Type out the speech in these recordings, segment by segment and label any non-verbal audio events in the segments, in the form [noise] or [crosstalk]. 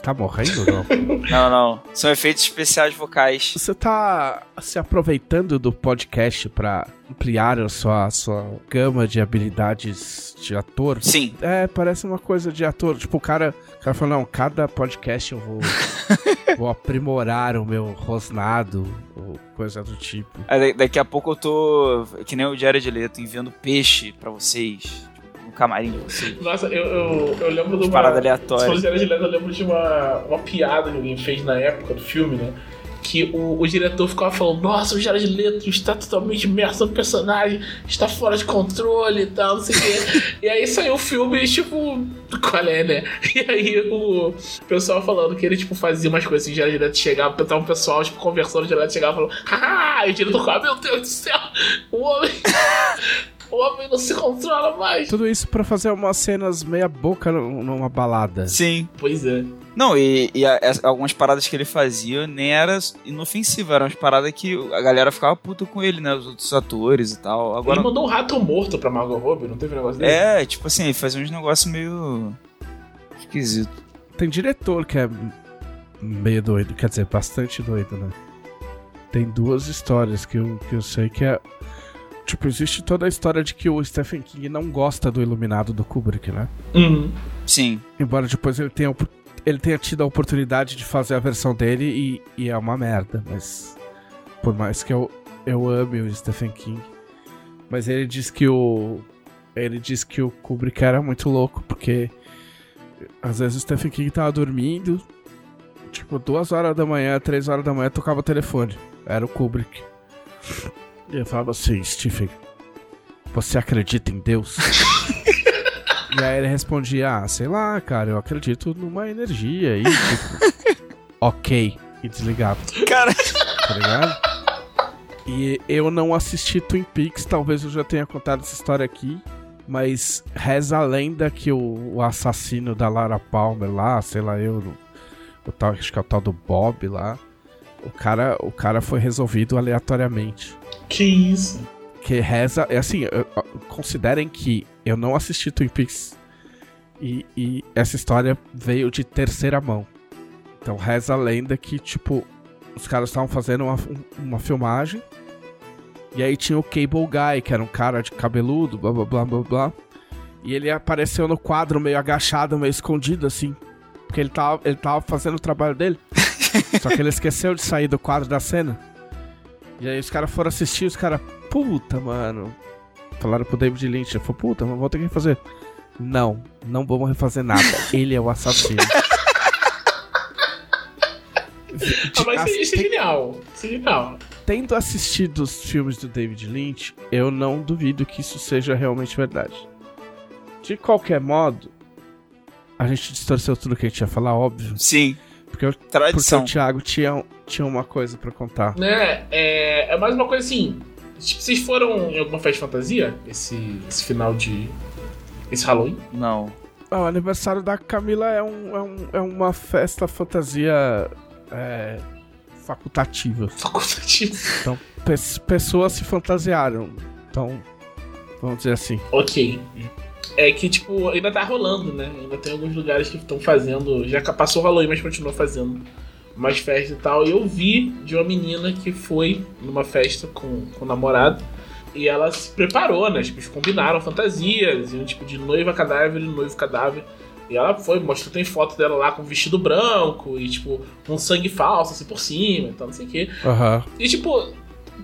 Você tá morrendo ou não? [laughs] Não, não. São efeitos especiais vocais. Você tá se aproveitando do podcast pra ampliar a sua, a sua gama de habilidades de ator? Sim. É, parece uma coisa de ator. Tipo, o cara, o cara falou, não, cada podcast eu vou, [laughs] vou aprimorar o meu rosnado, ou coisa do tipo. Da- daqui a pouco eu tô, que nem o Diário de Leto, enviando peixe pra vocês. Camarim de vocês. Nossa, eu, eu, eu lembro de uma. Parada Se aleatória. fosse Jared Leto, eu lembro de uma, uma piada que alguém fez na época do filme, né? Que o, o diretor ficava falando: Nossa, o Jared Leto está totalmente imerso no personagem, está fora de controle e tal, não sei o quê. [laughs] e aí saiu o filme, tipo, qual é, né? [laughs] E aí o pessoal falando que ele, tipo, fazia umas coisas assim, o Jared Leto chegava, tava um pessoal, tipo, conversando, o Jared Leto chegava e falando: Haha! E o diretor ficava: Meu Deus do céu, o homem. [laughs] O homem não se controla mais. Tudo isso pra fazer umas cenas meia boca num- numa balada. Sim. Pois é. Não, e, e a- as- algumas paradas que ele fazia nem era inofensiva, eram umas paradas que a galera ficava puta com ele, né? Os outros atores e tal. Agora. Ele mandou um rato morto pra Margot Robbie, não teve negócio dele? É, tipo assim, ele fazia uns negócios meio. esquisito. Tem diretor que é meio doido, quer dizer, bastante doido, né? Tem duas histórias que eu, que eu sei que é. Tipo, existe toda a história de que o Stephen King não gosta do Iluminado do Kubrick, né? Uhum. Sim. Embora depois ele tenha, ele tenha tido a oportunidade de fazer a versão dele e, e é uma merda, mas. Por mais que eu, eu ame o Stephen King. Mas ele diz que o. Ele diz que o Kubrick era muito louco, porque. Às vezes o Stephen King tava dormindo. Tipo, duas horas da manhã, três horas da manhã, tocava o telefone. Era o Kubrick. E eu falava assim, Stephen, você acredita em Deus? [laughs] E aí ele respondia, ah, sei lá, cara, eu acredito numa energia aí, tipo, ok, e desligava, Cara, tá ligado? E eu não assisti Twin Peaks, talvez eu já tenha contado essa história aqui, mas reza a lenda que o, o assassino da Lara Palmer lá, sei lá, eu, o tal, acho que é o tal do Bob lá, o cara, o cara foi resolvido aleatoriamente. Que isso? Que reza. É assim, eu- eu- considerem que eu não assisti Twin Peaks. E, e essa história veio de terceira mão. Então reza a lenda que, tipo, os caras estavam fazendo uma, um- uma filmagem. E aí tinha o Cable Guy, que era um cara de cabeludo, blá blá blá blá blá. E ele apareceu no quadro meio agachado, meio escondido, assim. Porque ele tava, ele tava fazendo o trabalho dele. [laughs] Só que ele esqueceu de sair do quadro da cena. E aí os caras foram assistir, os caras, puta, mano. Falaram pro David Lynch, ele falou, puta, mas vou ter que refazer. Não, não vamos refazer nada. Ele é o assassino. [laughs] Ah, mas isso, isso é genial. Isso é genial. Tendo assistido os filmes do David Lynch, eu não duvido que isso seja realmente verdade. De qualquer modo, a gente distorceu tudo que a gente ia falar, óbvio. sim. Porque, eu, porque o Thiago tinha, tinha uma coisa pra contar. Né? É, é mais uma coisa assim. Tipo, vocês foram em alguma festa de fantasia? Esse, esse final de. Esse Halloween? Não. Ah, o aniversário da Camila é, um, é, um, é uma festa fantasia é, facultativa. Facultativo. Então, pe- pessoas se fantasiaram. Então, vamos dizer assim. Ok. É que, tipo, ainda tá rolando, né? Ainda tem alguns lugares que estão fazendo. Já passou o Halloween, mas continua fazendo umas festas e tal. E eu vi de uma menina que foi numa festa com, com o namorado. E ela se preparou, né? Tipo, eles combinaram fantasias, iam, tipo, de noiva cadáver e noivo cadáver. E ela foi, mostrou, tem foto dela lá com vestido branco e, tipo, um sangue falso, assim, por cima e tal, não sei o quê. Aham. E, tipo,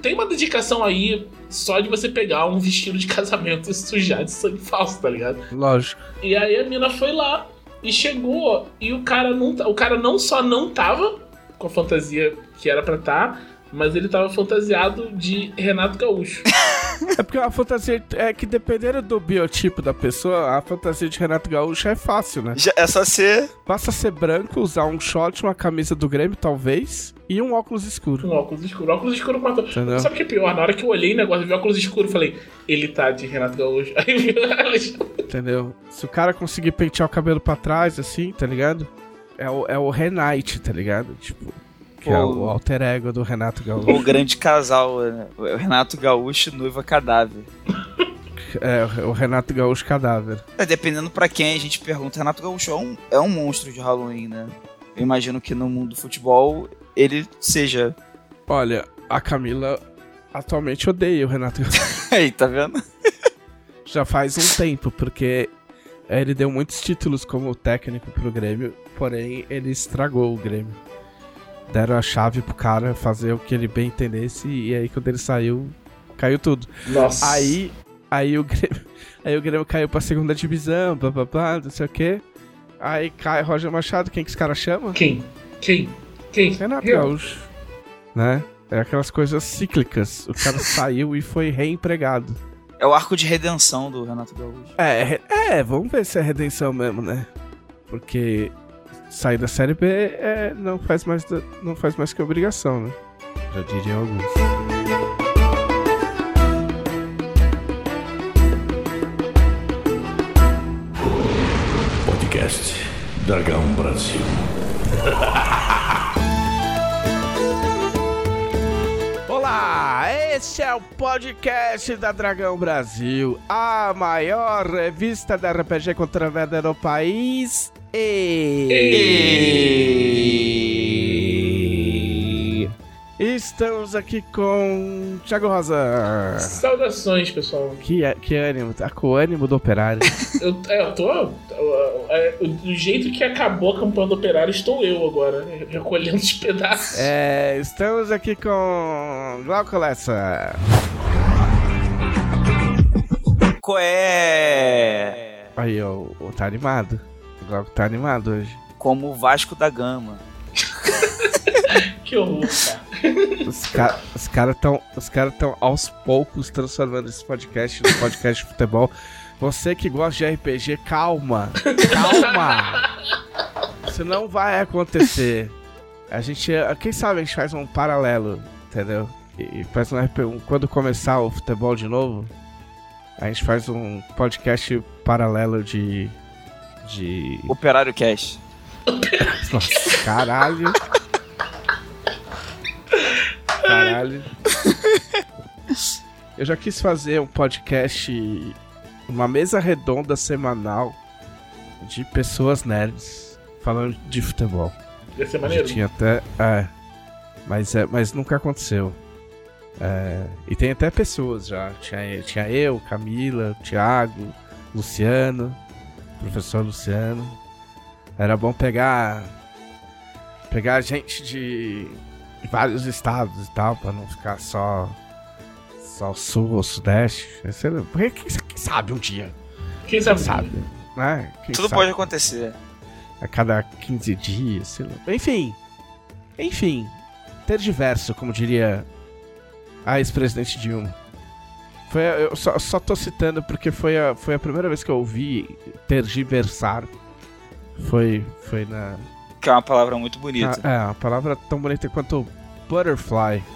tem uma dedicação aí só de você pegar um vestido de [laughs] casamento e sujar de sangue falso, tá ligado? Lógico. E aí a mina foi lá e chegou e o cara não, o cara não só não tava com a fantasia que era pra estar, mas ele tava fantasiado de Renato Gaúcho. [laughs] É porque a fantasia é que dependendo do biotipo da pessoa, a fantasia de Renato Gaúcho é fácil, né? Já, é só ser. Basta ser branco, usar um short, uma camisa do Grêmio, talvez, e um óculos escuro. Com óculos escuros. Óculos escuros matou. Entendeu? Sabe o que é pior? Na hora que eu olhei o negócio e vi óculos escuros, eu falei, ele tá de Renato Gaúcho. [laughs] Aí viu Entendeu? Se o cara conseguir pentear o cabelo pra trás, assim, tá ligado? É o, é o Renate, tá ligado? Tipo, que é Pô. o alter ego do Renato Gaúcho. O grande casal, né? O Renato Gaúcho noiva cadáver. É, o Renato Gaúcho cadáver. É, dependendo pra quem a gente pergunta, Renato Gaúcho é um, é um monstro de Halloween, né? eu imagino que no mundo do futebol ele seja. Olha, a Camila atualmente odeia o Renato [laughs] Aí, tá vendo? Já faz um tempo, porque ele deu muitos títulos como técnico pro Grêmio, porém ele estragou o Grêmio. Deram a chave pro cara fazer o que ele bem entendesse e aí quando ele saiu, caiu tudo. Nossa. Aí, aí o Grêmio, [laughs] aí o Grêmio caiu pra segunda divisão, blá blá blá, não sei o quê. Aí cai Roger Machado, quem que esse cara chama? Quem? Quem? Quem? Renato. Gaúcho. Né? É aquelas coisas cíclicas. O cara [laughs] saiu e foi reempregado. É o arco de redenção do Renato Gaúcho. É, é, vamos ver se é redenção mesmo, né? Porque sair da série B é, não, faz mais, da- não faz mais que obrigação, né? Já diriam alguns. Podcast Dragão Brasil. [laughs] Olá, este é o podcast da Dragão Brasil, a maior revista da RPG Contravenda no país. E... Estamos aqui com Thiago Rosa. Saudações, pessoal. Que, que ânimo, tá com o ânimo do operário. [laughs] Eu, é, eu tô. é, o- do jeito que acabou a campanha do operário, estou eu agora, né, recolhendo os pedaços. É, estamos aqui com Glauco Lessa. Coé! Aí, ó, tá animado. O Glauco tá animado hoje. Como o Vasco da Gama. [laughs] [laughs] Que horror, cara. Os caras os cara tão, os cara aos poucos transformando esse podcast no podcast de futebol. Você que gosta de RPG, calma. Calma. Isso não vai acontecer. A gente, quem sabe a gente faz um paralelo, entendeu? E faz um RP, um- quando começar o futebol de novo, a gente faz um podcast paralelo de de Operário Cash. nossa, caralho. Caralho. [laughs] Eu já quis fazer um podcast, uma mesa redonda semanal de pessoas nerds falando de futebol. Ia ser maneiro. tinha até. É. Mas, é, mas nunca aconteceu. É, e tem até pessoas já. Tinha, tinha eu, Camila, Thiago, Luciano, professor Luciano. Era bom pegar. Pegar gente de vários estados e tal, pra não ficar só. Só sul ou sudeste. Sei lá, Quem, quem sabe um dia? Quem sabe? Quem sabe? Né? Quem Tudo sabe? pode acontecer. a cada 15 dias, sei lá. Enfim. Enfim. Tergiverso, como diria a ex-presidente Dilma. Foi, a- eu só, só tô citando porque foi a, foi a primeira vez que eu ouvi tergiversar. Foi, foi na. Que é uma palavra muito bonita. na- é, uma palavra tão bonita quanto butterfly. [laughs]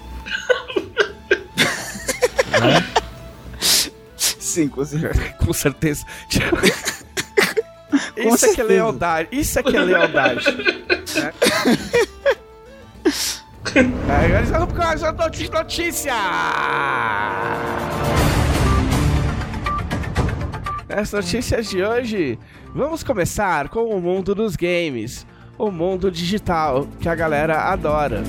Sim, com certeza. [laughs] Com certeza. [laughs] Isso é que é lealdade. Isso é que é lealdade. né? É, Agora vamos com as noti- notícias. As notícias de hoje, vamos começar com o mundo dos games, o mundo digital que a galera adora.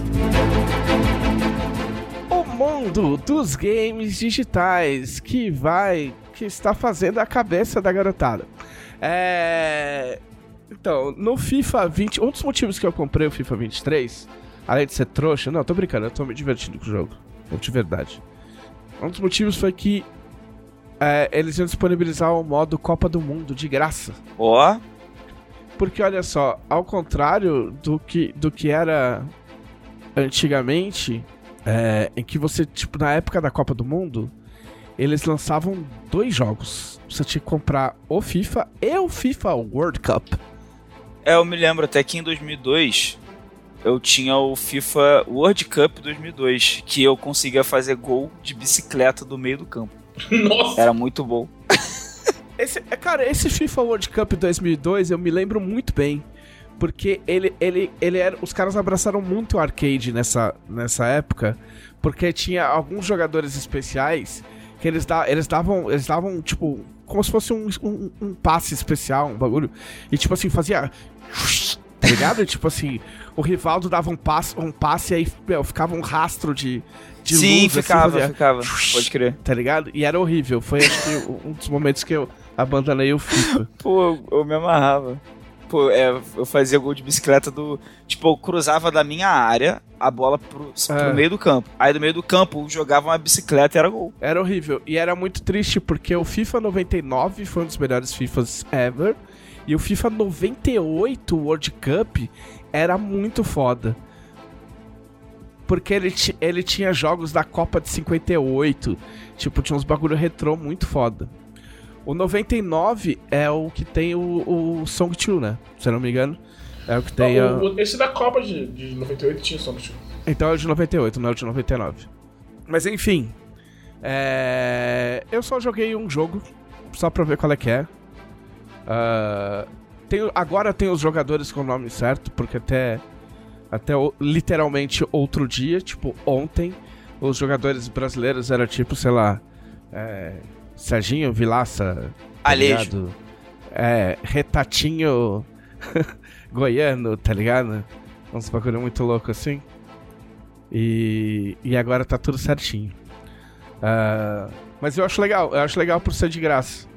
O mundo dos games digitais que vai, que está fazendo a cabeça da garotada. É. Então, no FIFA 20, um dos motivos que eu comprei o FIFA 23, além de ser trouxa, não, tô brincando, eu tô me divertindo com o jogo, de verdade. Um dos motivos foi que é, eles iam disponibilizar o modo Copa do Mundo de graça. Ó, Porque olha só, ao contrário do que, do que era antigamente, é, em que você, tipo, na época da Copa do Mundo, eles lançavam dois jogos. Você tinha que comprar o FIFA e o FIFA World Cup. é, eu me lembro até que em 2002 eu tinha o FIFA World Cup 2002, que eu conseguia fazer gol de bicicleta do meio do campo. [laughs] Nossa. Era muito bom. Esse, é, cara, esse FIFA World Cup 2002 eu me lembro muito bem. Porque ele, ele, ele era. Os caras abraçaram muito o arcade nessa, nessa época. Porque tinha alguns jogadores especiais que eles, da, eles davam. Eles davam, tipo, como se fosse um, um, um passe especial, um bagulho. E tipo assim, fazia. Tá ligado? tipo assim, o Rivaldo dava um passe, um passe e aí meu, ficava um rastro de, de Sim, luz, ficava, assim, ficava. Pode crer. Tá ligado? E era horrível. Foi acho que um dos momentos que eu abandonei o FIFA. [laughs] Pô, eu, me amarrava. Pô, é, eu fazia gol de bicicleta do. Tipo, eu cruzava da minha área a bola pro, pro É. meio do campo. Aí do meio do campo jogava uma bicicleta e era gol. Era horrível. E era muito triste porque o FIFA 99 foi um dos melhores FIFAs ever. E o FIFA 98 World Cup era muito foda. Porque ele, ele tinha jogos da Copa de 58. Tipo, tinha uns bagulho retrô muito foda. O 99 é o que tem o, o Song 2, né? Se eu não me engano. É o que tem. a- O- o- esse da Copa de, de 98 tinha Song 2. Então é o de 98, não é o de 99. Mas enfim. é, Eu só joguei um jogo, só pra ver qual é que é. Ah, tem- Agora tem os jogadores com o nome certo, porque até, até o- literalmente outro dia, tipo ontem, os jogadores brasileiros eram tipo, sei lá, é, Serginho Vilaça, tá Alejo. ligado? É, Retatinho [laughs] Goiano, tá ligado? Uns bagulho muito louco assim. E, e agora tá tudo certinho. Ah, mas eu acho legal, eu acho legal por ser de graça.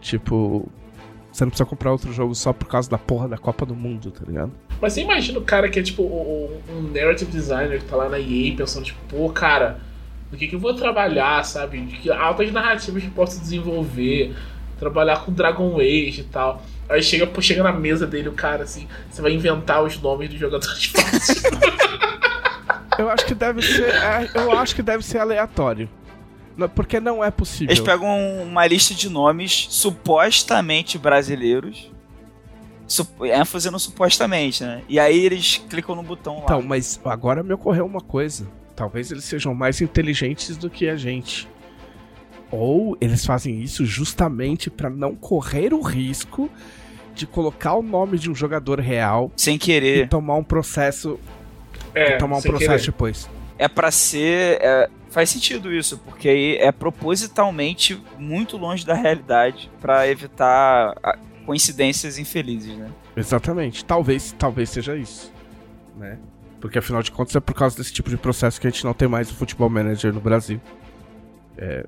Tipo, você não precisa comprar outro jogo só por causa da porra da Copa do Mundo, tá ligado? Mas você imagina o cara que é tipo um narrative designer que tá lá na EA pensando, tipo, pô, cara, no que, que eu vou trabalhar, sabe? De Que altas narrativas que eu posso desenvolver, trabalhar com Dragon Age e tal. Aí chega, pô, chega na mesa dele o cara assim, você vai inventar os nomes dos jogadores fáceis. [laughs] Eu acho que deve ser, é, eu acho que deve ser aleatório. Porque não é possível. Eles pegam uma lista de nomes supostamente brasileiros. Sup ênfase no supostamente, né? E aí eles clicam no botão lá. Então, mas agora me ocorreu uma coisa. Talvez eles sejam mais inteligentes do que a gente. Ou eles fazem isso justamente pra não correr o risco de colocar o nome de um jogador real Sem e querer. tomar um processo, É, tomar um processo querer. depois. É pra ser. é, faz sentido isso, porque aí é propositalmente muito longe da realidade pra evitar coincidências infelizes, né? Exatamente. Talvez, talvez seja isso, né? Porque afinal de contas é por causa desse tipo de processo que a gente não tem mais o futebol manager no Brasil. É,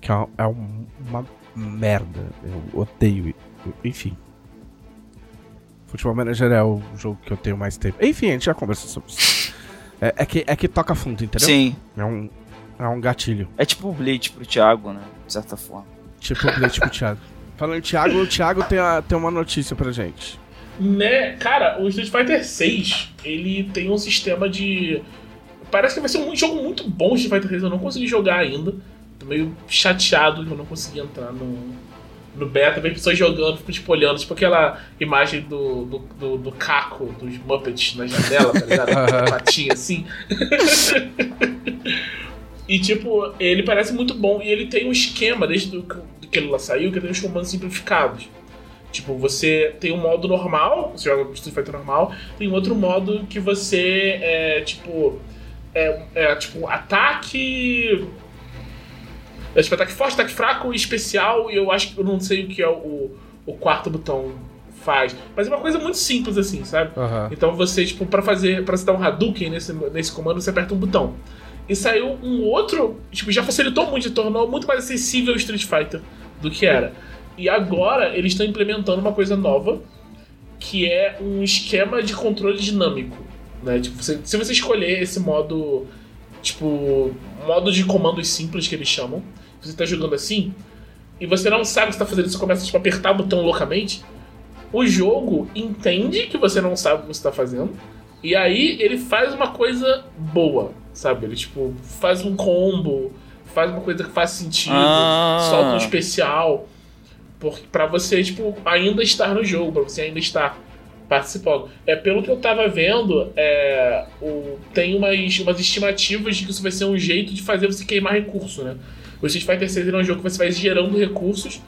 que é, uma- é um- uma merda. Eu odeio. Enfim. Futebol Manager é o jogo que eu tenho mais tempo. Enfim, a gente já conversou sobre isso. É, é que, é que toca fundo, entendeu? Sim. É um, é um gatilho. É tipo o Blade pro Thiago, né? De certa forma. Tipo o bilhete pro Thiago. [laughs] Falando em Thiago, o Thiago tem, a- tem uma notícia pra gente. Né, cara, o Street Fighter 6, ele tem um sistema de. Parece que vai ser um jogo muito bom Street Fighter 6, eu não consegui jogar ainda. Tô meio chateado que eu não consegui entrar no, no beta, vejo pessoas jogando, fico tipo olhando, tipo aquela imagem do, do, do, do Caco, dos Muppets na janela, tá ligado? [laughs] Patinha assim. e tipo, ele parece muito bom e ele tem um esquema, desde do, do que ele lá saiu, que tem uns comandos simplificados. Tipo, você tem um modo normal, você joga Street Fighter normal, tem outro modo que você é tipo. É, é tipo ataque. É tipo ataque forte, ataque fraco, especial, e eu acho que eu não sei o que é o, o quarto botão faz. Mas é uma coisa muito simples assim, sabe? Então você, tipo, pra fazer. para você dar um Hadouken nesse, nesse comando, você aperta um botão. E saiu um outro. Tipo, já facilitou muito, tornou muito mais acessível o Street Fighter do que era. E agora eles estão implementando uma coisa nova, que é um esquema de controle dinâmico. Né? Tipo, você- se você escolher esse modo. Tipo. modo de comandos simples que eles chamam. Você tá jogando assim, e você não sabe o que você tá fazendo, você começa tipo, a apertar o botão loucamente. O jogo entende que você não sabe o que você tá fazendo. E aí ele faz uma coisa boa, sabe? Ele tipo faz um combo, faz uma coisa que faz sentido, Ah. solta um especial por, pra você tipo ainda estar no jogo, pra você ainda estar participando. É pelo que eu tava vendo, é, o, tem umas, umas estimativas de que isso vai ser um jeito de fazer você queimar recurso, né? O Street Fighter 6 é um jogo que você vai gerando recursos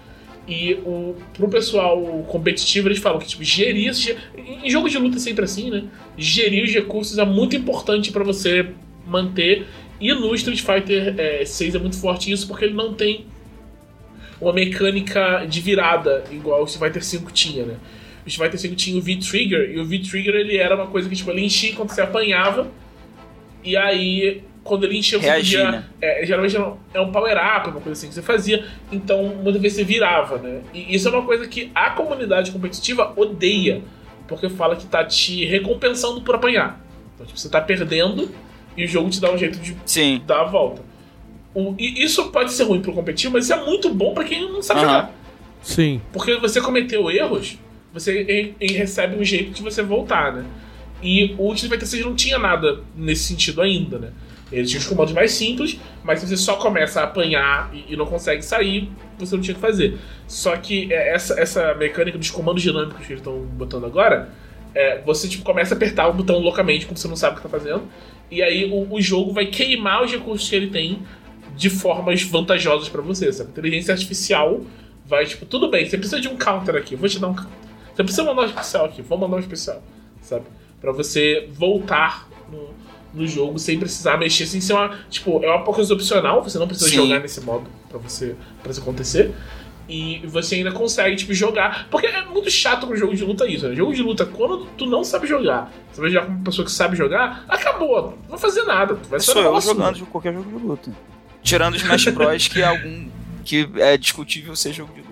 e o, pro pessoal competitivo, eles falam que tipo, gerir. esses- Em jogo de luta é sempre assim, né? Gerir os recursos é muito importante pra você manter. E no Street Fighter é, 6 é muito forte isso porque ele não tem uma mecânica de virada igual o Street Fighter 5 tinha, né? O Street Fighter 5 tinha o V-Trigger, e o V-Trigger ele era uma coisa que tipo, ele enchia quando você apanhava, e aí quando ele enchia você podia. né? É, geralmente é um- é um power-up, uma coisa assim que você fazia, então muitas vezes você virava, né? E isso é uma coisa que a comunidade competitiva odeia, porque fala que tá te recompensando por apanhar. Então, tipo, você tá perdendo e o jogo te dá um jeito de Sim. dar a volta. O- e isso pode ser ruim pro competitivo, mas isso é muito bom pra quem não sabe jogar. Sim. Porque você cometeu erros, você e- e recebe um jeito de você voltar, né? E o Street Fighter 6 não tinha nada nesse sentido ainda, né? Ele tinha os comandos mais simples, mas se você só começa a apanhar e, e não consegue sair, você não tinha o que fazer. Só que é, essa, essa mecânica dos comandos dinâmicos que eles estão botando agora, é, você tipo, começa a apertar o botão loucamente quando você não sabe o que tá fazendo. E aí o, o jogo vai queimar os recursos que ele tem de formas vantajosas pra você, sabe? Inteligência artificial vai, tipo, tudo bem, você precisa de um counter aqui, vou te dar um counter. Você precisa mandar um especial aqui, vou mandar um especial, sabe? Pra você voltar no, no jogo sem precisar mexer, sem ser uma. Tipo, é uma coisa opcional, você não precisa Sim. jogar nesse modo pra você para isso acontecer. E você ainda consegue, tipo, jogar. Porque é muito chato com jogo de luta isso, né? Jogo de luta, quando tu não sabe jogar, você vai jogar com uma pessoa que sabe jogar, acabou, não vai fazer nada. Tu vai só Sou levar eu jogando de qualquer jogo de luta. Tirando os Smash Bros, que é algum. que é discutível ser jogo de luta.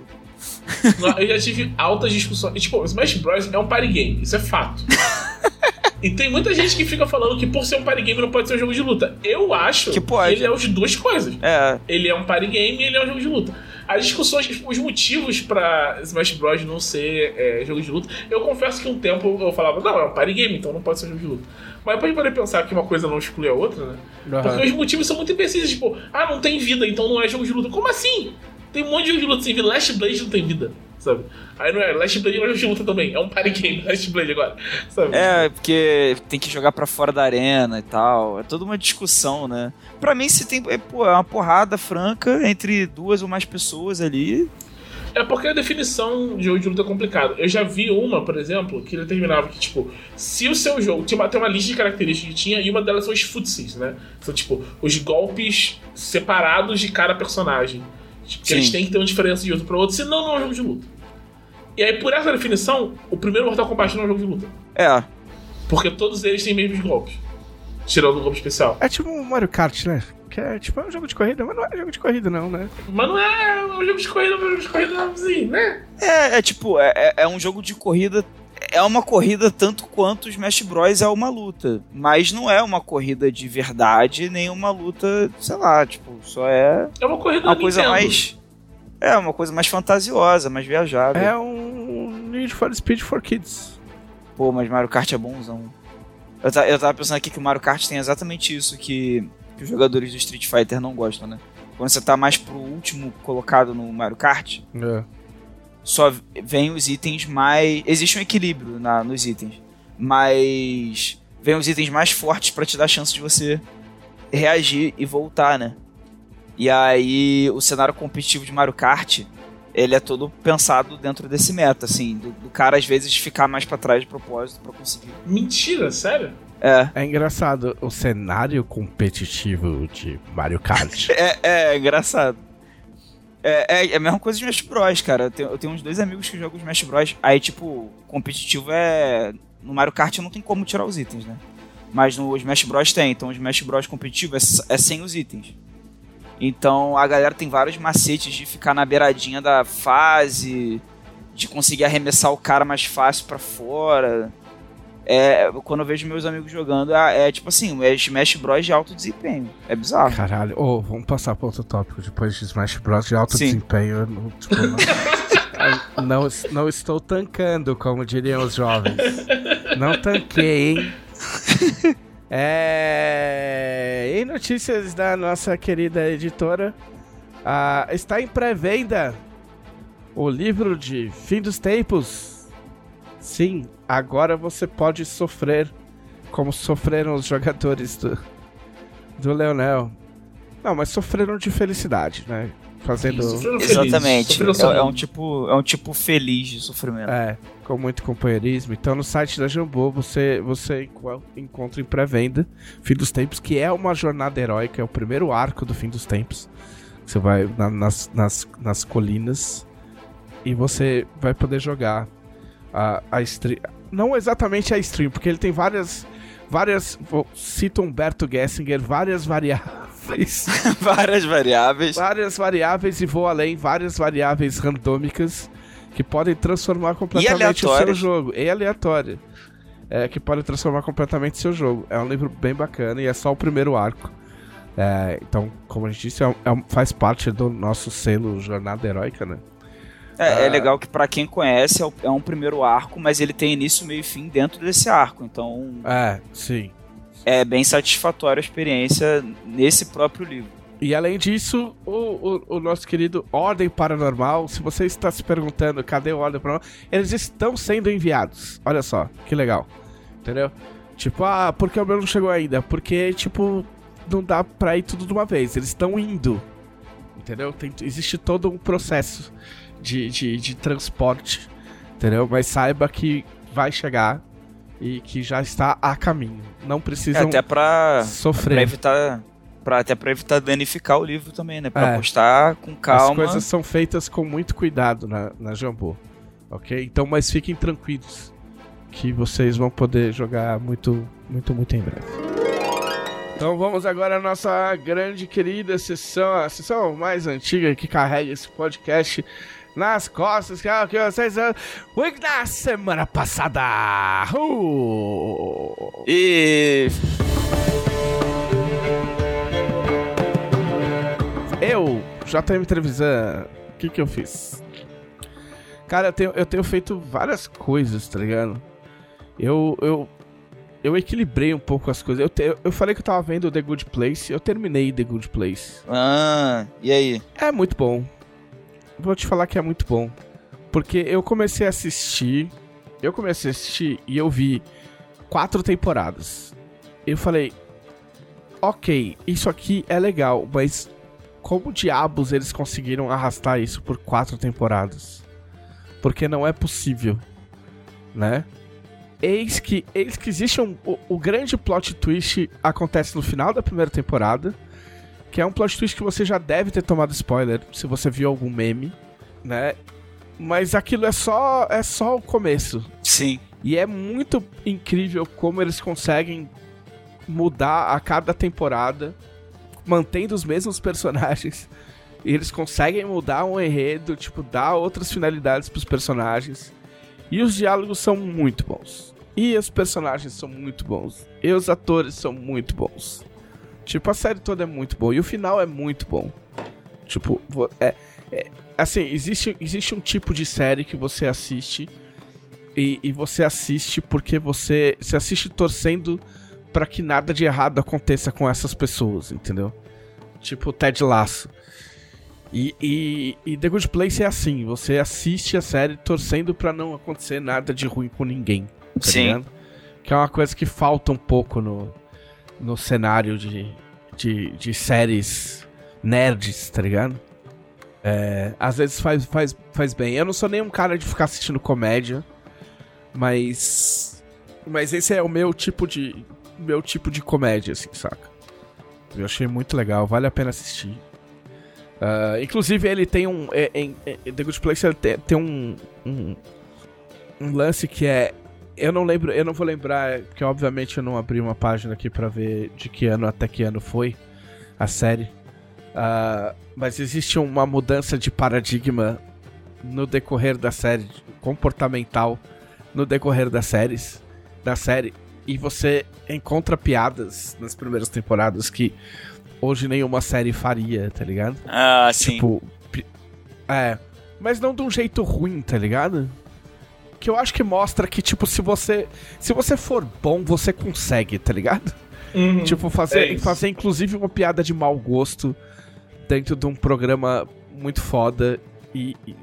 Eu já tive altas discussões. E, tipo, Smash Bros. é um party game, isso é fato. [laughs] e tem muita gente que fica falando que por ser um party game não pode ser um jogo de luta. Eu acho Que pode. ele é as duas coisas. É, Ele é um party game e ele é um jogo de luta. As discussões, os motivos pra Smash Bros. não ser é, jogo de luta, eu confesso que um tempo eu falava, não, é um party game, então não pode ser um jogo de luta. Mas depois de poder pensar que uma coisa não exclui a outra, né? Porque os motivos são muito imbecis, tipo, ah, não tem vida, então não é jogo de luta. Como assim? Tem um monte de jogo de luta sem vida. Last Blade não tem vida, sabe? Aí não é, Last Blade não é jogo de luta também. É um party game, [laughs] Last Blade agora, sabe? é, porque tem que jogar pra fora da arena e tal. É toda uma discussão, né? Pra mim, se tem. É, pô, é uma porrada franca entre duas ou mais pessoas ali. É porque a definição de jogo de luta é complicado. Eu já vi uma, por exemplo, que determinava que, tipo, se o seu jogo. Tinha uma, tem uma lista de características que tinha, e uma delas são os futsis, né? São, tipo, os golpes separados de cada personagem. Tipo, que Sim. eles têm que ter uma diferença de outro para outro, senão não é um jogo de luta. E aí, por essa definição, o primeiro Mortal Kombat não é um jogo de luta. É. Porque todos eles têm mesmos golpes. Tirando o golpe especial. É tipo um Mario Kart, né? Que é tipo é um jogo de corrida, mas não é jogo de corrida, não, né? Mas não é um jogo de corrida, mas um jogo de corrida, assim, né? É, é tipo, é, é- é um jogo de corrida. É uma corrida tanto quanto o Smash Bros. é uma luta. Mas não é uma corrida de verdade, nem uma luta, sei lá, tipo, só é É uma corrida uma coisa Nintendo. mais. É, uma coisa mais fantasiosa, mais viajada. É um Need for Speed for Kids. Pô, mas Mario Kart é bonzão. Eu, eu tava pensando aqui que o Mario Kart tem exatamente isso que, que os jogadores do Street Fighter não gostam, né? Quando você tá mais pro último colocado no Mario Kart, É. só vem os itens mais. Existe um equilíbrio na, nos itens, mas vem os itens mais fortes pra te dar a chance de você reagir e voltar, né? E aí o cenário competitivo de Mario Kart ele é todo pensado dentro desse meta, assim, do, do cara às vezes ficar mais pra trás de propósito pra conseguir. Mentira, sério? É, É engraçado, o cenário competitivo de Mario Kart. [laughs] é, é engraçado. É, é, é a mesma coisa de Smash Bros, cara. Eu tenho, eu tenho uns dois amigos que jogam Smash Bros. Aí, tipo, competitivo é. No Mario Kart não tem como tirar os itens, né? Mas no Smash Bros tem. Então o Smash Bros competitivo é, é sem os itens. Então a galera tem vários macetes de ficar na beiradinha da fase, de conseguir arremessar o cara mais fácil pra fora. É, quando eu vejo meus amigos jogando, é, é tipo assim, é Smash Bros de alto desempenho. É bizarro. Caralho. Ô, vamos passar para outro tópico. Depois de Smash Bros. de alto Sim. desempenho, não, tipo, não, não, não estou tancando, como diriam os jovens. Não tanquei, hein? É... Em notícias da nossa querida editora, ah, está em pré-venda o livro de Fim dos Tempos. Sim, agora você pode sofrer como sofreram os jogadores do, do Leonel. Não, mas sofreram de felicidade, né? Fazendo. Feliz, Exatamente. É, é um tipo, é um tipo feliz de sofrimento. É, com muito companheirismo. Então no site da Jambô você, você enco- encontra em pré-venda Fim dos Tempos, que é uma jornada heróica, é o primeiro arco do Fim dos Tempos. Você vai na- nas, nas, nas colinas e você vai poder jogar a, a stream. Não exatamente a stream, porque ele tem várias. Várias. Vou, cito Humberto Gessinger, várias variáveis. [laughs] várias variáveis. Várias variáveis e vou além, várias variáveis randômicas que podem transformar completamente o seu jogo. E aleatória. É, que podem transformar completamente o seu jogo. É um livro bem bacana e é só o primeiro arco. É, então, como a gente disse, é, é, faz parte do nosso selo Jornada Heróica, né? É, é ah. legal que para quem conhece é, é, um primeiro arco, mas ele tem início, meio e fim dentro desse arco. Então. É, sim. É bem satisfatória a experiência nesse próprio livro. E além disso, o, o, o, nosso querido Ordem Paranormal, se você está se perguntando cadê o Ordem Paranormal, eles estão sendo enviados. Olha só, que legal. Entendeu? Tipo, ah, por que o meu não chegou ainda? Porque, tipo, não dá pra ir tudo de uma vez. Eles estão indo. Entendeu? Tem, existe todo um processo de, de, de transporte. Entendeu? Mas saiba que vai chegar e que já está a caminho. Não precisa é, até pra, sofrer. Pra evitar Pra, até pra evitar danificar o livro também, né? Pra é. postar com calma. As coisas são feitas com muito cuidado na, na Jambô. Ok? Então, mas fiquem tranquilos. Que vocês vão poder jogar muito, muito, muito em breve. Então vamos agora à nossa grande querida sessão, a sessão mais antiga que carrega esse podcast nas costas, que é o que vocês Week da semana passada. Uh! E Eu, JM Trevisan, o que que eu fiz? Cara, eu tenho, eu tenho feito várias coisas, tá ligado? Eu, eu, eu equilibrei um pouco as coisas. Eu, te, eu falei que eu tava vendo The Good Place, eu terminei The Good Place. Ah, e aí? É muito bom. Vou te falar que é muito bom. Porque eu comecei a assistir. Eu comecei a assistir e eu vi quatro temporadas. Eu falei, ok, isso aqui é legal, mas como diabos eles conseguiram arrastar isso por quatro temporadas? Porque não é possível, né? Eis que, eis que existe um. O, o, grande plot twist acontece no final da primeira temporada. Que é um plot twist que você já deve ter tomado spoiler se você viu algum meme, né? Mas aquilo é só. é só o começo. Sim. E é muito incrível como eles conseguem mudar a cada temporada mantendo os mesmos personagens. [laughs] E eles conseguem mudar um enredo, tipo, dar outras finalidades pros personagens. E os diálogos são muito bons. E os personagens são muito bons. E os atores são muito bons. Tipo, a série toda é muito boa. E o final é muito bom. Tipo, é, é, assim, existe, existe um tipo de série que você assiste. E, e você assiste porque você. Você assiste torcendo para que nada de errado aconteça com essas pessoas, entendeu? Tipo Ted Lasso. E, e, e, The Good Place é assim, você assiste a série torcendo para não acontecer nada de ruim com ninguém. Tá Sim. Ligado? Que é uma coisa que falta um pouco no, no cenário de, de, de séries nerds, tá ligado? É, às vezes faz, faz, faz bem. Eu não sou nem um cara de ficar assistindo comédia, mas. Mas esse é o meu tipo de. Meu tipo de comédia, assim, saca? Eu achei muito legal, vale a pena assistir. Uh, inclusive, ele tem um. É, em, em, The Good Place ele tem, tem um, um, um. lance que é. Eu não lembro, eu não vou lembrar, porque obviamente eu não abri uma página aqui para ver de que ano até que ano foi a série. Uh, mas existe uma mudança de paradigma no decorrer da série, comportamental no decorrer das séries, da série, e você encontra piadas nas primeiras temporadas que hoje nenhuma série faria, tá ligado? Ah, sim. Tipo, é, mas não de um jeito ruim, tá ligado? Que eu acho que mostra que tipo se você se você for bom, você consegue, tá ligado? Uhum, tipo fazer é fazer inclusive uma piada de mau gosto dentro de um programa muito foda e, e,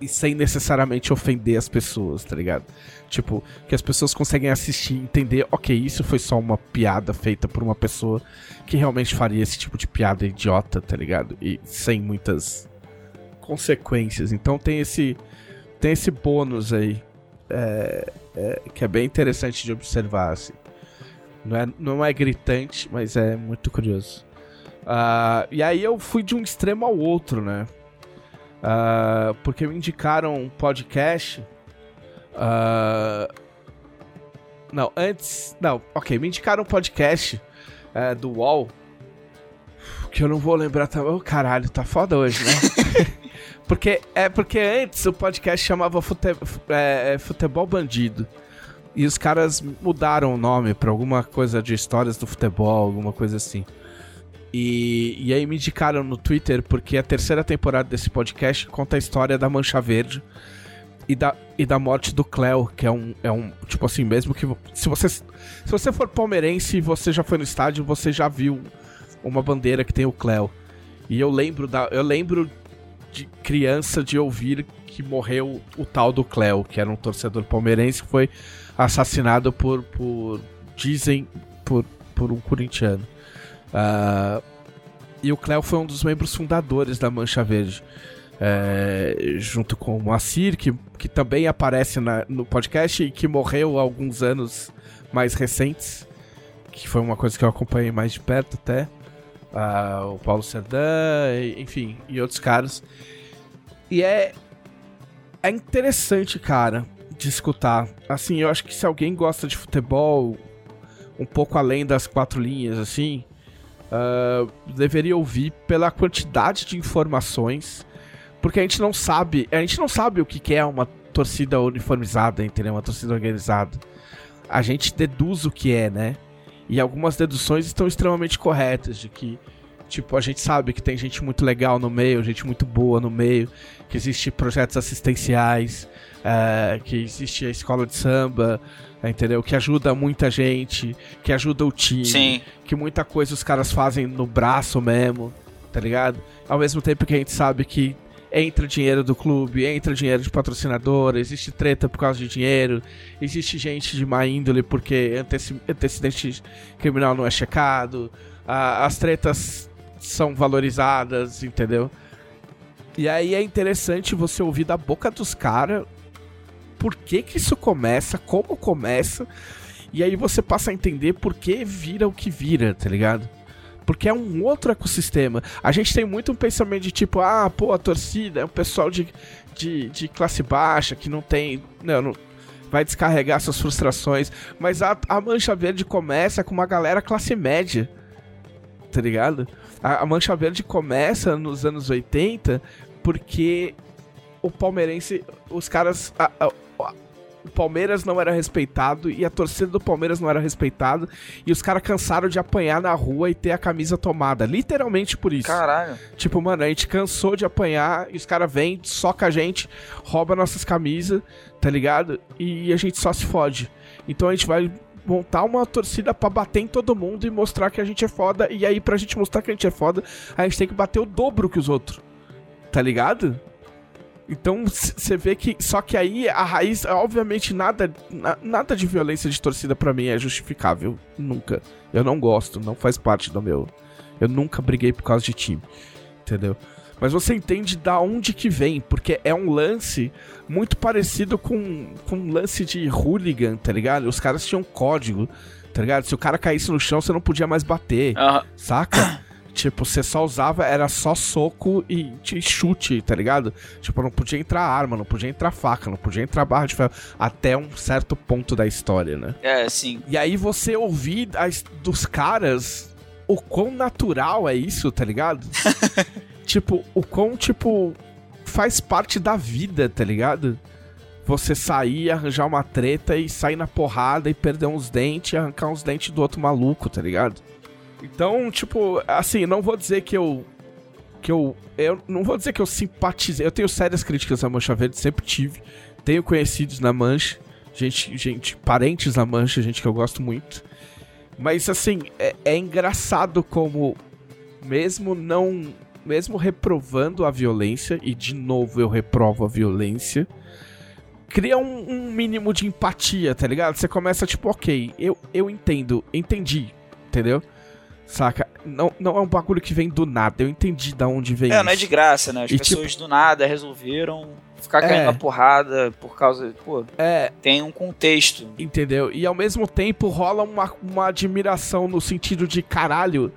e sem necessariamente ofender as pessoas, tá ligado? Tipo, que as pessoas conseguem assistir e entender, ok, isso foi só uma piada feita por uma pessoa que realmente faria esse tipo de piada idiota, tá ligado? E sem muitas consequências. Então tem esse tem esse bônus aí é, é, que é bem interessante de observar, assim. Não é, não é gritante, mas é muito curioso. Uh, e aí eu fui de um extremo ao outro, né? Uh, porque me indicaram um podcast Ah, Não, antes. Não, ok, me indicaram um podcast é, do UOL. Que eu não vou lembrar também. Ô, caralho, tá foda hoje, né? [laughs] porque, é porque antes o podcast chamava Fute, é, Futebol Bandido. E os caras mudaram o nome pra alguma coisa de histórias do futebol, alguma coisa assim. E, e aí me indicaram no Twitter porque a terceira temporada desse podcast conta a história da Mancha Verde e da, e da morte do Cleo, que é um, é um. Tipo assim, mesmo que. Se você, se você for palmeirense e você já foi no estádio, você já viu uma bandeira que tem o Cleo. E eu lembro da. Eu lembro de criança de ouvir que morreu o tal do Cleo, que era um torcedor palmeirense que foi assassinado por. por dizem por, por um corintiano. Ah, e o Cleo foi um dos membros fundadores da Mancha Verde. É, junto com o Moacir, que, que também aparece na- no podcast e que morreu há alguns anos mais recentes. Que foi uma coisa que eu acompanhei mais de perto até. Ah, o Paulo Serdã, enfim, e outros caras. E é. É interessante, cara, de escutar. Assim, eu acho que se alguém gosta de futebol, um pouco além das quatro linhas, assim, ah, deveria ouvir pela quantidade de informações, porque a gente não sabe, a gente não sabe o que é uma torcida uniformizada, entendeu? Uma torcida organizada. A gente deduz o que é, né? E algumas deduções estão extremamente corretas de que Tipo, a gente sabe que tem gente muito legal no meio, gente muito boa no meio, que existe projetos assistenciais, eh, que existe a escola de samba, entendeu? Que ajuda muita gente, que ajuda o time, Sim. que muita coisa os caras fazem no braço mesmo, tá ligado? Ao mesmo tempo que a gente sabe que entra dinheiro do clube, entra dinheiro de patrocinador, existe treta por causa de dinheiro, existe gente de má índole porque antecedente criminal não é checado, as tretas são valorizadas, entendeu? E aí é interessante você ouvir da boca dos caras por que que isso começa, como começa, e aí você passa a entender por que vira o que vira, tá ligado? Porque é um outro ecossistema. A gente tem muito um pensamento de tipo, ah, pô, a torcida é um pessoal de, de, de classe baixa que não tem. Não, não- vai descarregar suas frustrações. Mas a, a Mancha Verde começa com uma galera classe média. Tá ligado? A, a Mancha Verde começa nos anos 80 porque o palmeirense, os caras. a- a- o Palmeiras não era respeitado e a torcida do Palmeiras não era respeitada. E os caras cansaram de apanhar na rua e ter a camisa tomada. Literalmente por isso. Caralho. Tipo, mano, a gente cansou de apanhar e os caras vêm, soca a gente, rouba nossas camisas, tá ligado? E a gente só se fode. Então a gente vai montar uma torcida pra bater em todo mundo e mostrar que a gente é foda. E aí, pra gente mostrar que a gente é foda, a gente tem que bater o dobro que os outros. Tá ligado? Então você vê que. Só que aí a raiz, obviamente, nada, na- nada de violência de torcida pra mim é justificável. Nunca. Eu não gosto, não faz parte do meu. Eu nunca briguei por causa de time. Entendeu? Mas você entende da onde que vem, porque é um lance muito parecido com, com um lance de hooligan, tá ligado? Os caras tinham código, tá ligado? Se o cara caísse no chão, você não podia mais bater. Aham. Saca? [coughs] tipo, você só usava, era só soco e, e chute, tá ligado? Tipo, não podia entrar arma, não podia entrar faca, não podia entrar barra de ferro. Até um certo ponto da história, né? É, sim. E aí você ouvir as- dos caras o quão natural é isso, tá ligado? [laughs] tipo, o quão, tipo, faz parte da vida, tá ligado? Você sair, arranjar uma treta e sair na porrada e perder uns dentes e arrancar uns dentes do outro maluco, tá ligado? Então, tipo, assim, não vou dizer que eu. Que eu. Eu não vou dizer que eu simpatizei. Eu tenho sérias críticas à Mancha Verde, sempre tive. Tenho conhecidos na Mancha. Gente, gente, parentes na Mancha, gente que eu gosto muito. Mas assim, é, é engraçado como, mesmo não. Mesmo reprovando a violência, e de novo eu reprovo a violência, cria um, um mínimo de empatia, tá ligado? Você começa tipo, ok, eu, eu entendo, entendi, entendeu? Saca? Não, não é um bagulho que vem do nada, eu entendi da onde vem É, isso. não é de graça, né? As E, pessoas do nada resolveram ficar caindo É. na porrada por causa. Pô, É, tem um contexto. Entendeu? E ao mesmo tempo rola uma, uma admiração no sentido de caralho.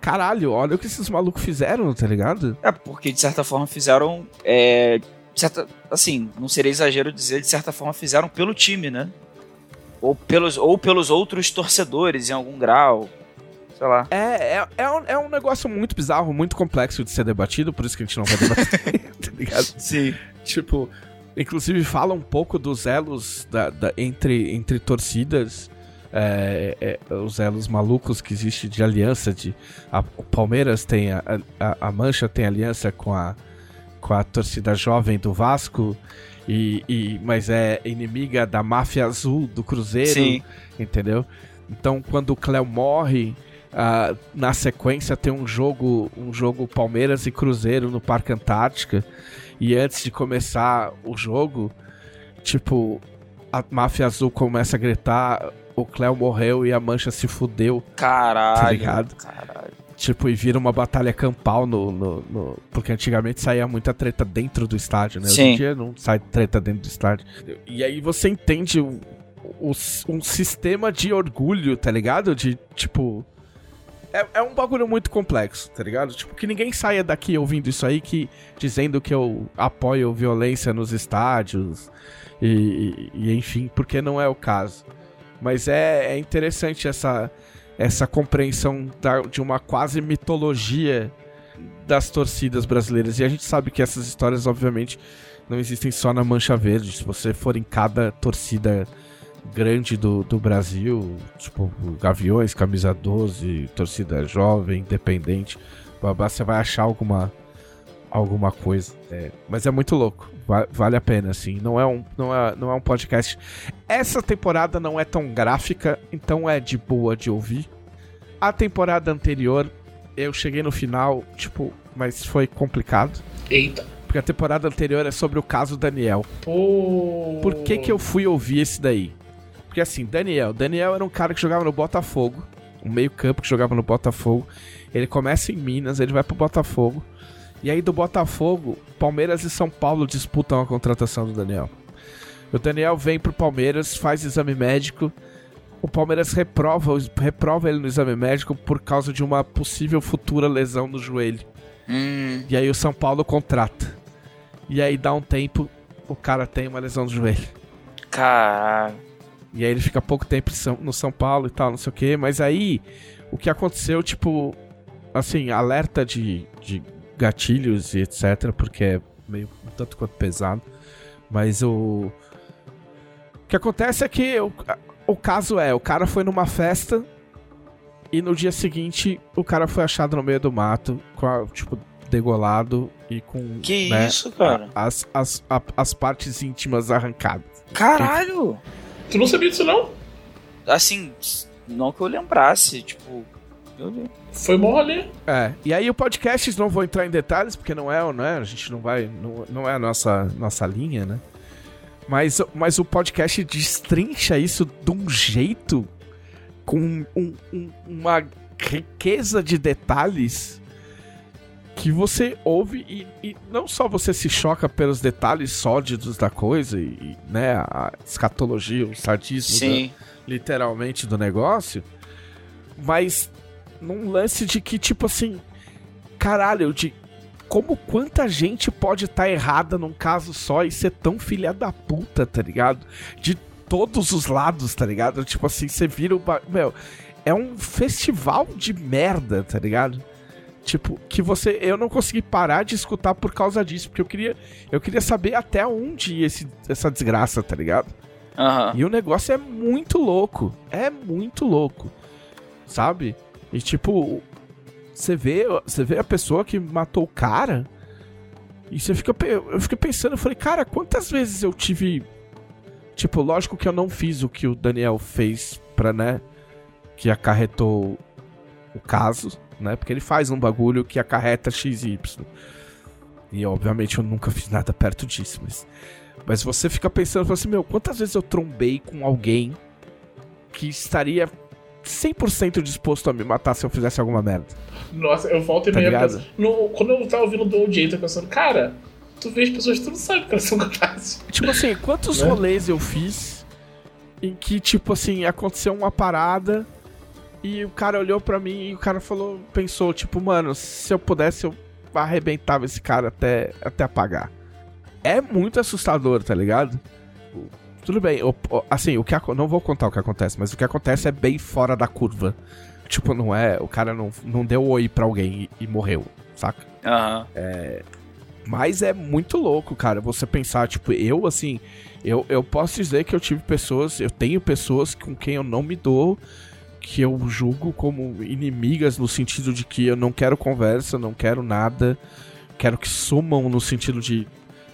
Caralho, olha o que esses malucos fizeram, tá ligado? É, porque de certa forma fizeram. É, certa, assim, não seria exagero dizer, de certa forma fizeram pelo time, né? Ou pelos, ou pelos outros torcedores em algum grau. Sei lá. É, é, é, um, é um negócio muito bizarro, muito complexo de ser debatido, por isso que a gente não vai debater, [laughs] tá ligado? Sim. Tipo, inclusive fala um pouco dos elos da, da- entre, entre torcidas, é, é, os elos malucos que existe de aliança. De, a- o Palmeiras tem, a, a, a Mancha tem aliança com a, com a torcida jovem do Vasco, e, e, mas é inimiga da máfia azul do Cruzeiro, Sim. entendeu? Então quando o Cléo morre. Ah, na sequência tem um jogo um jogo Palmeiras e Cruzeiro no Parque Antártica e antes de começar o jogo, tipo, a máfia azul começa a gritar: o Cleo morreu e a mancha se fudeu. Caralho. Tá ligado? Caralho. Tipo, e vira uma batalha campal no, no, no- Porque antigamente saía muita treta dentro do estádio, né? Hoje Sim. em dia não sai treta dentro do estádio. E aí você entende o, o- um sistema de orgulho, tá ligado? De, tipo. É, é um bagulho muito complexo, tá ligado? Tipo, que ninguém saia daqui ouvindo isso aí, que dizendo que eu apoio violência nos estádios e, e- enfim, porque não é o caso. Mas é, é interessante essa, essa compreensão da- de uma quase mitologia das torcidas brasileiras. E a gente sabe que essas histórias, obviamente, não existem só na Mancha Verde. Se você for em cada torcida grande do, do Brasil, tipo Gaviões, Camisa 12, torcida jovem, independente, babá, você vai achar alguma alguma coisa. É, mas é muito louco. Va- vale a pena, assim. Não é, um, não, é, não é um podcast. Essa temporada não é tão gráfica, então é de boa de ouvir. A temporada anterior, eu cheguei no final, tipo, mas foi complicado. Eita. Porque a temporada anterior é sobre o caso Daniel. Pô. Por que que eu fui ouvir esse daí? Porque assim, Daniel, Daniel era um cara que jogava no Botafogo, um meio-campo que jogava no Botafogo. Ele começa em Minas, ele vai pro Botafogo. E aí do Botafogo, Palmeiras e São Paulo disputam a contratação do Daniel. O Daniel vem pro Palmeiras, faz exame médico. O Palmeiras reprova, reprova ele no exame médico por causa de uma possível futura lesão no joelho. Hum, E aí o São Paulo contrata. E aí dá um tempo, o cara tem uma lesão no joelho. caralho. E aí ele fica pouco tempo no São Paulo e tal, não sei o que. Mas aí, o que aconteceu, tipo, assim, alerta de, de gatilhos e etc, porque é meio tanto quanto pesado. Mas o. O que acontece é que o, o caso é: o cara foi numa festa e no dia seguinte o cara foi achado no meio do mato, com a, tipo, degolado e com. Que né, isso, cara? As, as, a- as partes íntimas arrancadas. Caralho! Tu não sabia disso, não? Assim, não que eu lembrasse, tipo. Meu Deus. Foi bom rolê. É, e aí o podcast, não vou entrar em detalhes, porque não é, não é a gente não vai, não, não é a nossa, nossa linha, né? Mas, mas o podcast destrincha isso de um jeito, com um- um- uma riqueza de detalhes, que você ouve e, e não só você se choca pelos detalhes sórdidos da coisa, e, e, né, a escatologia, o sadismo da- literalmente do negócio, mas num lance de que, tipo assim, caralho, de como quanta gente pode estar errada num caso só e ser tão filha da puta, tá ligado? De todos os lados, tá ligado? Tipo assim, você vira o. Meu, é um festival de merda, tá ligado? Tipo, que você. Eu não consegui parar de escutar por causa disso, porque eu queria. Eu queria saber até onde ia esse, essa desgraça, tá ligado? Aham. E o negócio é muito louco. É muito louco. Sabe? E tipo, você vê, você vê a pessoa que matou o cara. E você fica. Eu fiquei pensando, eu falei, cara, quantas vezes eu tive. Tipo, lógico que eu não fiz o que o Daniel fez pra, né? Que acarretou o caso, né? Porque ele faz um bagulho que acarreta XY. E obviamente eu nunca fiz nada perto disso, mas. Mas você fica pensando, assim, meu, quantas vezes eu trombei com alguém que estaria 100% disposto a me matar se eu fizesse alguma merda? Nossa, eu volto e Tá meia pensando- no Quando eu tava ouvindo do OJ, eu pensando, cara, tu vê as pessoas, tu não sabe que elas são capazes. Tipo assim, quantos Né? rolês eu fiz em que, tipo assim, aconteceu uma parada e o cara olhou pra mim e o cara falou, pensou, tipo, mano, se eu pudesse, eu arrebentava esse cara até, até apagar. é muito assustador, tá ligado? Tudo bem, o- assim, o que não vou contar o que acontece, mas o que acontece é bem fora da curva. Tipo, não é. O cara não, não deu oi pra alguém e, e morreu, saca? Aham. Mas é muito louco, cara, você pensar, tipo, eu, assim, eu, eu posso dizer que eu tive pessoas, eu tenho pessoas com quem eu não me dou, que eu julgo como inimigas no sentido de que eu não quero conversa, não quero nada, quero que sumam no sentido de,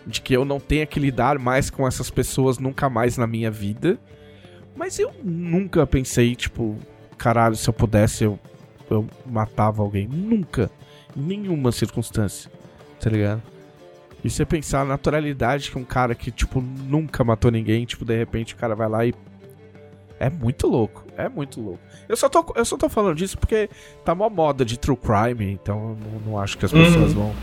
de que eu não tenha que lidar mais com essas pessoas nunca mais na minha vida. Mas eu nunca pensei, tipo, caralho, se eu pudesse eu, eu matava alguém. Nunca. Em nenhuma circunstância. Tá ligado? E você pensar a naturalidade que um cara que, tipo, nunca matou ninguém, tipo, de repente o cara vai lá e. É muito louco. É muito louco. Eu só tô, eu só tô falando disso porque tá uma moda de true crime, então eu não, não acho que as pessoas vão,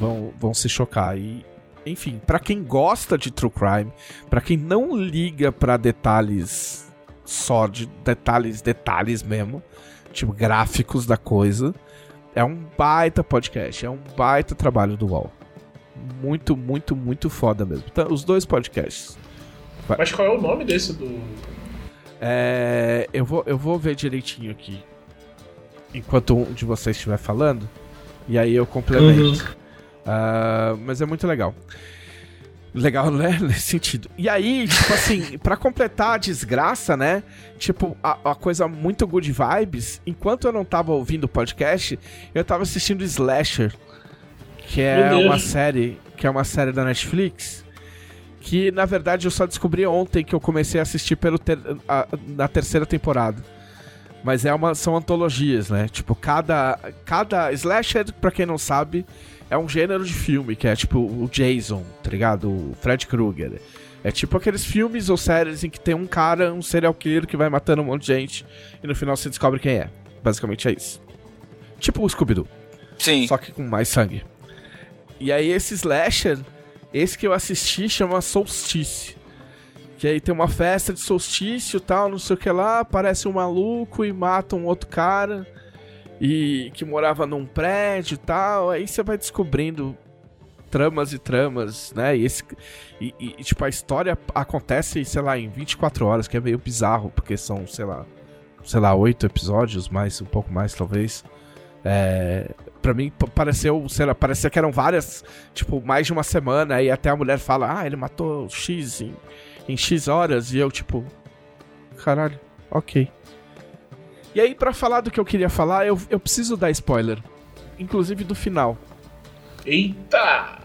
vão, vão se chocar. E, enfim, pra quem gosta de true crime, pra quem não liga pra detalhes só de detalhes, detalhes mesmo, tipo, gráficos da coisa, é um baita podcast, é um baita trabalho do UOL. Muito, muito, muito foda mesmo. Então, os dois podcasts. Mas qual é o nome desse do. É, eu, vou, eu vou ver direitinho aqui. Enquanto um de vocês estiver falando. E aí eu complemento. Ah, mas é muito legal. Legal, né? [laughs] Nesse sentido. E aí, tipo assim, [laughs] pra completar a desgraça, né? Tipo, a, a coisa muito good vibes. Enquanto eu não tava ouvindo o podcast, eu tava assistindo Slasher. Que é uma série. Que é uma série da Netflix. Que na verdade eu só descobri ontem que eu comecei a assistir pelo ter- a- na terceira temporada. Mas é uma, são antologias, né? Tipo, cada, cada slasher, pra quem não sabe, é um gênero de filme, que é tipo o Jason, tá ligado? O Fred Krueger. É tipo aqueles filmes ou séries em que tem um cara, um serial killer que vai matando um monte de gente e no final você descobre quem é. Basicamente é isso. Tipo o Scooby-Doo Sim. só que com mais sangue. E aí esse slasher, esse que eu assisti chama Solstice. Que aí tem uma festa de solstício tal, não sei o que lá, aparece um maluco e mata um outro cara. E que morava num prédio tal. Aí você vai descobrindo tramas e tramas, né? E, esse, e, e, tipo, a história acontece, sei lá, em 24 horas, que é meio bizarro, porque são, sei lá, sei lá, oito episódios, mais, um pouco mais, talvez. É, pra mim pareceu, sei lá, parecia que eram várias, tipo, mais de uma semana, e até a mulher fala, ah, ele matou X em, em X horas, e eu, tipo, caralho, ok. E aí, pra falar do que eu queria falar, eu, eu preciso dar spoiler, inclusive do final. Eita!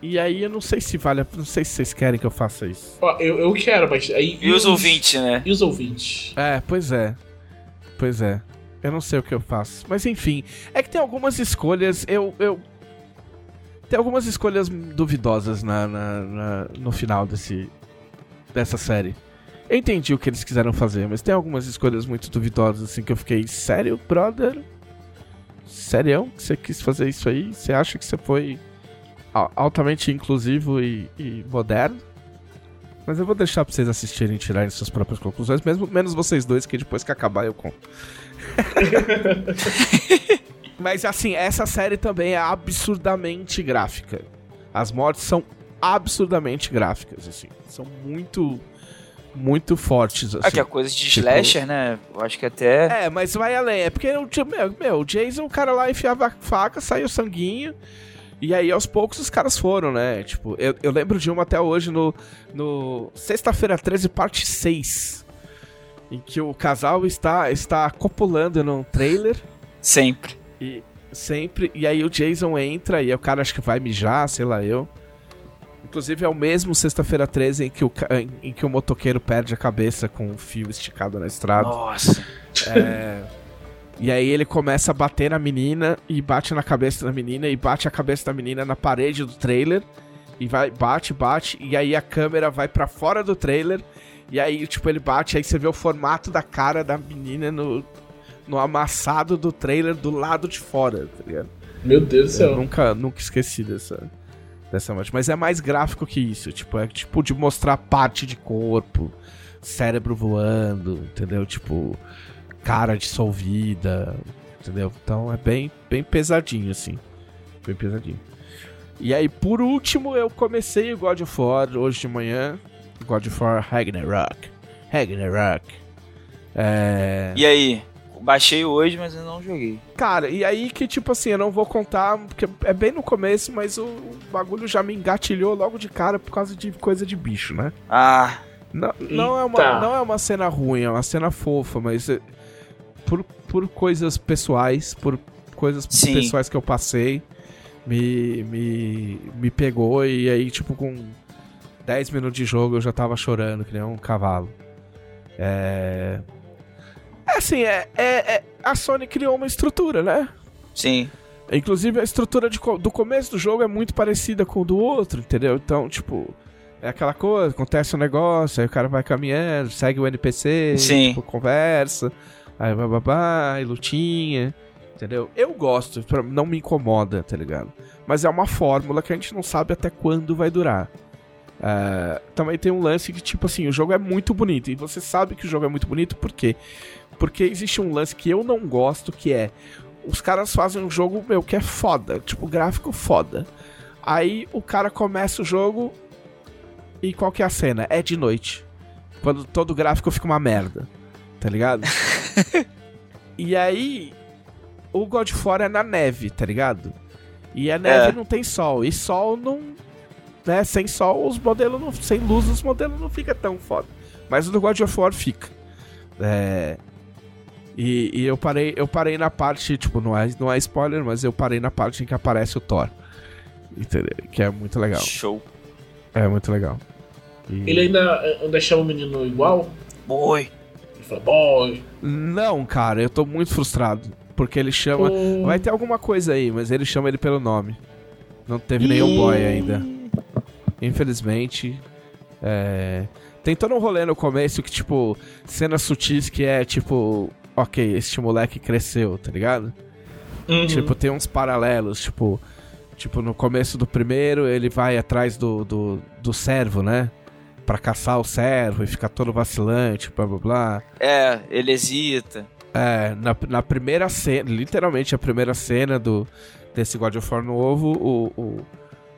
E aí eu não sei se vale, não sei se vocês querem que eu faça isso. Ó, eu, eu quero, mas. Aí, E os ouvintes, né? E os ouvintes? É, pois é. Pois é. Eu não sei o que eu faço. Mas enfim, é que tem algumas escolhas. Eu. eu... Tem algumas escolhas duvidosas na, na- na- no final desse, dessa série. Eu entendi o que eles quiseram fazer, mas tem algumas escolhas muito duvidosas, assim, que eu fiquei, sério, brother? Sério você quis fazer isso aí? Você acha que você foi al- altamente inclusivo e, e moderno? Mas eu vou deixar pra vocês assistirem e tirarem suas próprias conclusões, mesmo menos vocês dois, que depois que acabar eu conto. [laughs] Mas assim, essa série também é absurdamente gráfica. As mortes são absurdamente gráficas, assim. São muito, muito fortes, assim. Ah, que é coisa de tipo- slasher, né? Eu acho que até. É, mas vai além. É porque o, meu, meu, o Jason, o cara lá enfiava a faca, saiu sanguinho. E aí, aos poucos, os caras foram, né? Tipo, eu, eu lembro de uma até hoje no, no Sexta-feira 13, parte 6. Em que o casal está, está copulando num trailer. Sempre. E sempre. E aí o Jason entra e o cara acho que vai mijar, sei lá eu. Inclusive é o mesmo sexta-feira 13 em que, o, em, em que o motoqueiro perde a cabeça com um fio esticado na estrada. Nossa. E aí ele começa a bater na menina e bate na cabeça da menina e bate a cabeça da menina na parede do trailer. E vai, bate, bate, e aí a câmera vai pra fora do trailer. E aí, tipo, ele bate, aí você vê o formato da cara da menina no, no amassado do trailer do lado de fora, tá ligado? Meu Deus do Eu céu. nunca, nunca esqueci dessa, dessa morte. Mas é mais gráfico que isso. Tipo, é tipo de mostrar parte de corpo, cérebro voando, entendeu? Tipo, cara dissolvida, entendeu? Então é bem, bem pesadinho, assim. Bem pesadinho. E aí, por último, eu comecei o God of War hoje de manhã. God of War Ragnarok. Ragnarok. É... E aí? Baixei hoje, mas eu não joguei. Cara, e aí que, tipo assim, eu não vou contar, porque é bem no começo, mas o, o bagulho já me engatilhou logo de cara por causa de coisa de bicho, né? Ah, Não, não, é, uma, não é uma cena ruim, é uma cena fofa, mas é, por, por coisas pessoais, por coisas Sim. pessoais que eu passei, me, me, me pegou e aí, tipo, com 10 minutos de jogo eu já tava chorando, que nem um cavalo. É. É assim, é, é, é- a Sony criou uma estrutura, né? sim. Inclusive, a estrutura de do começo do jogo é muito parecida com o do outro, entendeu? Então, tipo, é aquela coisa, acontece um negócio, aí o cara vai caminhando, segue o NPC, Sim. tipo, conversa, aí bababá, e lutinha, entendeu? Eu gosto, não me incomoda, tá ligado? Mas é uma fórmula que a gente não sabe até quando vai durar. É, também tem um lance que, tipo assim, o jogo é muito bonito. E você sabe que o jogo é muito bonito, por quê? Porque existe um lance que eu não gosto, que é os caras fazem um jogo, meu, que é foda, tipo, gráfico foda. Aí o cara começa o jogo e qual que é a cena? É de noite. Quando todo o gráfico fica uma merda. Tá ligado? [laughs] e aí o God of War é na neve, tá ligado? E a neve É. não tem sol. E sol não. Né, sem sol, os modelos não. Sem luz, os modelos não fica tão foda. Mas o do God of War fica. É. E, e eu parei, eu parei na parte, tipo, não é, não é spoiler, mas eu parei na parte em que aparece o Thor. Entendeu? Que é muito legal. Show. É muito legal. E- Ele ainda, ainda chama o menino igual? Boi. Ele fala, boy. Não, cara, eu tô muito frustrado. Porque ele chama. Pô. Vai ter alguma coisa aí, mas ele chama ele pelo nome. Não teve nenhum boy ainda. Infelizmente. É... Tem todo um rolê no começo que, tipo, cenas sutis que é tipo. Ok, este moleque cresceu, tá ligado? Uhum. Tipo, tem uns paralelos, tipo. Tipo, no começo do primeiro, ele vai atrás do, do, do servo, né? Pra caçar o servo e ficar todo vacilante, blá blá blá. É, ele hesita. É, na, na primeira cena, literalmente a primeira cena do, desse God of War novo, o, o,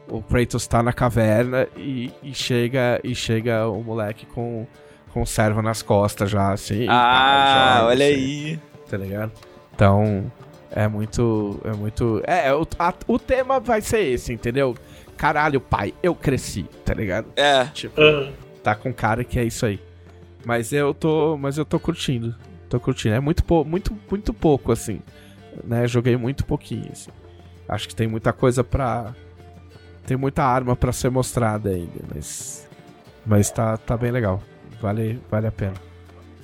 o Kratos tá na caverna e, e chega e chega o moleque com, com o servo nas costas já, assim. Ah, tá, já, olha assim, aí. Tá ligado? Então, é muito. É muito. É, o, a- o tema vai ser esse, entendeu? Caralho, pai, eu cresci, tá ligado? É. Tipo, Ah, tá com cara que é isso aí. Mas eu tô, mas eu tô curtindo. Tô curtindo. É muito pou- muito muito pouco assim, né? Joguei muito pouquinho assim. Acho que tem muita coisa pra tem muita arma pra ser mostrada ainda, mas mas tá tá bem legal. Vale vale a pena.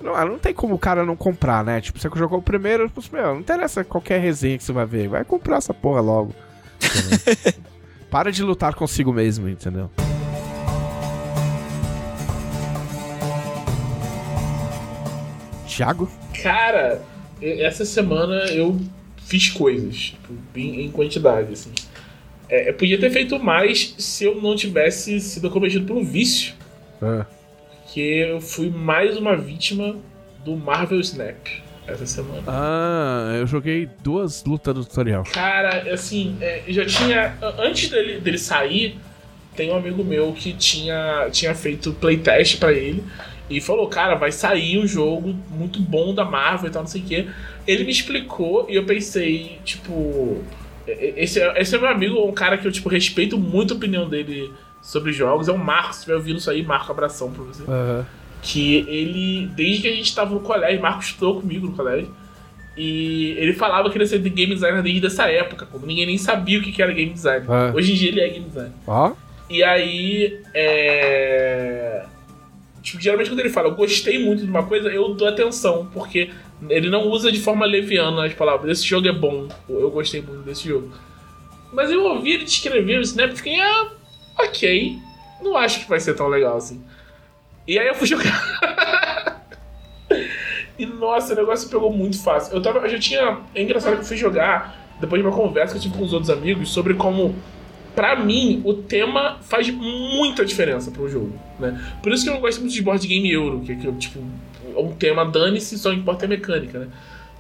Não, não tem como o cara não comprar, né? Tipo, você jogou o primeiro, tipo, meu, não interessa qualquer resenha que você vai ver, vai comprar essa porra logo. [laughs] Para de lutar consigo mesmo, entendeu? Thiago? Cara, essa semana eu fiz coisas, tipo, em, em quantidade, assim. É, eu podia ter feito mais se eu não tivesse sido acometido por um vício, Ah. que eu fui mais uma vítima do Marvel Snap essa semana. Ah, eu joguei duas lutas do tutorial. Cara, assim, é, já tinha. Antes dele, dele sair, tem um amigo meu que tinha, tinha feito playtest pra ele. E falou, cara, vai sair um jogo muito bom da Marvel e tal, não sei o quê. Ele me explicou e eu pensei, tipo. Esse é, esse é meu amigo, um cara que eu tipo, respeito muito a opinião dele sobre jogos. É o Marcos, se estiver ouvindo isso aí, Marco, abração pra você que ele, desde que a gente tava no colégio, Marcos estudou comigo no colégio, e ele falava que ele ia ser de game designer desde essa época, como ninguém nem sabia o que era game design. É. Hoje em dia ele é game designer. Ó, E aí, é... Tipo, geralmente quando ele fala, eu gostei muito de uma coisa, eu dou atenção, porque ele não usa de forma leviana as palavras, esse jogo é bom, eu gostei muito desse jogo. Mas eu ouvi ele descrever o Snap e fiquei, ah, ok, não acho que vai ser tão legal assim. E aí eu fui [laughs] jogar. e nossa, o negócio pegou muito fácil. Eu, tava, eu já tinha. É engraçado que eu fui jogar depois de uma conversa que eu tive com os outros amigos sobre como, pra mim, o tema faz muita diferença pro jogo. Né? Por isso que eu não gosto muito de board game euro, que, que tipo, é um tema dane-se, só importa a mecânica, né?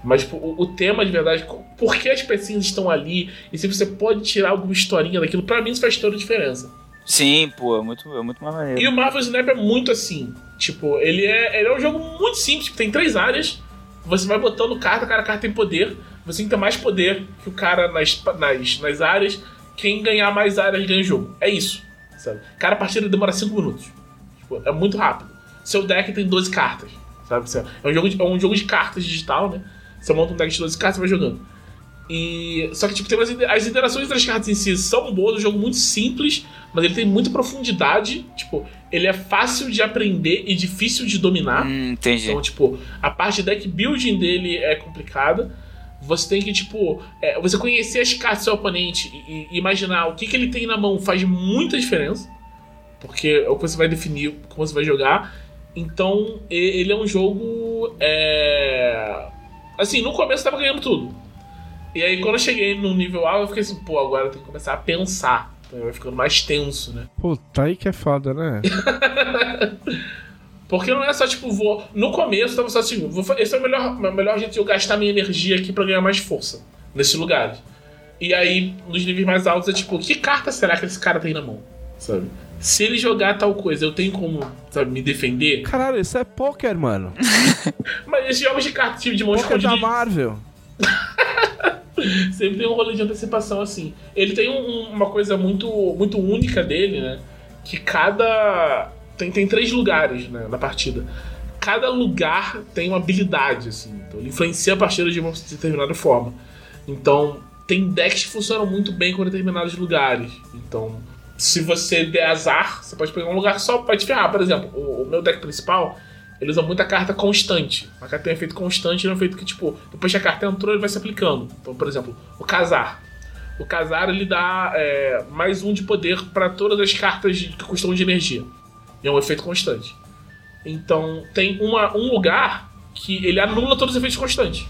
Mas tipo, o, o tema de verdade, por que as pecinhas estão ali, e se você pode tirar alguma historinha daquilo, pra mim isso faz toda a diferença. Sim, pô, é muito, é muito mais maneiro. E o Marvel Snap é muito assim. Tipo, ele é, ele é um jogo muito simples, tipo, tem três áreas. Você vai botando carta, cada carta tem poder. Você tem mais poder que o cara nas, nas, nas áreas. Quem ganhar mais áreas ganha o jogo. É isso. Sabe? Cada partida demora 5 minutos. Tipo, é muito rápido. Seu deck tem 12 cartas. Sabe? É um jogo de, é um jogo de cartas digital, né? Você monta um deck de 12 cartas e vai jogando. E. Só que, tipo, tem umas, as interações das cartas em si são boas, é um jogo muito simples, mas ele tem muita profundidade. Tipo, ele é fácil de aprender e difícil de dominar. Hum, entendi. Então, tipo, a parte de deck building dele é complicada. Você tem que, tipo, é, você conhecer as cartas do seu oponente e, e imaginar o que, que ele tem na mão faz muita diferença. Porque é o que você vai definir como você vai jogar. Então, ele é um jogo. É... Assim, no começo eu tava ganhando tudo. E aí, quando eu cheguei no nível alto, eu fiquei assim, pô, agora eu tenho que começar a pensar. Então, vai ficando mais tenso, né? Puta, aí que é foda, né? [laughs] Porque não é só tipo, vou. No começo tava só assim, vou, esse é o melhor, o melhor jeito de eu gastar minha energia aqui pra ganhar mais força nesses lugares. E aí, nos níveis mais altos, é tipo, que carta será que esse cara tem na mão? Sabe? Se ele jogar tal coisa, eu tenho como, sabe, me defender? Caralho, isso é poker, mano. [laughs] Mas esses jogos de carta, tipo de mão Poker da Marvel. [laughs] sempre tem um rolê de antecipação assim. Ele tem um- uma coisa muito, muito única dele, né? Que cada. Tem, tem três lugares né, na partida. Cada lugar tem uma habilidade, assim. Então ele influencia a partida de uma determinada forma. Então, tem decks que funcionam muito bem com determinados lugares. Então, se você der azar, você pode pegar um lugar só pode te ferrar. Por exemplo, o, o meu deck principal, ele usa muita carta constante. A carta tem efeito constante, ele é um efeito que, tipo, depois que a carta entrou, ele vai se aplicando. Então, por exemplo, o casar. O casar ele dá é, mais um de poder para todas as cartas que custam de energia. E é um efeito constante. Então, tem uma, um lugar que ele anula todos os efeitos constantes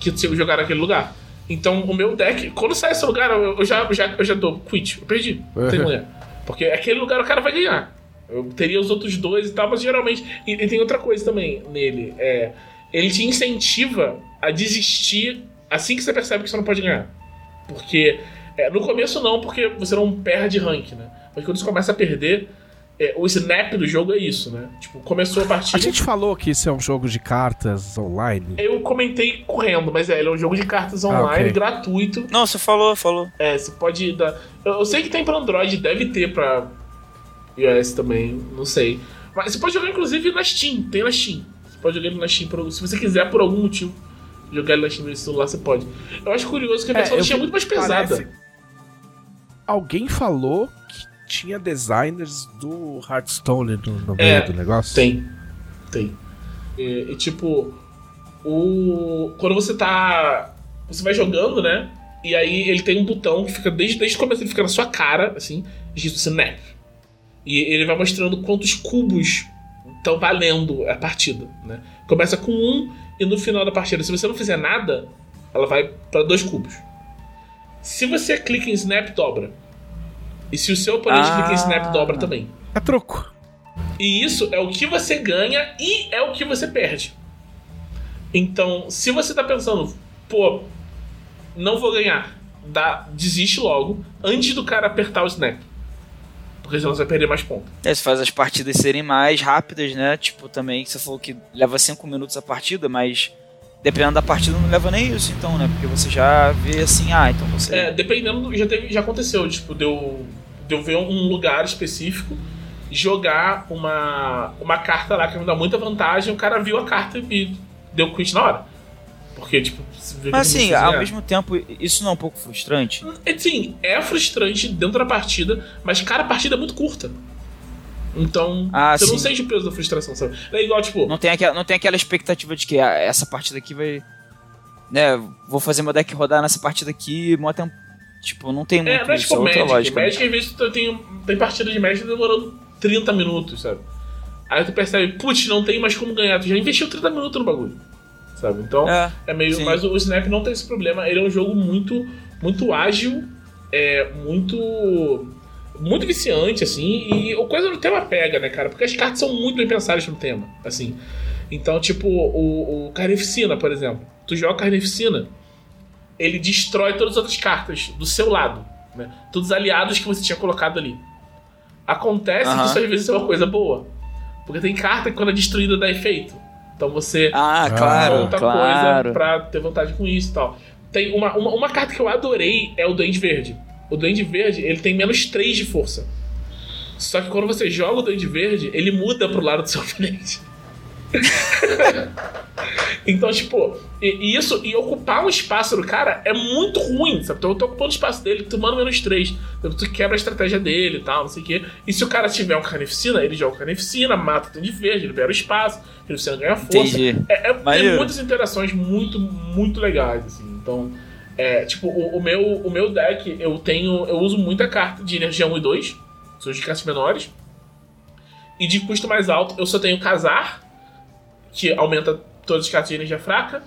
que se eu jogar naquele lugar. Então, o meu deck, quando sai esse lugar, eu, eu já, eu já, eu já dou quit. Eu perdi. Não tem mulher. Porque aquele lugar o cara vai ganhar. Eu teria os outros dois e tal, mas geralmente. E, e tem outra coisa também nele. É, ele te incentiva a desistir assim que você percebe que você não pode ganhar. Porque. é, no começo não, porque você não perde rank, né? Mas quando você começa a perder. É, o snap do jogo é isso, né? Tipo, começou a partida. A gente falou que isso é um jogo de cartas online. Eu comentei correndo, mas é, ele é um jogo de cartas Ah, online, ok. gratuito. Não, você falou, falou. É, você pode dar. Eu, eu sei que tem pra Android, deve ter pra iOS também, não sei. Mas você pode jogar inclusive na Steam, tem na Steam. Você pode jogar ele na Steam, por- se você quiser por algum motivo jogar ele na Steam no celular, você pode. Eu acho curioso que a É, versão eu tinha vi- muito mais pesada. parece- Alguém falou que tinha designers do Hearthstone no, no meio É, do negócio? Tem. Tem. E, e, tipo, o. Quando você tá. Você vai jogando, né? E aí ele tem um botão que fica desde, desde o começo, ele fica na sua cara, assim, escrito Snap. E ele vai mostrando quantos cubos estão valendo a partida, né? Começa com um e no final da partida, se você não fizer nada, ela vai para dois cubos. Se você clica em Snap, dobra. E se o seu oponente Ah. clica em Snap, dobra também. É truco. E isso é o que você ganha e é o que você perde. Então, se você tá pensando, pô, não vou ganhar, dá, desiste logo antes do cara apertar o snap. Porque senão você vai perder mais pontos. É, isso faz as partidas serem mais rápidas, né? Tipo, também você falou que leva 5 minutos a partida, mas dependendo da partida não leva nem isso, então, né? Porque você já vê assim, ah, então você. É, dependendo, do- já, teve, já aconteceu, tipo, deu, deu ver um lugar específico, jogar uma, uma carta lá que me dá muita vantagem, o cara viu a carta e deu quit na hora. Porque, tipo, Mas assim, ao ganhar. mesmo tempo, isso não é um pouco frustrante? É, Sim, é frustrante dentro da partida, mas cada partida é muito curta. Então, Ah, você não sim. sente o peso da frustração, sabe? É igual, tipo, Não tem, aquela, não tem aquela expectativa de que ah, essa partida aqui vai. Né, vou fazer meu deck rodar nessa partida aqui, mó tempo. Tipo, não tem muito é, não é isso, tipo é outra Magic. lógica. Magic, às vezes, tu tem, tem partida de Magic demorando 30 minutos, sabe? Aí tu percebe, putz, não tem mais como ganhar. Tu já investiu 30 minutos no bagulho, sabe? Então, É, É meio, Sim. mas o Snap não tem esse problema. Ele é um jogo muito, muito ágil, é muito, muito viciante assim. E o coisa do tema pega, né, cara? Porque as cartas são muito bem pensadas no tema, assim. Então, tipo, o, o Carnificina, por exemplo, tu joga Carnificina, ele destrói todas as outras cartas do seu lado. Né? Todos os aliados que você tinha colocado ali. Acontece Aham. que isso às vezes é uma coisa boa. Porque tem carta que quando é destruída dá efeito. Então você Ah, claro, outra claro. coisa pra ter vantagem com isso e tal. Tem uma, uma, uma carta que eu adorei é o Duende Verde. O Duende Verde, ele tem menos 3 de força. Só que quando você joga o Duende Verde, ele muda pro lado do seu oponente. [laughs] então, tipo, e, e isso, e ocupar um espaço do cara é muito ruim, sabe? Então eu tô ocupando o espaço dele, tomando menos 3. Então tu quebra a estratégia dele e tal, não sei o quê. E se o cara tiver um carnificina, ele joga o carnificina, mata o Duende Verde, libera o espaço, o carnificina ganha força. É, é- tem Maneiro. muitas interações muito, muito legais, assim. Então, é, tipo, o, o meu, o meu deck, eu tenho. Eu uso muita carta de energia 1 e 2, são de cartas menores. E de custo mais alto, eu só tenho Casar, que aumenta todas as cartas de energia fraca.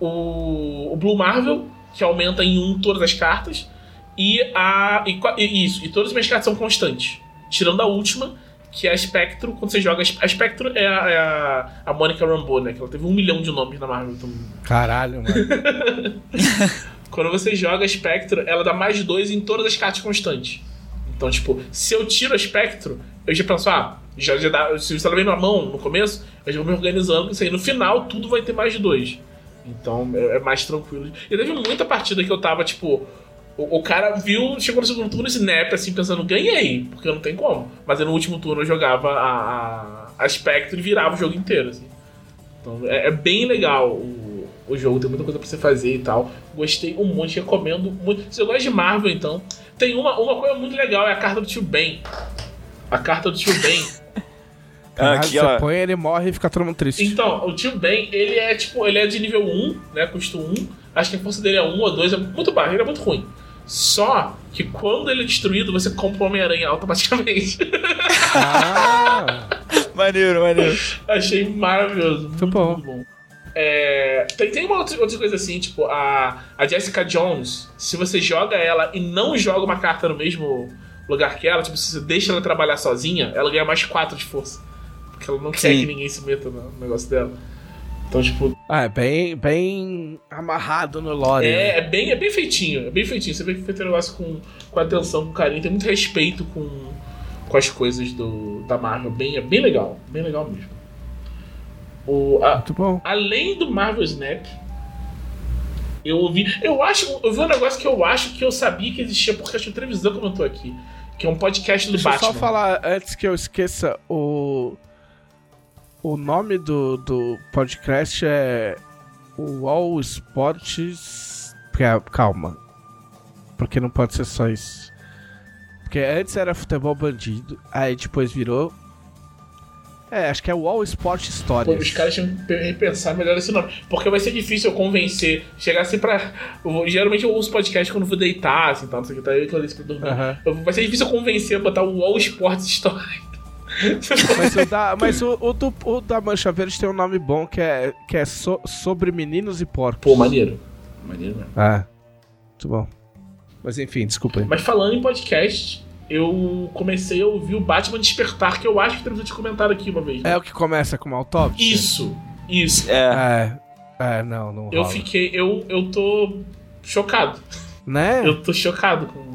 O, o Blue Marvel, que aumenta em 1 todas as cartas. E a. E, e isso, e todas as minhas cartas são constantes. Tirando a última, que é a Spectro, quando você joga. A Spectro é a, é a, a Monica Rambeau, né? Que ela teve um milhão de nomes na Marvel. Então, Caralho, mano. [laughs] quando você joga a Spectro, ela dá mais dois em todas as cartas constantes. Então, tipo, se eu tiro a Spectro, eu já penso, ah, já, já dá, se ela vem na mão no começo, eu já vou me organizando, isso aí no final tudo vai ter mais de dois. Então é, é mais tranquilo. E teve muita partida que eu tava, tipo, o, o cara viu, chegou no segundo turno, snap, assim, pensando, ganhei, porque não tem como. Mas aí no último turno eu jogava a, a, a Spectre e virava o jogo inteiro, assim. Então é, é bem legal o, o jogo, tem muita coisa pra você fazer e tal. Gostei um monte, recomendo muito. Se você gosta de Marvel, então. Tem uma, uma coisa muito legal, é a carta do tio Ben. A carta do tio Ben. Caralho, Aqui, você ó. põe ele morre e fica todo mundo triste. Então, o tio Ben, ele é tipo, ele é de nível 1, né? Custo 1. Acho que a força dele é 1 ou 2, é muito baixo, ele é muito ruim. Só que quando ele é destruído, você compra o Homem-Aranha automaticamente. Ah, Maneiro, maneiro. Achei maravilhoso. Muito, bom. muito bom. É, tem, tem uma outra, outra coisa assim, tipo, a, a Jessica Jones, se você joga ela e não joga uma carta no mesmo lugar que ela, tipo, se você deixa ela trabalhar sozinha, ela ganha mais 4 de força. Porque ela não quer Sim. que ninguém se meta no negócio dela. Então, tipo, ah, é bem, bem amarrado no lore. É, né? é bem, é bem feitinho, é bem feitinho. Você vê que foi um negócio com, com atenção, com carinho, tem muito respeito com, com as coisas do, da Marvel. Bem, é bem legal, bem legal mesmo. O, a- Muito bom. além do Marvel Snap, eu ouvi. Eu acho. Eu vi um negócio que eu acho que eu sabia que existia, porque acho que a televisão comentou aqui. Que é um podcast do Deixa eu Batman. só falar, antes que eu esqueça, o. O nome do, do podcast é. O All Sports. Ca- Calma. Porque não pode ser só isso. Porque antes era futebol bandido, aí depois virou. É, acho que é o All Sport Pô, Stories. os caras tinham que repensar melhor esse nome. Porque vai ser difícil eu convencer. Chegar assim pra. eu- geralmente eu ouço podcast quando vou deitar, assim, tal, não sei o que, tá eu eu disse pra dormir. Aham. Eu- Vai ser difícil eu convencer a botar o All Sports Story. Mas, o da, mas o, o do, o da Mancha Verde tem um nome bom que é, que é so- Sobre Meninos e Porcos. Pô, maneiro. Maneiro mesmo. Ah, muito bom. Mas enfim, desculpa aí. Mas falando em podcast, eu comecei a ouvir o Batman Despertar, que eu acho que temos que ter comentado aqui uma vez. né? É o que começa com uma autópsia? Isso, isso. É. É. É, não, não Eu rola. fiquei. Eu, eu tô chocado. Né? Eu tô chocado com.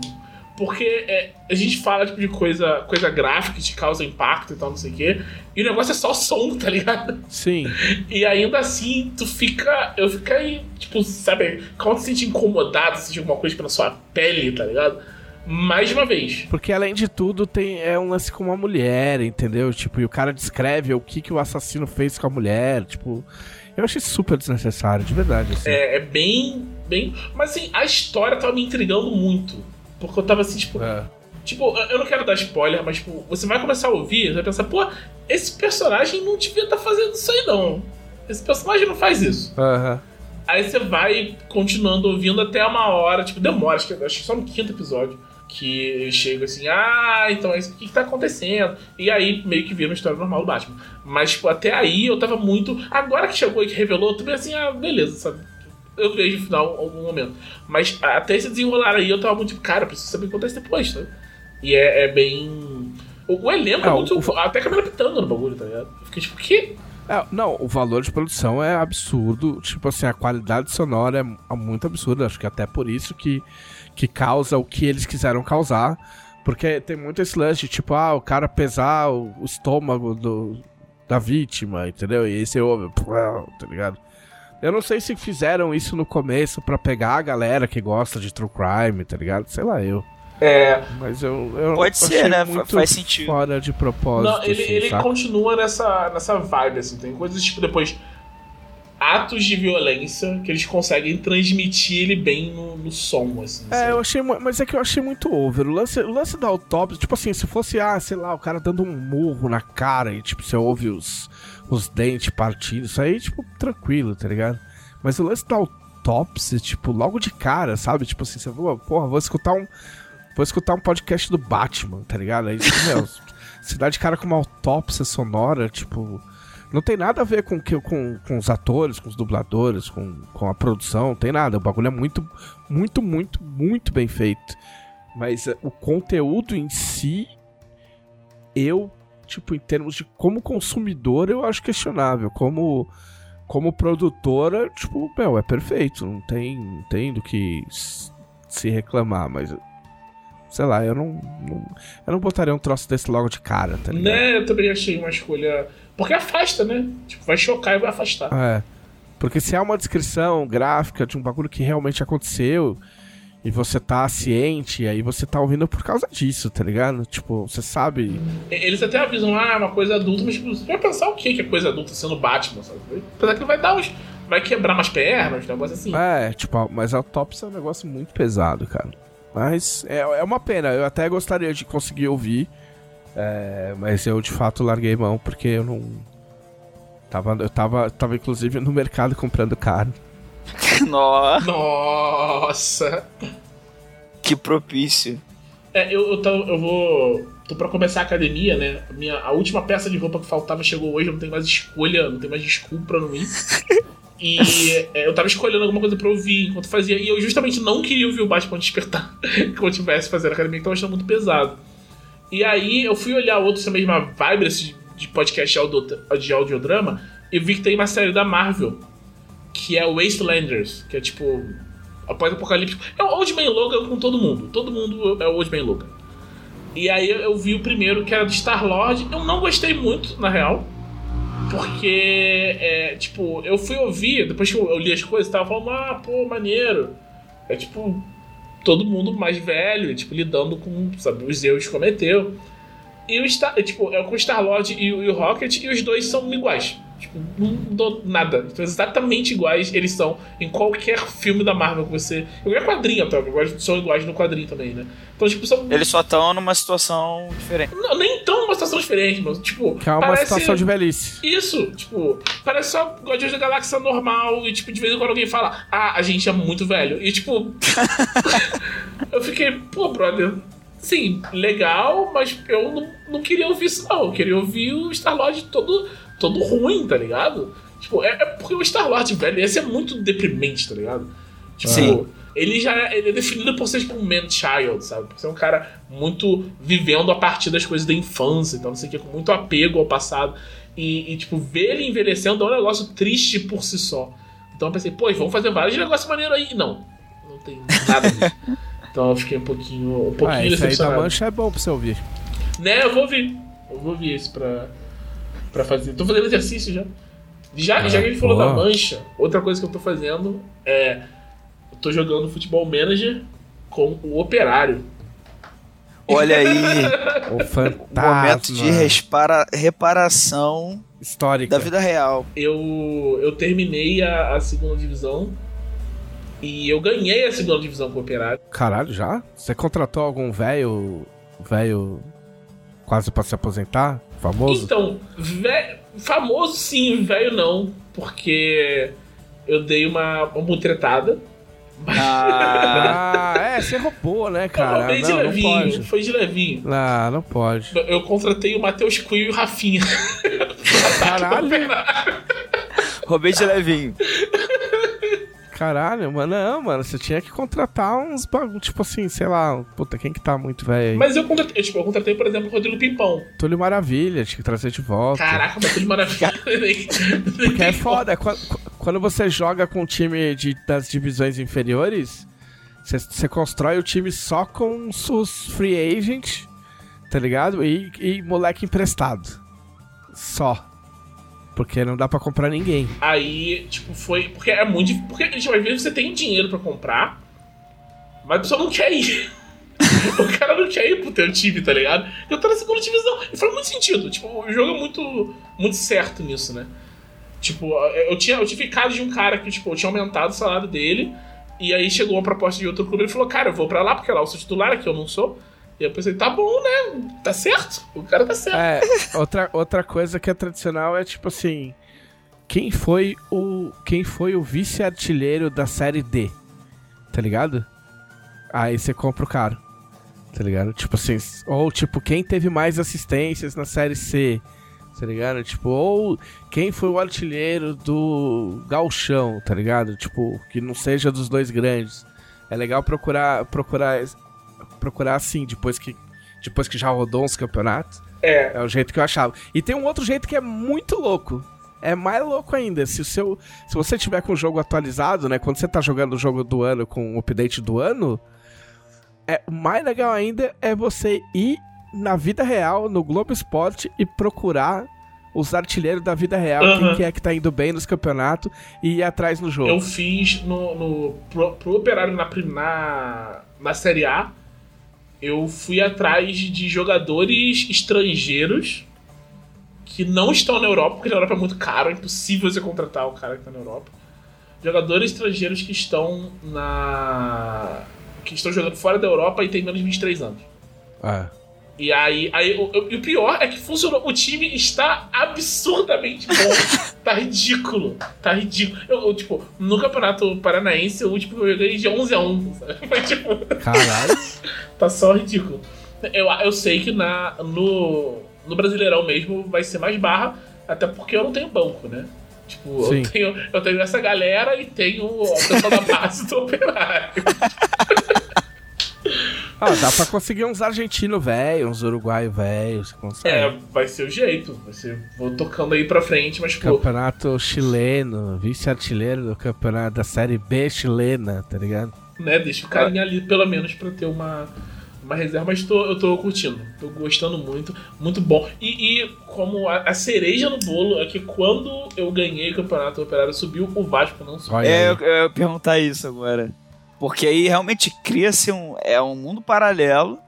Porque é, a gente fala tipo, de coisa, coisa gráfica que te causa impacto e tal, não sei o quê. E o negócio é só som, [laughs] tá ligado? Sim. E ainda assim, tu fica. Eu fico aí, tipo, sabe, quando tu se sente incomodado, sente alguma coisa pela sua pele, tá ligado? Mais uma vez. Porque além de tudo, tem é um lance com uma mulher, entendeu? Tipo, e o cara descreve o que, que o assassino fez com a mulher. Tipo, eu achei super desnecessário, de verdade. Assim. É, é bem. bem. Mas assim, a história tava me intrigando muito. Porque eu tava assim, tipo. É. Tipo, eu não quero dar spoiler, mas tipo, você vai começar a ouvir, você vai pensar, pô, esse personagem não devia estar fazendo isso aí, não. Esse personagem não faz isso. Aham. Aí você vai continuando ouvindo até uma hora, tipo, demora, acho que, acho que só no quinto episódio. Que eu chego assim, ah, então é isso, o que, que tá acontecendo? E aí meio que vira uma história normal do Batman. Mas, tipo, até aí eu tava muito. Agora que chegou e que revelou, vê assim, ah, beleza, sabe? Eu vejo o final em algum momento. Mas até esse desenrolar aí eu tava muito tipo, cara, preciso saber o que acontece depois, sabe? E é, é bem. O, o elenco é o- muito. o- Até a Camila pitando no bagulho, tá ligado? Eu fiquei tipo, que? É, não, o valor de produção é absurdo. Tipo assim, a qualidade sonora é muito absurda. Acho que até por isso que, que causa o que eles quiseram causar. Porque tem muito esse lance de tipo, ah, o cara pesar o, o estômago do, da vítima, entendeu? E aí você ouve, [laughs] tá ligado? Eu não sei se fizeram isso no começo para pegar a galera que gosta de true crime, tá ligado? Sei lá eu. É. Mas eu. eu Pode ser, né? Faz sentido. Fora de propósito. Não, ele, assim, ele continua nessa, nessa vibe, assim. Tem coisas tipo depois. Atos de violência que eles conseguem transmitir ele bem no, no som, assim. É, sabe? eu achei. Mas é que eu achei muito over. O lance, o lance da autópsia, tipo assim, se fosse, ah, sei lá, o cara dando um murro na cara e, tipo, você ouve os, os dentes partindo, isso aí, tipo, tranquilo, tá ligado? Mas o lance da autópsia, tipo, logo de cara, sabe? Tipo assim, você falou, porra, vou escutar um. Vou escutar um podcast do Batman, tá ligado? Aí, tipo, meu, [laughs] se dá de cara com uma autópsia sonora, tipo. Não tem nada a ver com, que, com, com os atores, com os dubladores, com, com a produção, não tem nada. O bagulho é muito, muito, muito, muito bem feito. Mas eh, o conteúdo em si, eu, tipo, em termos de como consumidor, eu acho questionável. Como, como produtora, tipo, meu, é perfeito. Não tem, não tem do que se reclamar, mas. Sei lá, eu não, não- Eu não botaria um troço desse logo de cara, tá ligado? Né, eu também achei uma escolha. Porque afasta, né? Tipo, vai chocar e vai afastar. É. Porque se é uma descrição gráfica de um bagulho que realmente aconteceu e você tá ciente, aí você tá ouvindo por causa disso, tá ligado? Tipo, você sabe. Eles até avisam, ah, é uma coisa adulta, mas tipo, você vai pensar o que que é coisa adulta sendo Batman, sabe? Apesar que vai dar uns. Vai quebrar umas pernas, um negócio assim. É, tipo, mas a autópsia é um negócio muito pesado, cara. Mas é, é uma pena, eu até gostaria de conseguir ouvir. é, mas eu de fato larguei mão porque eu não. Tava, eu tava, tava inclusive no mercado [laughs] comprando carne. [laughs] Nossa, Nossa! que propício. É, eu, eu, tô, eu vou. Tô pra começar a academia, né? A, minha, a última peça de roupa que faltava chegou hoje, eu não tenho mais escolha, não tenho mais desculpa pra não ir. [laughs] E é, eu tava escolhendo alguma coisa pra ouvir enquanto fazia. E eu justamente não queria ouvir o Batman despertar [laughs] quando eu tivesse fazendo academia, então eu achando muito pesado. E aí eu fui olhar outros também, uma vibe desse de podcast de audiodrama, e vi que tem uma série da Marvel, que é Wastelanders, que é tipo. Após apocalíptico. É o Old Man Logan com todo mundo. Todo mundo é o Old Man Logan. E aí eu vi o primeiro, que era do Star-Lord. Eu não gostei muito, na real. Porque, é, tipo, eu fui ouvir, depois que eu, li as coisas, tava falando, ah, pô, maneiro. É tipo, todo mundo mais velho, tipo, lidando com, sabe, os erros que cometeu. E o Star, tipo, é com o Star-Lord o- e o Rocket, e os dois são iguais. Tipo, não dou nada. Então, exatamente iguais eles são em qualquer filme da Marvel que você. Qualquer quadrinho, até, iguais- são iguais no quadrinho também, né? Então, tipo, são. Eles só estão numa situação diferente. Não, nem tão numa situação diferente, mas, tipo. Que é uma parece- situação de velhice. Isso, tipo, parece só Guardiões da Galáxia normal e, tipo, de vez em quando alguém fala, ah, a gente é muito velho. E, tipo, [laughs] eu fiquei, pô, brother, sim, legal, mas eu não, não queria ouvir isso, não. Eu queria ouvir o Star-Lord todo, todo ruim, tá ligado? Tipo, é, é porque o Star-Lord, velho, esse é muito deprimente, tá ligado? Tipo, Sim. ele já é, ele é definido por ser tipo um man-child, sabe? Por ser um cara muito vivendo a partir das coisas da infância, então não sei o que, com muito apego ao passado. E, e, tipo, ver ele envelhecendo é um negócio triste por si só. Então eu pensei, pô, vamos fazer vários negócios maneiros aí. Não, não tem nada disso. [laughs] então eu fiquei um pouquinho, um pouquinho Ah, esse aí da mancha é bom pra você ouvir. Né, eu vou ouvir. Eu vou ouvir esse pra, pra fazer. Tô fazendo exercício já. Já, Ah, já que gente falou boa. da mancha, outra coisa que eu tô fazendo é. Eu tô jogando futebol manager com o operário. Olha aí, [laughs] O o fantasma momento de respara- reparação histórica. da vida real. Eu, eu terminei a, a segunda divisão e eu ganhei a segunda divisão com o operário. Caralho, já? Você contratou algum velho. velho. quase pra se aposentar? Famoso? Então, vé- famoso sim, velho não, porque eu dei uma, uma mutretada. Ah, Ah, [laughs] é, você roubou, né, eu cara? roubei de Não, não levinho, pode. foi de levinho. Não, não pode. Eu contratei o Matheus Cunha e o Rafinha. Caralho. [laughs] roubei de levinho. Caralho, mano, não, mano, você tinha que contratar uns bagulho, tipo assim, sei lá, puta, quem que tá muito velho aí? Mas eu contratei, tipo, eu contratei, por exemplo, o Rodrigo Pimpão. Túlio Maravilha, tinha que trazer de volta. Caraca, mas Túlio Maravilha. [laughs] Porque é foda, quando, você joga com um time de, das divisões inferiores, você, você constrói o time só com os free agent, tá ligado? E, e moleque emprestado. Só. Porque não dá pra comprar ninguém. Aí, tipo, foi. Porque é muito. Porque, tipo, às vezes você tem dinheiro pra comprar, mas a pessoa não quer ir. [laughs] o cara não quer ir pro teu time, tá ligado? Eu tô na segunda divisão. E faz muito sentido. Tipo, o jogo é muito, muito certo nisso, né? Tipo, eu, tinha, eu tive caso de um cara que, tipo, eu tinha aumentado o salário dele. E aí chegou uma proposta de outro clube e ele falou, cara, eu vou pra lá, porque lá eu sou titular, aqui eu não sou. E eu pensei, tá bom, né? Tá certo. O cara tá certo. É, outra, outra coisa que é tradicional é tipo assim. Quem foi o. Quem foi o vice-artilheiro da série D? Tá ligado? Aí você compra o cara. Tá ligado? Tipo assim. Ou tipo, quem teve mais assistências na série C? Tá ligado? Tipo, ou quem foi o artilheiro do Galchão, tá ligado? Tipo, que não seja dos dois grandes. É legal procurar procurar procurar assim depois que depois que já rodou uns campeonatos. É. É o jeito que eu achava. E tem um outro jeito que é muito louco. É mais louco ainda. Se o seu, se você tiver com o jogo atualizado, né, quando você tá jogando o jogo do ano com o update do ano, é o mais legal ainda é você ir na vida real, no Globo Esporte e procurar os artilheiros da vida real, Aham. quem que é que tá indo bem nos campeonatos e ir atrás no jogo. Eu fiz no, no pro, pro Operário na, na, na Série A. Eu fui atrás de jogadores estrangeiros que não estão na Europa, porque na Europa é muito caro, é impossível você contratar o cara que tá na Europa. Jogadores estrangeiros que estão na. que estão jogando fora da Europa e têm menos de 23 anos. É. E aí, aí o, o- o pior é que funcionou. O time está absurdamente bom. [laughs] tá ridículo. Tá ridículo. Eu, eu, tipo, no Campeonato Paranaense, o último que eu joguei de 11 a 1. sabe? [laughs] Foi tipo, Caralho. [laughs] tá só ridículo. Eu, eu sei que na, no, no Brasileirão mesmo vai ser mais barra, até porque eu não tenho banco, né? Tipo, Sim. eu tenho, eu tenho essa galera e tenho a pessoa da base do operário. Ah, dá pra conseguir uns argentinos velhos, uns uruguaios. Você consegue. É, vai ser o jeito. Vai ser, vou tocando aí pra frente, mas, pô, Campeonato chileno, vice-artilheiro do campeonato da Série B chilena, tá ligado? né? Deixa o carinha ali pelo menos pra ter uma, uma reserva, mas tô, eu tô curtindo, tô gostando muito, muito bom. E, e como a, a cereja no bolo é que quando eu ganhei o campeonato o Operário subiu, o Vasco não subiu. É, eu, eu ia perguntar isso agora. Porque aí realmente cria-se um, é um mundo paralelo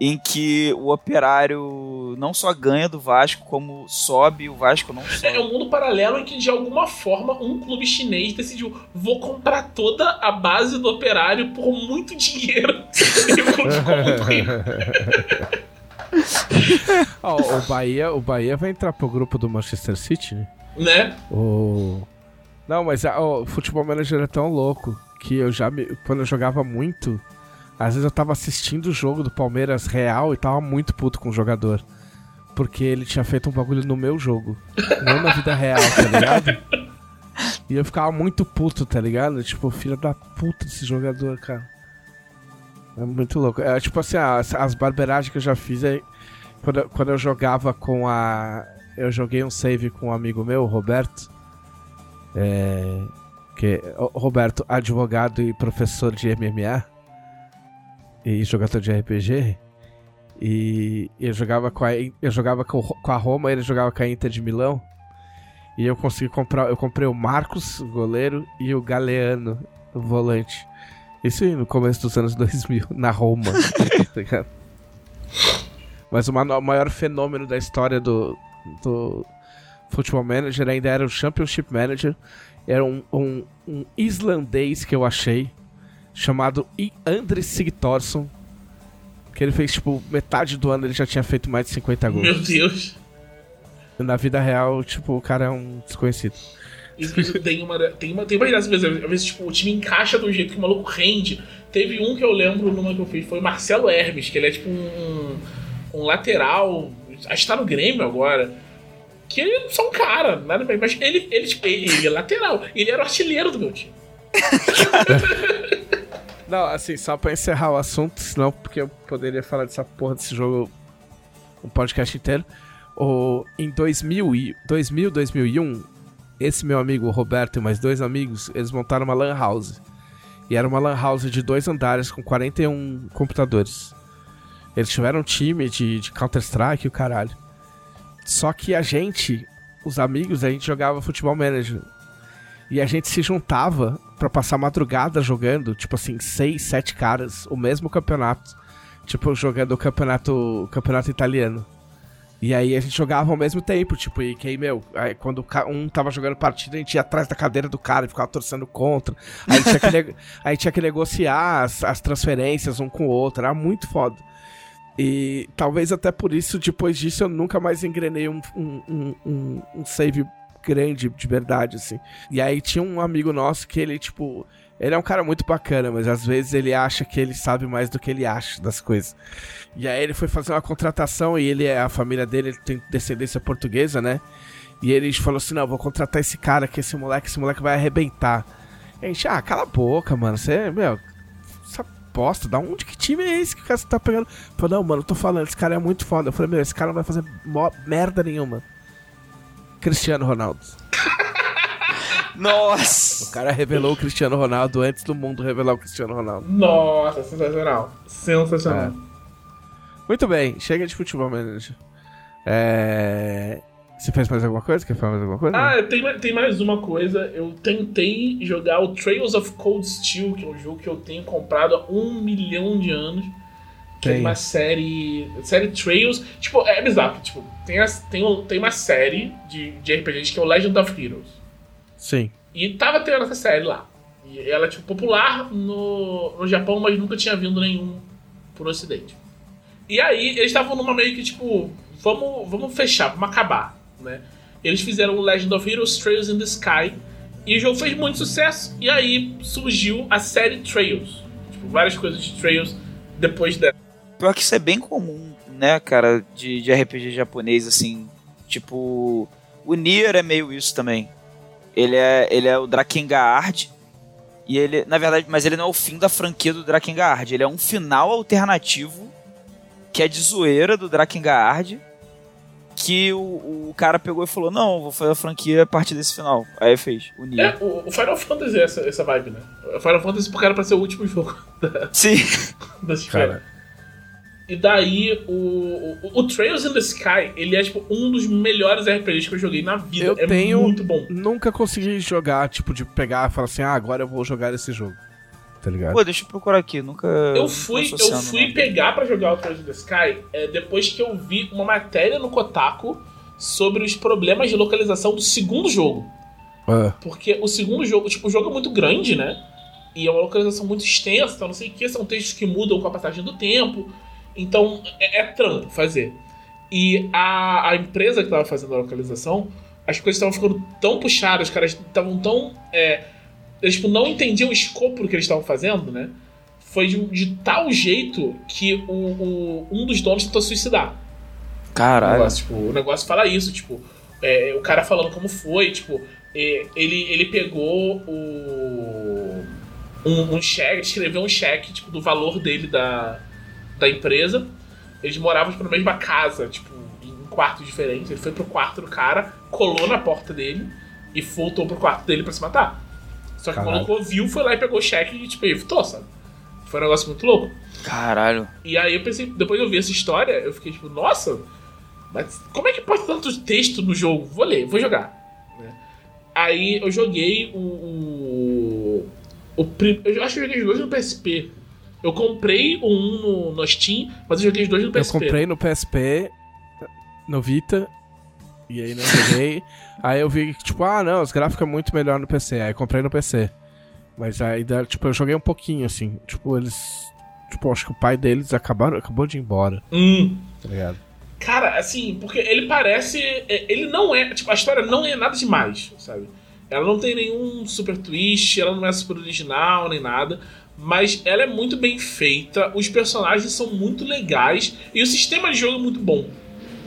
em que o operário não só ganha do Vasco, como sobe e o Vasco não sobe. É um mundo paralelo em que, de alguma forma, um clube chinês decidiu: vou comprar toda a base do operário por muito dinheiro. e ficou muito rico. Ó, o, Bahia, o Bahia vai entrar pro grupo do Manchester City, né? Né? O... Não, mas ó, o futebol manager é tão louco que eu já me... Quando eu jogava muito, às vezes eu tava assistindo o jogo do Palmeiras real e tava muito puto com o jogador. Porque ele tinha feito um bagulho no meu jogo. Não na vida real, tá ligado? E eu ficava muito puto, tá ligado? Tipo, filho da puta desse jogador, cara. É muito louco. É tipo assim, as, as barberagens que eu já fiz é. Quando, quando eu jogava com a. Eu joguei um save com um amigo meu, o Roberto. É. Que, o Roberto, advogado e professor de MMA. E jogador de RPG. E eu jogava com a, eu jogava com, a Roma, ele jogava com a Inter de Milão. E eu consegui comprar. Eu comprei o Marcos, goleiro, e o Galeano, o volante. Isso no começo dos anos [laughs] 2000, na Roma. tá? Mas o maior fenômeno da história do, do Futebol Manager ainda era o Championship Manager. Era um, um, um islandês que eu achei, chamado Andres Sigthorsson. Que ele fez, tipo, metade do ano ele já tinha feito mais de 50 gols. Meu Deus. Na vida real, tipo, o cara é um desconhecido. Tem uma, tem uma, tem uma graça, às vezes, às vezes, tipo, o time encaixa do jeito que o maluco rende. Teve um que eu lembro numa que eu fiz, foi o Marcelo Hermes, que ele é tipo um, um lateral, acho que tá no Grêmio agora. Que ele só um cara, nada bem, mas ele, ele, tipo, ele, ele é lateral, ele era o artilheiro do meu time. [laughs] Não, assim, só pra encerrar o assunto, senão porque eu poderia falar dessa porra desse jogo um podcast inteiro. O, em 2000, e, 2000, 2001, esse meu amigo Roberto e mais dois amigos, eles montaram uma lan house. E era uma lan house de dois andares com 41 computadores. Eles tiveram um time de, de Counter-Strike e o caralho. Só que a gente, os amigos, a gente jogava futebol manager. E a gente se juntava pra passar madrugada jogando, tipo assim, seis, sete caras, o mesmo campeonato. Tipo, jogando o campeonato, o campeonato italiano. E aí a gente jogava ao mesmo tempo, tipo, e que, meu, aí quando um tava jogando partida, a gente ia atrás da cadeira do cara e ficava torcendo contra. Aí tinha que, [laughs] aí tinha que negociar as, as transferências um com o outro, era muito foda. E talvez até por isso, depois disso, eu nunca mais engrenei um, um, um, um save grande de verdade, assim. E aí tinha um amigo nosso que ele, tipo, ele é um cara muito bacana, mas às vezes ele acha que ele sabe mais do que ele acha das coisas. E aí ele foi fazer uma contratação e ele é a família dele, ele tem descendência portuguesa, né? E ele falou assim: "Não, vou contratar esse cara, que esse moleque, esse moleque vai arrebentar". E a gente: "Ah, cala a boca, mano. Você, meu, essa bosta, da onde que time é esse que o cara tá pegando?". Falou: "Não, mano, eu tô falando, esse cara é muito foda". Eu falei: "Meu, esse cara não vai fazer merda nenhuma". Cristiano Ronaldo. [laughs] Nossa! O cara revelou o Cristiano Ronaldo antes do mundo revelar o Cristiano Ronaldo. Nossa, sensacional. Sensacional. É. Muito bem, chega de futebol manager. É... Você fez mais alguma coisa? Quer falar mais alguma coisa? Ah, tem, tem mais uma coisa. Eu tentei jogar o Trails of Cold Steel, que é um jogo que eu tenho comprado há um milhão de anos. Que tem. é uma série. Série Trails. Tipo, é bizarro. Tipo, tem, as, tem, tem uma série de, de RPGs que é o Legend of Heroes. Sim. E tava tendo essa série lá. E ela é tipo, popular no, no Japão, mas nunca tinha vindo nenhum pro ocidente. E aí, eles estavam numa meio que tipo, vamos, vamos fechar, vamos acabar, né? Eles fizeram o Legend of Heroes Trails in the Sky. E o jogo fez muito sucesso. E aí surgiu a série Trails. Tipo, várias coisas de Trails depois dela. Pior que isso é bem comum, né, cara, de, de RPG japonês, assim. Tipo, o Nier é meio isso também. Ele é, ele é o Drakengard. E ele, na verdade, mas ele não é o fim da franquia do Drakengard. Ele é um final alternativo que é de zoeira do Drakengard. Que o, o cara pegou e falou: Não, vou fazer a franquia a partir desse final. Aí fez, o Nier. É, o, o Final Fantasy é essa, essa vibe, né? O Final Fantasy porque era pra ser o último jogo [laughs] da, Sim. da Cara, e daí, o, o, o, Trails in the Sky, ele é, tipo, um dos melhores RPGs que eu joguei na vida. Eu é tenho, muito bom. Nunca consegui jogar, tipo, de pegar e falar assim, ah, agora eu vou jogar esse jogo. Tá ligado? Pô, deixa eu procurar aqui, nunca. Eu fui, eu fui pegar para jogar o in the Sky é, depois que eu vi uma matéria no Kotaku sobre os problemas de localização do segundo jogo. É. Porque o segundo jogo, tipo, o jogo é muito grande, né? E é uma localização muito extensa, então não sei o que, são textos que mudam com a passagem do tempo. Então é, é trampo fazer. E a, a empresa que estava fazendo a localização, as coisas estavam ficando tão puxadas, os caras estavam tão. É, eles tipo, não entendiam o escopo do que eles estavam fazendo, né? Foi de, de tal jeito que o, o, um dos donos tentou suicidar. Caralho. O negócio, tipo, o negócio fala isso, tipo, é, o cara falando como foi, tipo, é, ele, ele pegou o. Um, um cheque, escreveu um cheque, tipo, do valor dele da, da empresa. Eles moravam tipo, na mesma casa, tipo, em quartos diferentes. Ele foi pro quarto do cara, colou na porta dele e voltou pro quarto dele para se matar. Só que Caralho. o maluco ouviu, foi lá e pegou o cheque e, tipo, evitou, sabe? Foi um negócio muito louco. Caralho. E aí eu pensei, depois eu vi essa história, eu fiquei tipo, nossa, mas como é que pode tanto texto no jogo? Vou ler, vou jogar. Né? Aí eu joguei o. o, o eu acho que eu joguei os dois no PSP. Eu comprei um no, no Steam, mas eu joguei os dois no PSP. Eu comprei no PSP, no Vita, e aí não joguei. aí eu vi que, tipo, ah, não, os gráficos é muito melhor no PC. Aí comprei no PC. Mas aí, tipo, eu joguei um pouquinho, assim. Tipo, eles. Tipo, acho que o pai deles acabaram, acabou de ir embora. Hum. Tá ligado? Cara, assim, porque ele parece. É, ele não é. Tipo, a história não é nada demais, sabe? Ela não tem nenhum super twist, ela não é super original nem nada mas ela é muito bem feita, os personagens são muito legais e o sistema de jogo é muito bom.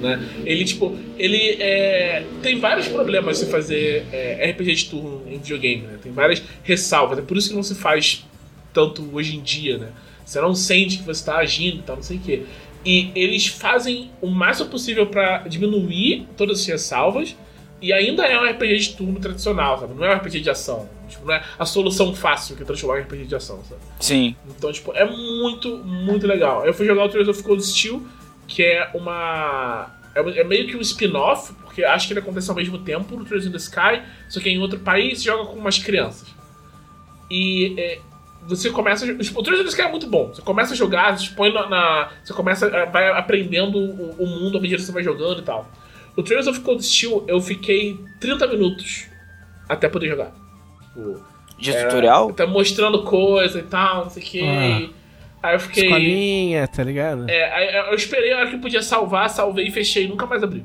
Né? Ele, tipo, ele é, tem vários problemas se fazer é, RPG de turno em videogame, né? Tem várias ressalvas, é por isso que não se faz tanto hoje em dia, né? Você não sente que você está agindo e tal, não sei o quê. E eles fazem o máximo possível para diminuir todas as ressalvas e ainda é um RPG de turno tradicional, sabe? Não é um RPG de ação. Tipo, não é a solução fácil que é transformar em RPG de ação, sabe? Sim. Então, tipo, é muito, muito legal. Eu fui jogar o Trails of Cold Steel, que é uma. É, é meio que um spin-off, porque acho que ele acontece ao mesmo tempo no Trails in the Sky, só que é em outro país joga com umas crianças. E é, você começa. O Trails in the Sky é muito bom. Você começa a jogar, você põe na. na você começa. Vai aprendendo o, o, mundo à medida que você vai jogando e tal. O Trails of Cold Steel eu fiquei 30 minutos até poder jogar. Tipo, de tutorial? Tá mostrando coisa e tal, não sei o que. Ah. Aí eu fiquei. Escolinha, tá ligado? É, eu esperei a hora que podia salvar, salvei e fechei e nunca mais abri.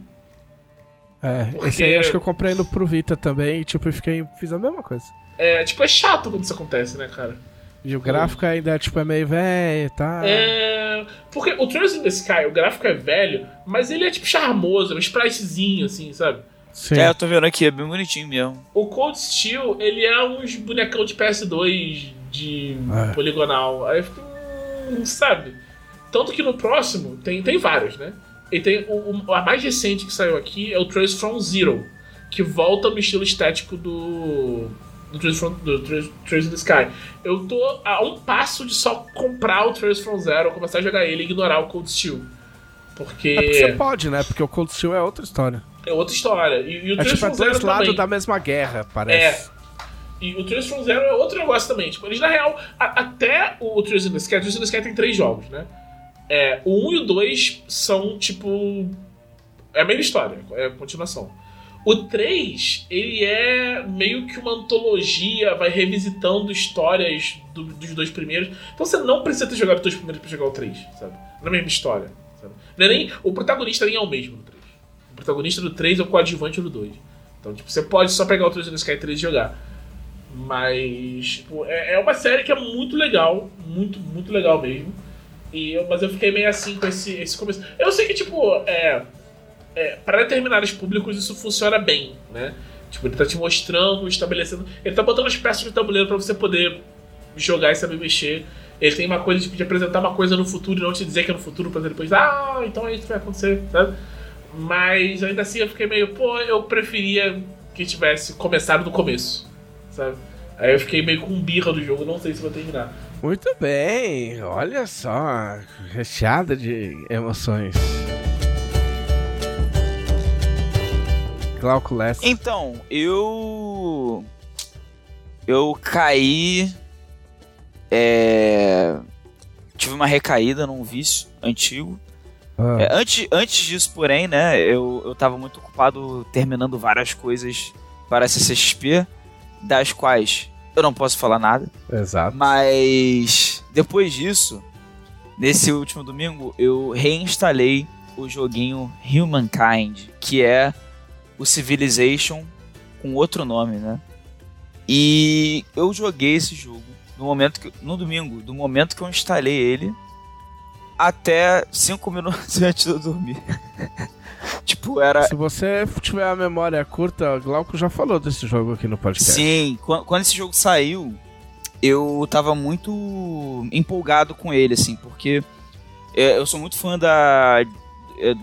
É, Porque... esse aí acho que eu comprei no Pro Vita também e tipo, eu fiquei, fiz a mesma coisa. É, tipo, é chato quando isso acontece, né, cara? E o gráfico ainda tipo, é meio velho, tá? É. Porque o Trails in the Sky, o gráfico é velho, mas ele é tipo charmoso, é um spritezinho, assim, sabe? Sim. É, eu tô vendo aqui, é bem bonitinho mesmo. O Cold Steel, ele é uns bonecão de PS2 de é. poligonal. Aí eu fico, hum, sabe? Tanto que no próximo, tem, tem vários, né? E tem o, o, a mais recente que saiu aqui é o Trails from Zero, que volta no estilo estético do do Trails, from, do Trails, in the Sky. Eu tô a um passo de só comprar o Trails from Zero, começar a jogar ele e ignorar o Cold Steel. Porque... É porque você pode, né? Porque o Cold Steel é outra história. É outra história. E, e o é tipo, é dois lados da mesma guerra, parece. É. E o Trails from Zero é outro negócio também. Tipo, eles, na real, a, até o Trails in the Sky, o Trails in the Sky tem três jogos, né? É, o 1 e o 2 são, tipo... É a mesma história, é a continuação. O 3, ele é meio que uma antologia, vai revisitando histórias do, dos dois primeiros. Então você não precisa ter jogado os dois primeiros pra jogar o 3, sabe? Não é a mesma história, sabe? Não é nem, o protagonista nem é o mesmo no 3. O protagonista do 3 é o coadjuvante do 2. Então, tipo, você pode só pegar o 3 no Sky 3 e jogar. Mas, tipo, é, é uma série que é muito legal, muito, muito legal mesmo. E eu, mas eu fiquei meio assim com esse, esse começo. Eu sei que, tipo, é é, para determinados públicos isso funciona bem, né? Tipo, ele tá te mostrando, estabelecendo. Ele tá botando as peças no tabuleiro para você poder jogar e saber mexer. Ele tem uma coisa tipo, de apresentar uma coisa no futuro e não te dizer que é no futuro pra depois, ah, então é isso que vai acontecer, sabe? Mas ainda assim eu fiquei meio, pô, eu preferia que tivesse começado do começo, sabe? Aí eu fiquei meio com birra do jogo, não sei se vou terminar. Muito bem, olha só, recheada de emoções. Glauco Less. Então, eu. Eu caí. É. Tive uma recaída num vício antigo. Ah. É, antes, antes disso, porém, né, eu, eu tava muito ocupado terminando várias coisas para a CCXP, das quais eu não posso falar nada. Exato. Mas depois disso, nesse último domingo, eu reinstalei o joguinho Humankind, que é o Civilization com outro nome, né? E eu joguei esse jogo no momento que, no domingo, do momento que eu instalei ele até 5 [laughs] minutos antes de eu dormir. [laughs] tipo, era. Se você tiver a memória curta, Glauco já falou desse jogo aqui no podcast. Sim, quando, esse jogo saiu, eu tava muito empolgado com ele, assim, porque é, eu sou muito fã da é,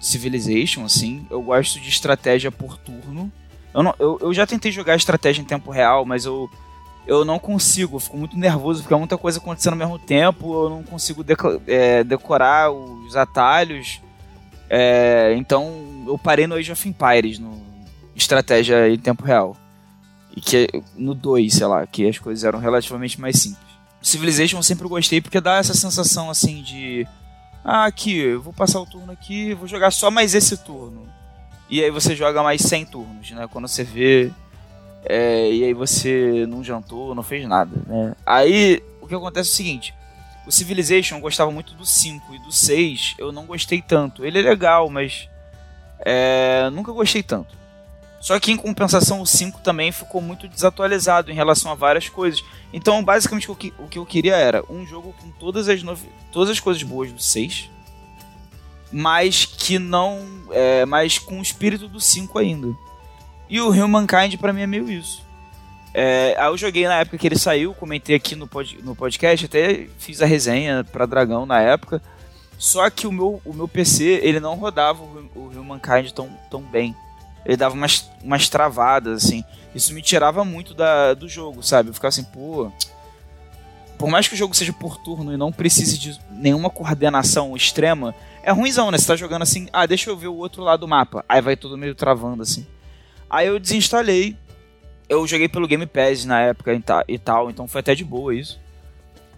Civilization, assim. Eu gosto de estratégia por turno. Eu, não, eu, eu já tentei jogar estratégia em tempo real, mas eu, eu não consigo. Eu fico muito nervoso, fica muita coisa acontecendo ao mesmo tempo. Eu não consigo é, decorar os atalhos. É, então eu parei no Age of Empires, no estratégia em tempo real. E que no 2, sei lá, que as coisas eram relativamente mais simples. Civilization eu sempre gostei porque dá essa sensação assim de ah, aqui, eu vou passar o turno aqui, vou jogar só mais esse turno. E aí você joga mais 100 turnos, né? Quando você vê. É, e aí você não jantou, não fez nada, né? Aí o que acontece é o seguinte: o Civilization eu gostava muito do 5 e do 6 eu não gostei tanto. Ele é legal, mas é, nunca gostei tanto. Só que em compensação o 5 também ficou muito desatualizado em relação a várias coisas. Então, basicamente, o que, o que eu queria era um jogo com todas as, novi todas as coisas boas do 6 mas que não. É, mas com o espírito do 5 ainda. E o Humankind pra mim é meio isso. É, eu joguei na época que ele saiu, comentei aqui no, pod, no podcast, até fiz a resenha pra Dragão na época. Só que o meu, o meu PC, ele não rodava o, o Humankind tão, tão bem. Ele dava umas, umas travadas, assim. Isso me tirava muito da, do jogo, sabe? Eu ficava assim, pô. Por mais que o jogo seja por turno e não precise de nenhuma coordenação extrema, é ruimzão, né? Você tá jogando assim, ah, deixa eu ver o outro lado do mapa. Aí vai tudo meio travando, assim. Aí eu desinstalei. Eu joguei pelo Game Pass na época e tal, então foi até de boa isso.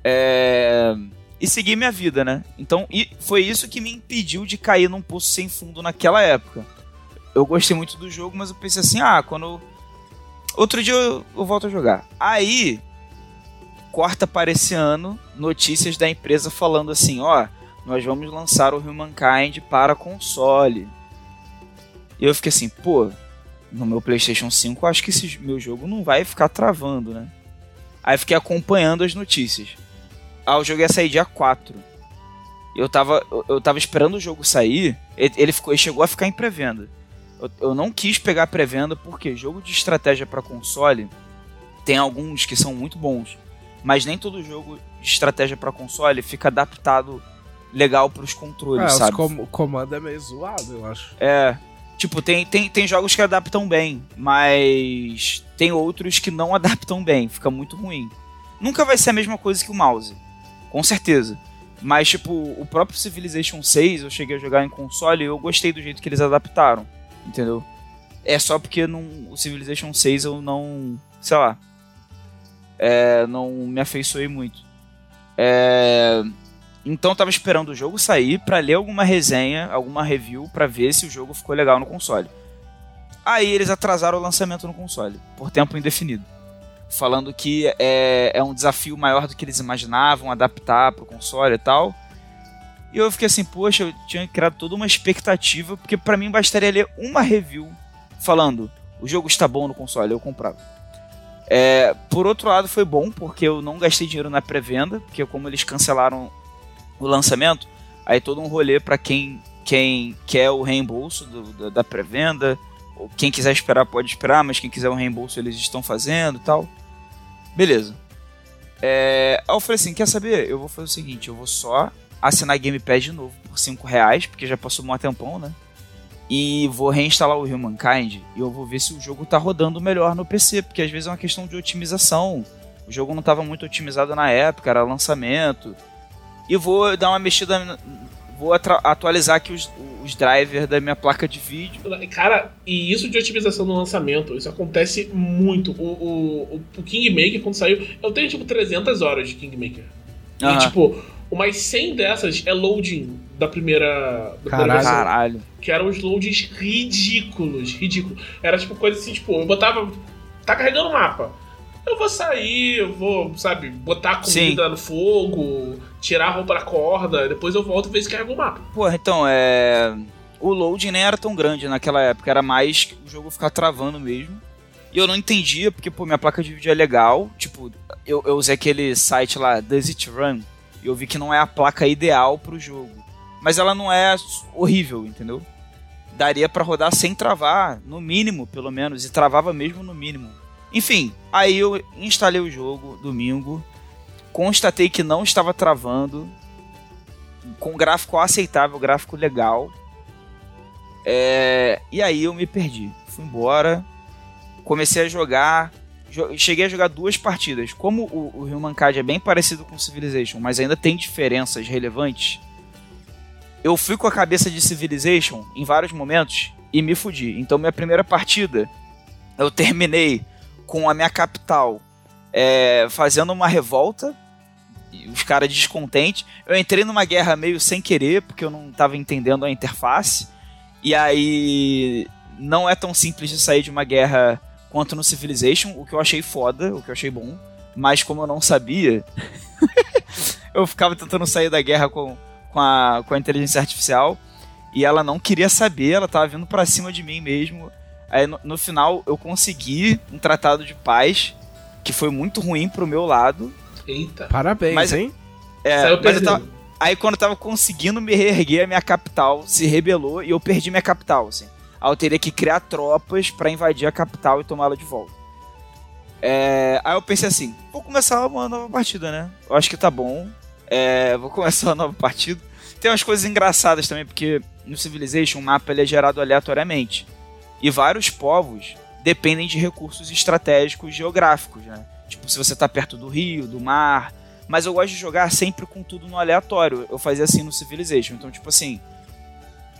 É... E segui minha vida, né? Então, e foi isso que me impediu de cair num poço sem fundo naquela época. Eu gostei muito do jogo, mas eu pensei assim, ah, quando. Outro dia eu, eu volto a jogar. Aí, corta para esse ano notícias da empresa falando assim: ó, nós vamos lançar o Humankind para console. E eu fiquei assim, pô, no meu PlayStation 5, acho que esse meu jogo não vai ficar travando, né? Aí fiquei acompanhando as notícias. Ah, o jogo ia sair dia 4. Eu tava, eu tava esperando o jogo sair, ele, ficou, ele chegou a ficar em pré-venda. Eu, eu, não quis pegar pré-venda porque jogo de estratégia para console tem alguns que são muito bons, mas nem todo jogo de estratégia para console fica adaptado legal para os controles, é, sabe? O comando é meio zoado, eu acho. É, Tipo, tem, tem, tem jogos que adaptam bem, mas tem outros que não [laughs] adaptam bem, fica muito ruim. Nunca vai ser a mesma coisa que o mouse, com certeza. Mas, tipo, o próprio Civilization 6, eu cheguei a jogar em console e eu gostei do jeito que eles adaptaram, entendeu? É só porque no o Civilization 6 eu não, sei lá, é, não me afeiçoei muito. É, então eu tava esperando o jogo sair para ler alguma resenha, alguma review para ver se o jogo ficou legal no console. Aí eles atrasaram o lançamento no console por tempo indefinido, falando que é, é um desafio maior do que eles imaginavam adaptar pro console e tal. E eu fiquei assim, poxa, eu tinha criado toda uma expectativa, porque para mim bastaria ler uma review falando o jogo está bom no console, eu comprava. É, por outro lado, foi bom, porque eu não gastei dinheiro na pré-venda, porque como eles cancelaram o lançamento, aí todo um rolê para quem, quem quer o reembolso do, da, da pré-venda, ou quem quiser esperar pode esperar, mas quem quiser o reembolso eles estão fazendo tal. Beleza. É, eu falei assim, quer saber? Eu vou fazer o seguinte, eu vou só assinar Game Pass de novo por 5 reais, porque já passou um tempão, né? E vou reinstalar o Humankind e eu vou ver se o jogo tá rodando melhor no PC, porque às vezes é uma questão de otimização. O jogo não estava muito otimizado na época, era lançamento e vou dar uma mexida. Vou atualizar aqui os, os drivers da minha placa de vídeo. Cara, e isso de otimização no lançamento, isso acontece muito. O, o, o Kingmaker, quando saiu, eu tenho tipo 300 horas de Kingmaker. Uhum. E tipo, umas 100 dessas é loading da primeira. Da Caralho. Caralho. Que eram os loadings ridículos, ridículos. Era tipo coisa assim, tipo, eu botava. Tá carregando o mapa eu vou sair, eu vou, sabe, botar comida Sim. no fogo, tirar a roupa da corda, depois eu volto e ver se carrega o mapa. Pô, então, é. O loading nem era tão grande naquela época, era mais o jogo ficar travando mesmo. E eu não entendia, porque, pô, minha placa de vídeo é legal. Tipo, eu, eu usei aquele site lá, Does It Run? E eu vi que não é a placa ideal pro jogo. Mas ela não é horrível, entendeu? Daria para rodar sem travar, no mínimo, pelo menos. E travava mesmo no mínimo. Enfim, aí eu instalei o jogo domingo, constatei que não estava travando, com gráfico aceitável, gráfico legal. É, e aí eu me perdi. Fui embora, comecei a jogar. Cheguei a jogar duas partidas. Como o, o Humankind é bem parecido com Civilization, mas ainda tem diferenças relevantes, eu fui com a cabeça de Civilization em vários momentos e me fudi. Então, minha primeira partida, eu terminei com a minha capital é, fazendo uma revolta, os caras descontentes. Eu entrei numa guerra meio sem querer, porque eu não estava entendendo a interface. E aí não é tão simples de sair de uma guerra quanto no Civilization, o que eu achei foda, o que eu achei bom. Mas como eu não sabia, [laughs] eu ficava tentando sair da guerra com, com, a, com a inteligência artificial. E ela não queria saber, ela tava vindo pra cima de mim mesmo. Aí no, no, final eu consegui um tratado de paz que foi muito ruim pro meu lado. Eita. Parabéns, mas, hein? É, mas eu, tava, Aí quando eu tava conseguindo me reerguer, a minha capital se rebelou e eu perdi minha capital, assim. Aí eu teria que criar tropas para invadir a capital e tomá-la de volta. É, aí eu pensei assim, vou começar uma nova partida, né? Eu acho que tá bom. É, vou começar uma nova partida. Tem umas coisas engraçadas também, porque no Civilization o mapa ele é gerado aleatoriamente. E vários povos dependem de recursos estratégicos geográficos, né? Tipo, se você tá perto do rio, do mar. Mas eu gosto de jogar sempre com tudo no aleatório. Eu fazia assim no Civilization. Então, tipo assim,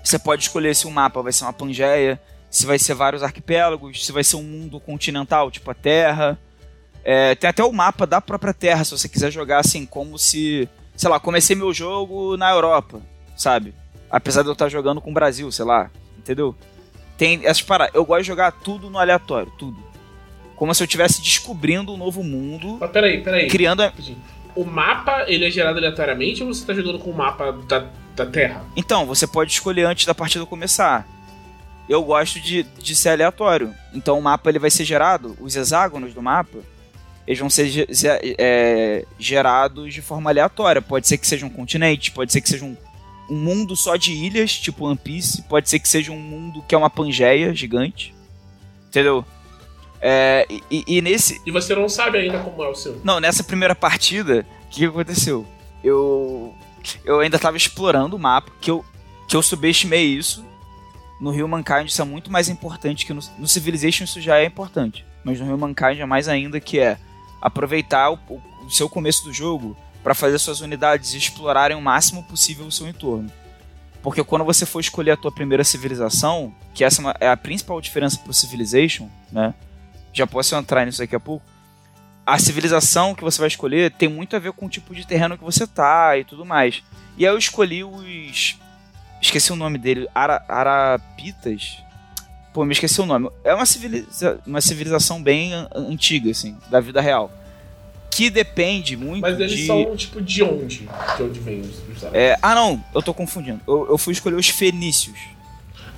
você pode escolher se o um mapa vai ser uma Pangeia, se vai ser vários arquipélagos, se vai ser um mundo continental, tipo a Terra. É, tem até o mapa da própria Terra, se você quiser jogar assim, como se, sei lá, comecei meu jogo na Europa, sabe? Apesar de eu estar jogando com o Brasil, sei lá, entendeu? Tem essas paradas. Eu gosto de jogar tudo no aleatório, tudo. Como se eu estivesse descobrindo um novo mundo. Mas peraí, peraí. Criando. A... O mapa, ele é gerado aleatoriamente ou você está jogando com o mapa da, da Terra? Então, você pode escolher antes da partida começar eu gosto de, de ser aleatório. Então o mapa ele vai ser gerado, os hexágonos do mapa, eles vão ser é, gerados de forma aleatória. Pode ser que seja um continente, pode ser que seja um, um mundo só de ilhas, tipo One Piece, pode ser que seja um mundo que é uma Pangeia gigante. Entendeu? É, e, e, nesse. E você não sabe ainda como é o seu? Não, nessa primeira partida, o que, aconteceu? Eu. Eu ainda estava explorando o mapa, que eu, que eu subestimei isso no Humankind isso é muito mais importante que no, no Civilization isso já é importante. Mas no Humankind é mais ainda que é aproveitar o, o seu começo do jogo para fazer suas unidades explorarem o máximo possível o seu entorno. Porque quando você for escolher a tua primeira civilização, que essa é, é a principal diferença pro Civilization, né? Já posso entrar nisso daqui a pouco. A civilização que você vai escolher tem muito a ver com o tipo de terreno que você tá e tudo mais. E aí eu escolhi os Esqueci o nome dele. Ara, Arapitas? Pô, me esqueci o nome. É uma, civiliza uma civilização bem antiga, assim, da vida real. Que depende muito Mas eles de... são, tipo, de onde? De onde vem os, os é, Ah, não. Eu tô confundindo. Eu, eu fui escolher os fenícios.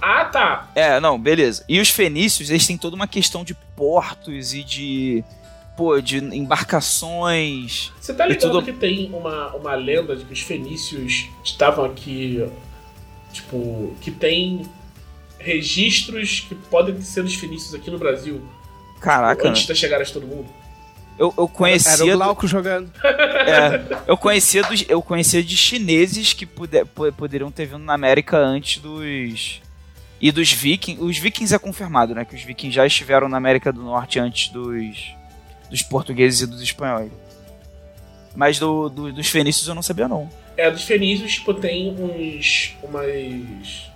Ah, tá. É, não, beleza. E os fenícios, eles têm toda uma questão de portos e de pô, de embarcações. Você tá ligado tudo... que tem uma, uma lenda de que os fenícios estavam aqui Tipo, que tem registros que podem ser dos fenícios aqui no Brasil. Caraca. Antes da chegada de todo mundo. Eu, eu conhecia. Era o Glauco do... jogando. É, eu conhecia dos, eu conhecia de chineses que puder, poderiam ter vindo na América antes dos. E dos vikings. Os vikings é confirmado, né? Que os vikings já estiveram na América do Norte antes dos. dos portugueses e dos espanhóis. Mas do, do, dos fenícios eu não sabia, não. É, dos fenícios, tipo, tem uns. umas.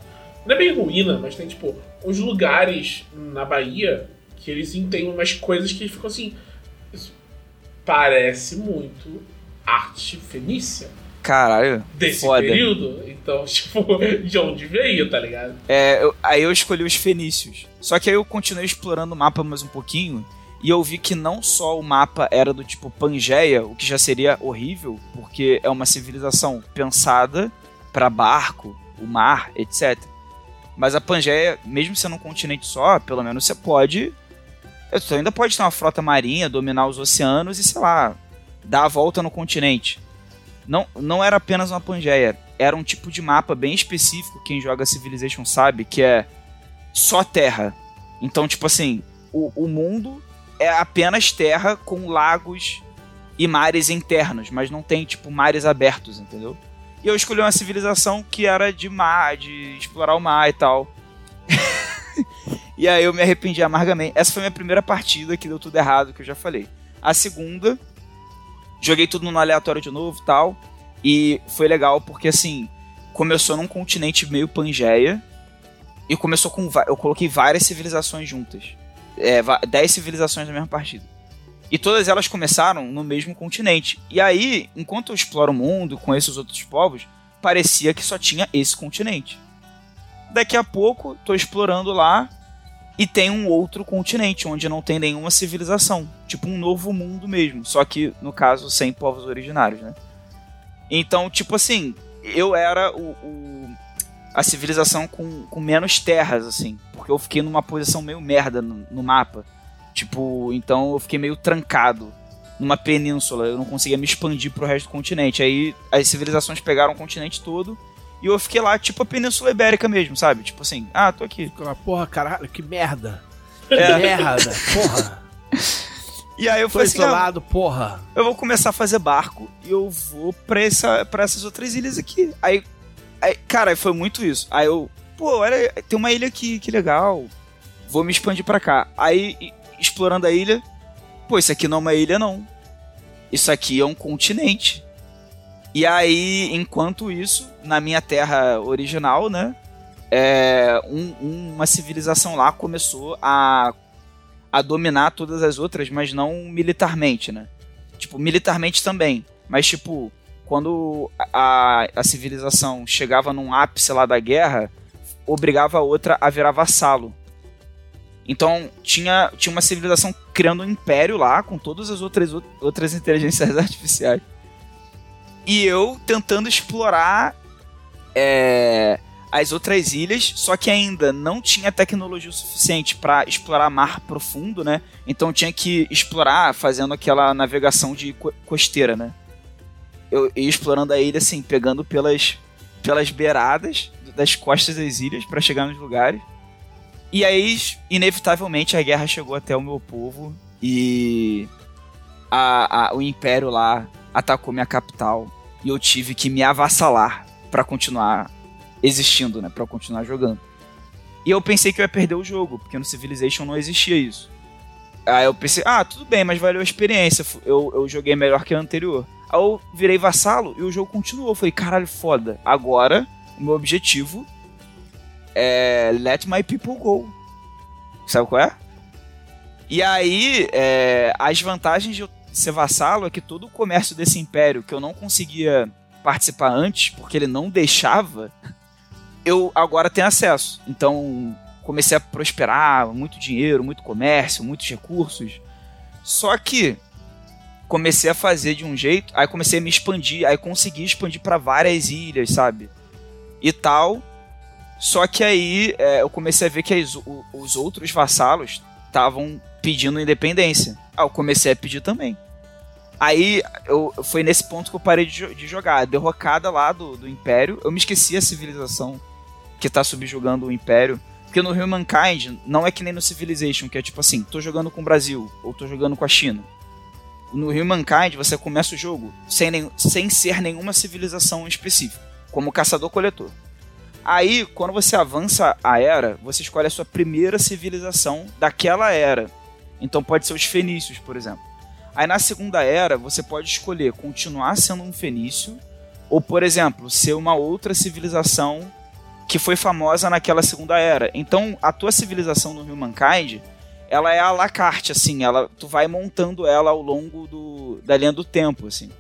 Não é bem ruína, mas tem, tipo, uns lugares na Bahia que eles têm umas coisas que ficam assim. Parece muito arte fenícia. Caralho. Desse foda. período. Então, [laughs] tipo, de onde veio, tá ligado? É, eu, aí eu escolhi os fenícios. Só que aí eu continuei explorando o mapa mais um pouquinho. E eu vi que não só o mapa era do tipo Pangeia, o que já seria horrível, porque é uma civilização pensada para barco, o mar, etc. Mas a Pangeia, mesmo sendo um continente só, pelo menos você pode. Você ainda pode ter uma frota marinha, dominar os oceanos e, sei lá, dar a volta no continente. Não, não era apenas uma Pangeia, era um tipo de mapa bem específico, quem joga Civilization sabe, que é só terra. Então, tipo assim, o, o mundo é apenas terra com lagos e mares internos, mas não tem, tipo, mares abertos, entendeu? E eu escolhi uma civilização que era de mar, de explorar o mar e tal. [laughs] [laughs] e aí eu me arrependi amargamente. Essa foi a minha primeira partida que deu tudo errado, que eu já falei. A segunda, joguei tudo no aleatório de novo tal. E foi legal porque, assim, começou num continente meio Pangeia. E começou com. Eu coloquei várias civilizações juntas é, 10 civilizações na mesma partida. E todas elas começaram no mesmo continente. E aí, enquanto eu exploro o mundo, conheço os outros povos, parecia que só tinha esse continente. Daqui a pouco, estou explorando lá e tem um outro continente onde não tem nenhuma civilização, tipo um novo mundo mesmo, só que no caso sem povos originários, né? Então, tipo assim, eu era o, o a civilização com, com menos terras, assim. Porque eu fiquei numa posição meio merda no, no mapa. Tipo, então eu fiquei meio trancado. numa península, eu não conseguia me expandir pro resto do continente. Aí as civilizações pegaram o continente todo e eu fiquei lá, tipo a Península Ibérica mesmo, sabe? Tipo assim, ah, tô aqui. Porra, caralho, que merda. É. Merda, porra. [laughs] E aí eu Tô falei assim, ah, isolado, porra. eu vou começar a fazer barco e eu vou pra, essa, pra essas outras ilhas aqui. Aí, aí, cara, foi muito isso. Aí eu, pô, olha, tem uma ilha aqui, que legal. Vou me expandir pra cá. Aí, explorando a ilha, pô, isso aqui não é uma ilha, não. Isso aqui é um continente. E aí, enquanto isso, na minha terra original, né? é, um- uma civilização lá começou a a dominar todas as outras, mas não militarmente, né? Tipo, militarmente também. Mas, tipo, quando a, a civilização chegava num ápice lá da guerra, obrigava a outra a virar vassalo. Então, tinha, tinha uma civilização criando um império lá, com todas as outras, outras inteligências [laughs] artificiais. E eu tentando explorar é, as outras ilhas, só que ainda não tinha tecnologia o suficiente para explorar mar profundo, né? Então tinha que explorar fazendo aquela navegação de co- costeira, né? Eu ia explorando a ilha assim, pegando pelas pelas beiradas das costas das ilhas para chegar nos lugares. E aí, inevitavelmente, a guerra chegou até o meu povo e a, a- o império lá atacou minha capital e eu tive que me avassalar para continuar existindo, né? Eu continuar jogando. E eu pensei que eu ia perder o jogo, porque no Civilization não existia isso. Aí eu pensei, ah, tudo bem, mas valeu a experiência. Eu, eu joguei melhor que o anterior. Aí eu virei vassalo e o jogo continuou. Eu falei, caralho, foda. Agora, o meu objetivo é let my people go. Sabe qual é? E aí, é, as vantagens de eu ser vassalo é que todo o comércio desse império que eu não conseguia participar antes, porque ele não deixava, eu agora tenho acesso. Então, comecei a prosperar, muito dinheiro, muito comércio, muitos recursos. Só que comecei a fazer de um jeito, aí comecei a me expandir, aí consegui expandir para várias ilhas, sabe? E tal. Só que aí é, eu comecei a ver que as- os outros vassalos estavam pedindo independência. Ah, eu comecei a pedir também. Aí eu, foi nesse ponto que eu parei de, de jogar. A derrocada lá do, do Império, eu me esqueci a civilização que tá subjugando o Império. Porque no Humankind não é que nem no Civilization, que é tipo assim, tô jogando com o Brasil, ou tô jogando com a China. No Humankind você começa o jogo sem, nenhum- sem ser nenhuma civilização específica, como caçador-coletor. Aí, quando você avança a era, você escolhe a sua primeira civilização daquela era. Então pode ser os fenícios, por exemplo. Aí na segunda era, você pode escolher continuar sendo um fenício, ou, por exemplo, ser uma outra civilização que foi famosa naquela segunda era. Então, a tua civilização no Humankind, ela é à la carte, assim, ela, tu vai montando ela ao longo do, da linha do tempo, assim.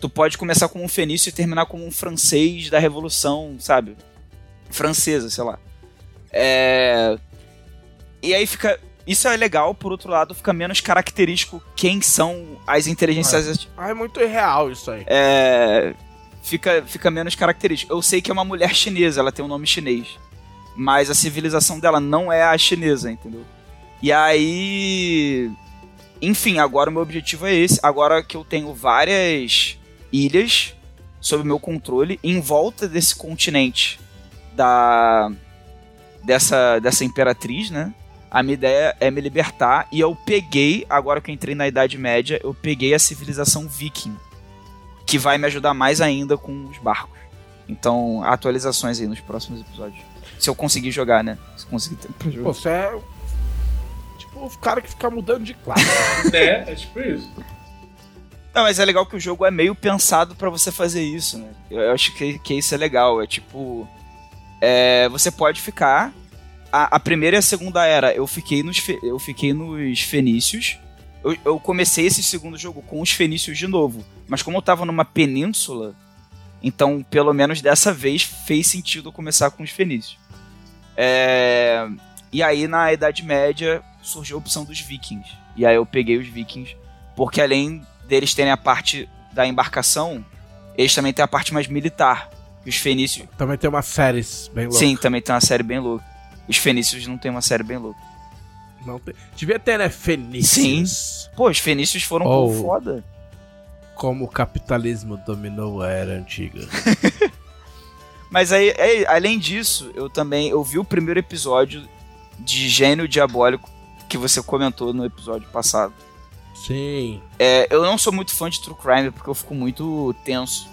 Tu pode começar como um fenício e terminar como um francês da Revolução, sabe? Francesa, sei lá. É... E aí fica... Isso é legal, por outro lado, fica menos característico quem são as inteligências arti- Ah, é muito irreal isso aí. é, fica, fica menos característico. Eu sei que é uma mulher [laughs] chinesa, ela tem um nome chinês. Mas a civilização dela não é a chinesa, entendeu? E aí. Enfim, agora o meu objetivo é esse. Agora que eu tenho várias ilhas sob meu controle, em volta desse continente da. dessa, dessa imperatriz, né? A minha ideia é me libertar. E eu peguei, agora que eu entrei na Idade Média, eu peguei a civilização viking que vai me ajudar mais ainda com os barcos. Então, atualizações aí nos próximos episódios. Se eu conseguir jogar, né? Se eu conseguir tempo pra jogar. Você é. Tipo, o cara que fica mudando de classe. né? [laughs] É tipo isso. Não, mas é legal que o jogo é meio pensado pra você fazer isso, né? Eu acho que, que isso é legal. É tipo. é, você pode ficar. A, a primeira e a segunda era, eu fiquei nos, eu fiquei nos fenícios. Eu, eu comecei esse segundo jogo com os fenícios de novo. Mas como eu tava numa península, então pelo menos dessa vez fez sentido eu começar com os fenícios. É, e aí na Idade Média surgiu a opção dos vikings. E aí eu peguei os vikings, porque além deles terem a parte da embarcação, eles também têm a parte mais militar. Os fenícios. Também tem umas séries bem loucas. Sim, também tem uma série bem louca. Os fenícios não tem uma série bem louca. Não tem. Devia ter, né? Fenícios. Pô, os fenícios foram um Oh. povo foda. Como o capitalismo dominou a era antiga. [laughs] Mas aí, é, além disso, eu também eu vi o primeiro episódio de Gênio Diabólico que você comentou no episódio passado. Sim. É, eu não sou muito fã de True Crime porque eu fico muito tenso.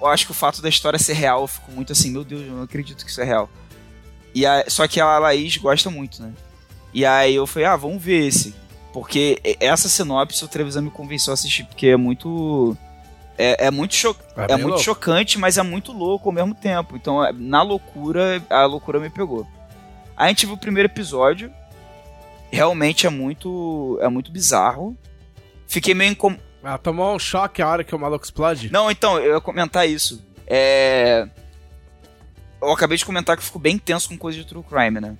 Eu acho que o fato da história ser real, eu fico muito assim, meu Deus, eu não acredito que isso é real. E a- só que a Laís gosta muito, né? E aí eu falei, ah, vamos ver esse. Porque essa sinopse o Trevisan me convenceu a assistir, porque é muito. É, é muito, cho é bem muito louco. chocante, mas é muito louco ao mesmo tempo. Então, é- na loucura, a loucura me pegou. Aí a gente viu o primeiro episódio. Realmente é muito. É muito bizarro. Fiquei meio incom... Ah, tomou um choque a hora que o maluco explode? Não, então, eu ia comentar isso. É. Eu acabei de comentar que eu fico bem tenso com coisa de true crime, né?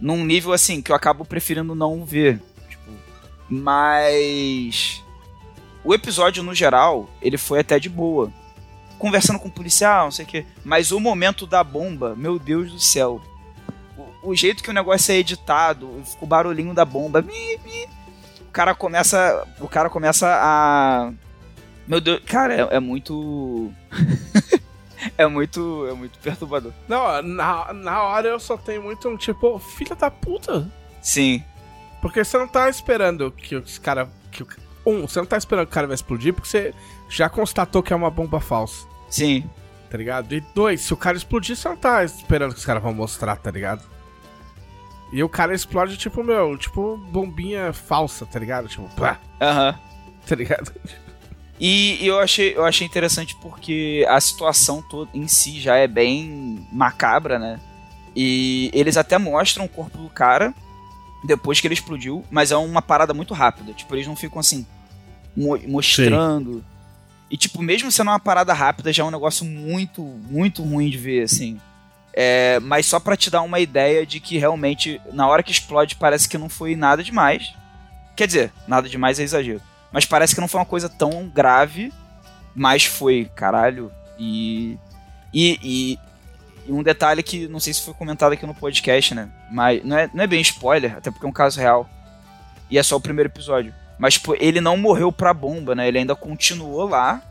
Num nível assim que eu acabo preferindo não ver. Tipo. Mas. O episódio, no geral, ele foi até de boa. Conversando com o policial, não sei o quê. Mas o momento da bomba, meu Deus do céu. O, o jeito que o negócio é editado, o barulhinho da bomba. mi, mi, o cara começa. O cara começa a. Meu Deus, cara, é, é muito. [laughs] [laughs] é muito. É muito perturbador. Não, na, na hora eu só tenho muito um tipo, filha da puta. Sim. Porque você não tá esperando que os caras. Que um, você não tá esperando que o cara vai explodir porque você já constatou que é uma bomba falsa, Sim. tá ligado? E dois, se o cara explodir, você não tá esperando que os caras vão mostrar, tá ligado? E o cara explode, tipo, meu, tipo, bombinha falsa, tá ligado? Tipo, pá, Aham. tá ligado? E eu achei, eu achei interessante porque a situação toda em si já é bem macabra, né? E eles até mostram o corpo do cara depois que ele explodiu, mas é uma parada muito rápida. Tipo, eles não ficam assim mo- mostrando. E tipo, mesmo sendo uma parada rápida, já é um negócio muito, muito ruim de ver, assim. É, mas só pra te dar uma ideia de que realmente, na hora que explode, parece que não foi nada demais. Quer dizer, nada demais é exagero. Mas parece que não foi uma coisa tão grave, mas foi, caralho. E. E, e, e um detalhe que não sei se foi comentado aqui no podcast, né? Mas não é, não é bem spoiler, até porque é um caso real. E é só o primeiro episódio. Mas, tipo, ele não morreu pra bomba, né? Ele ainda continuou lá.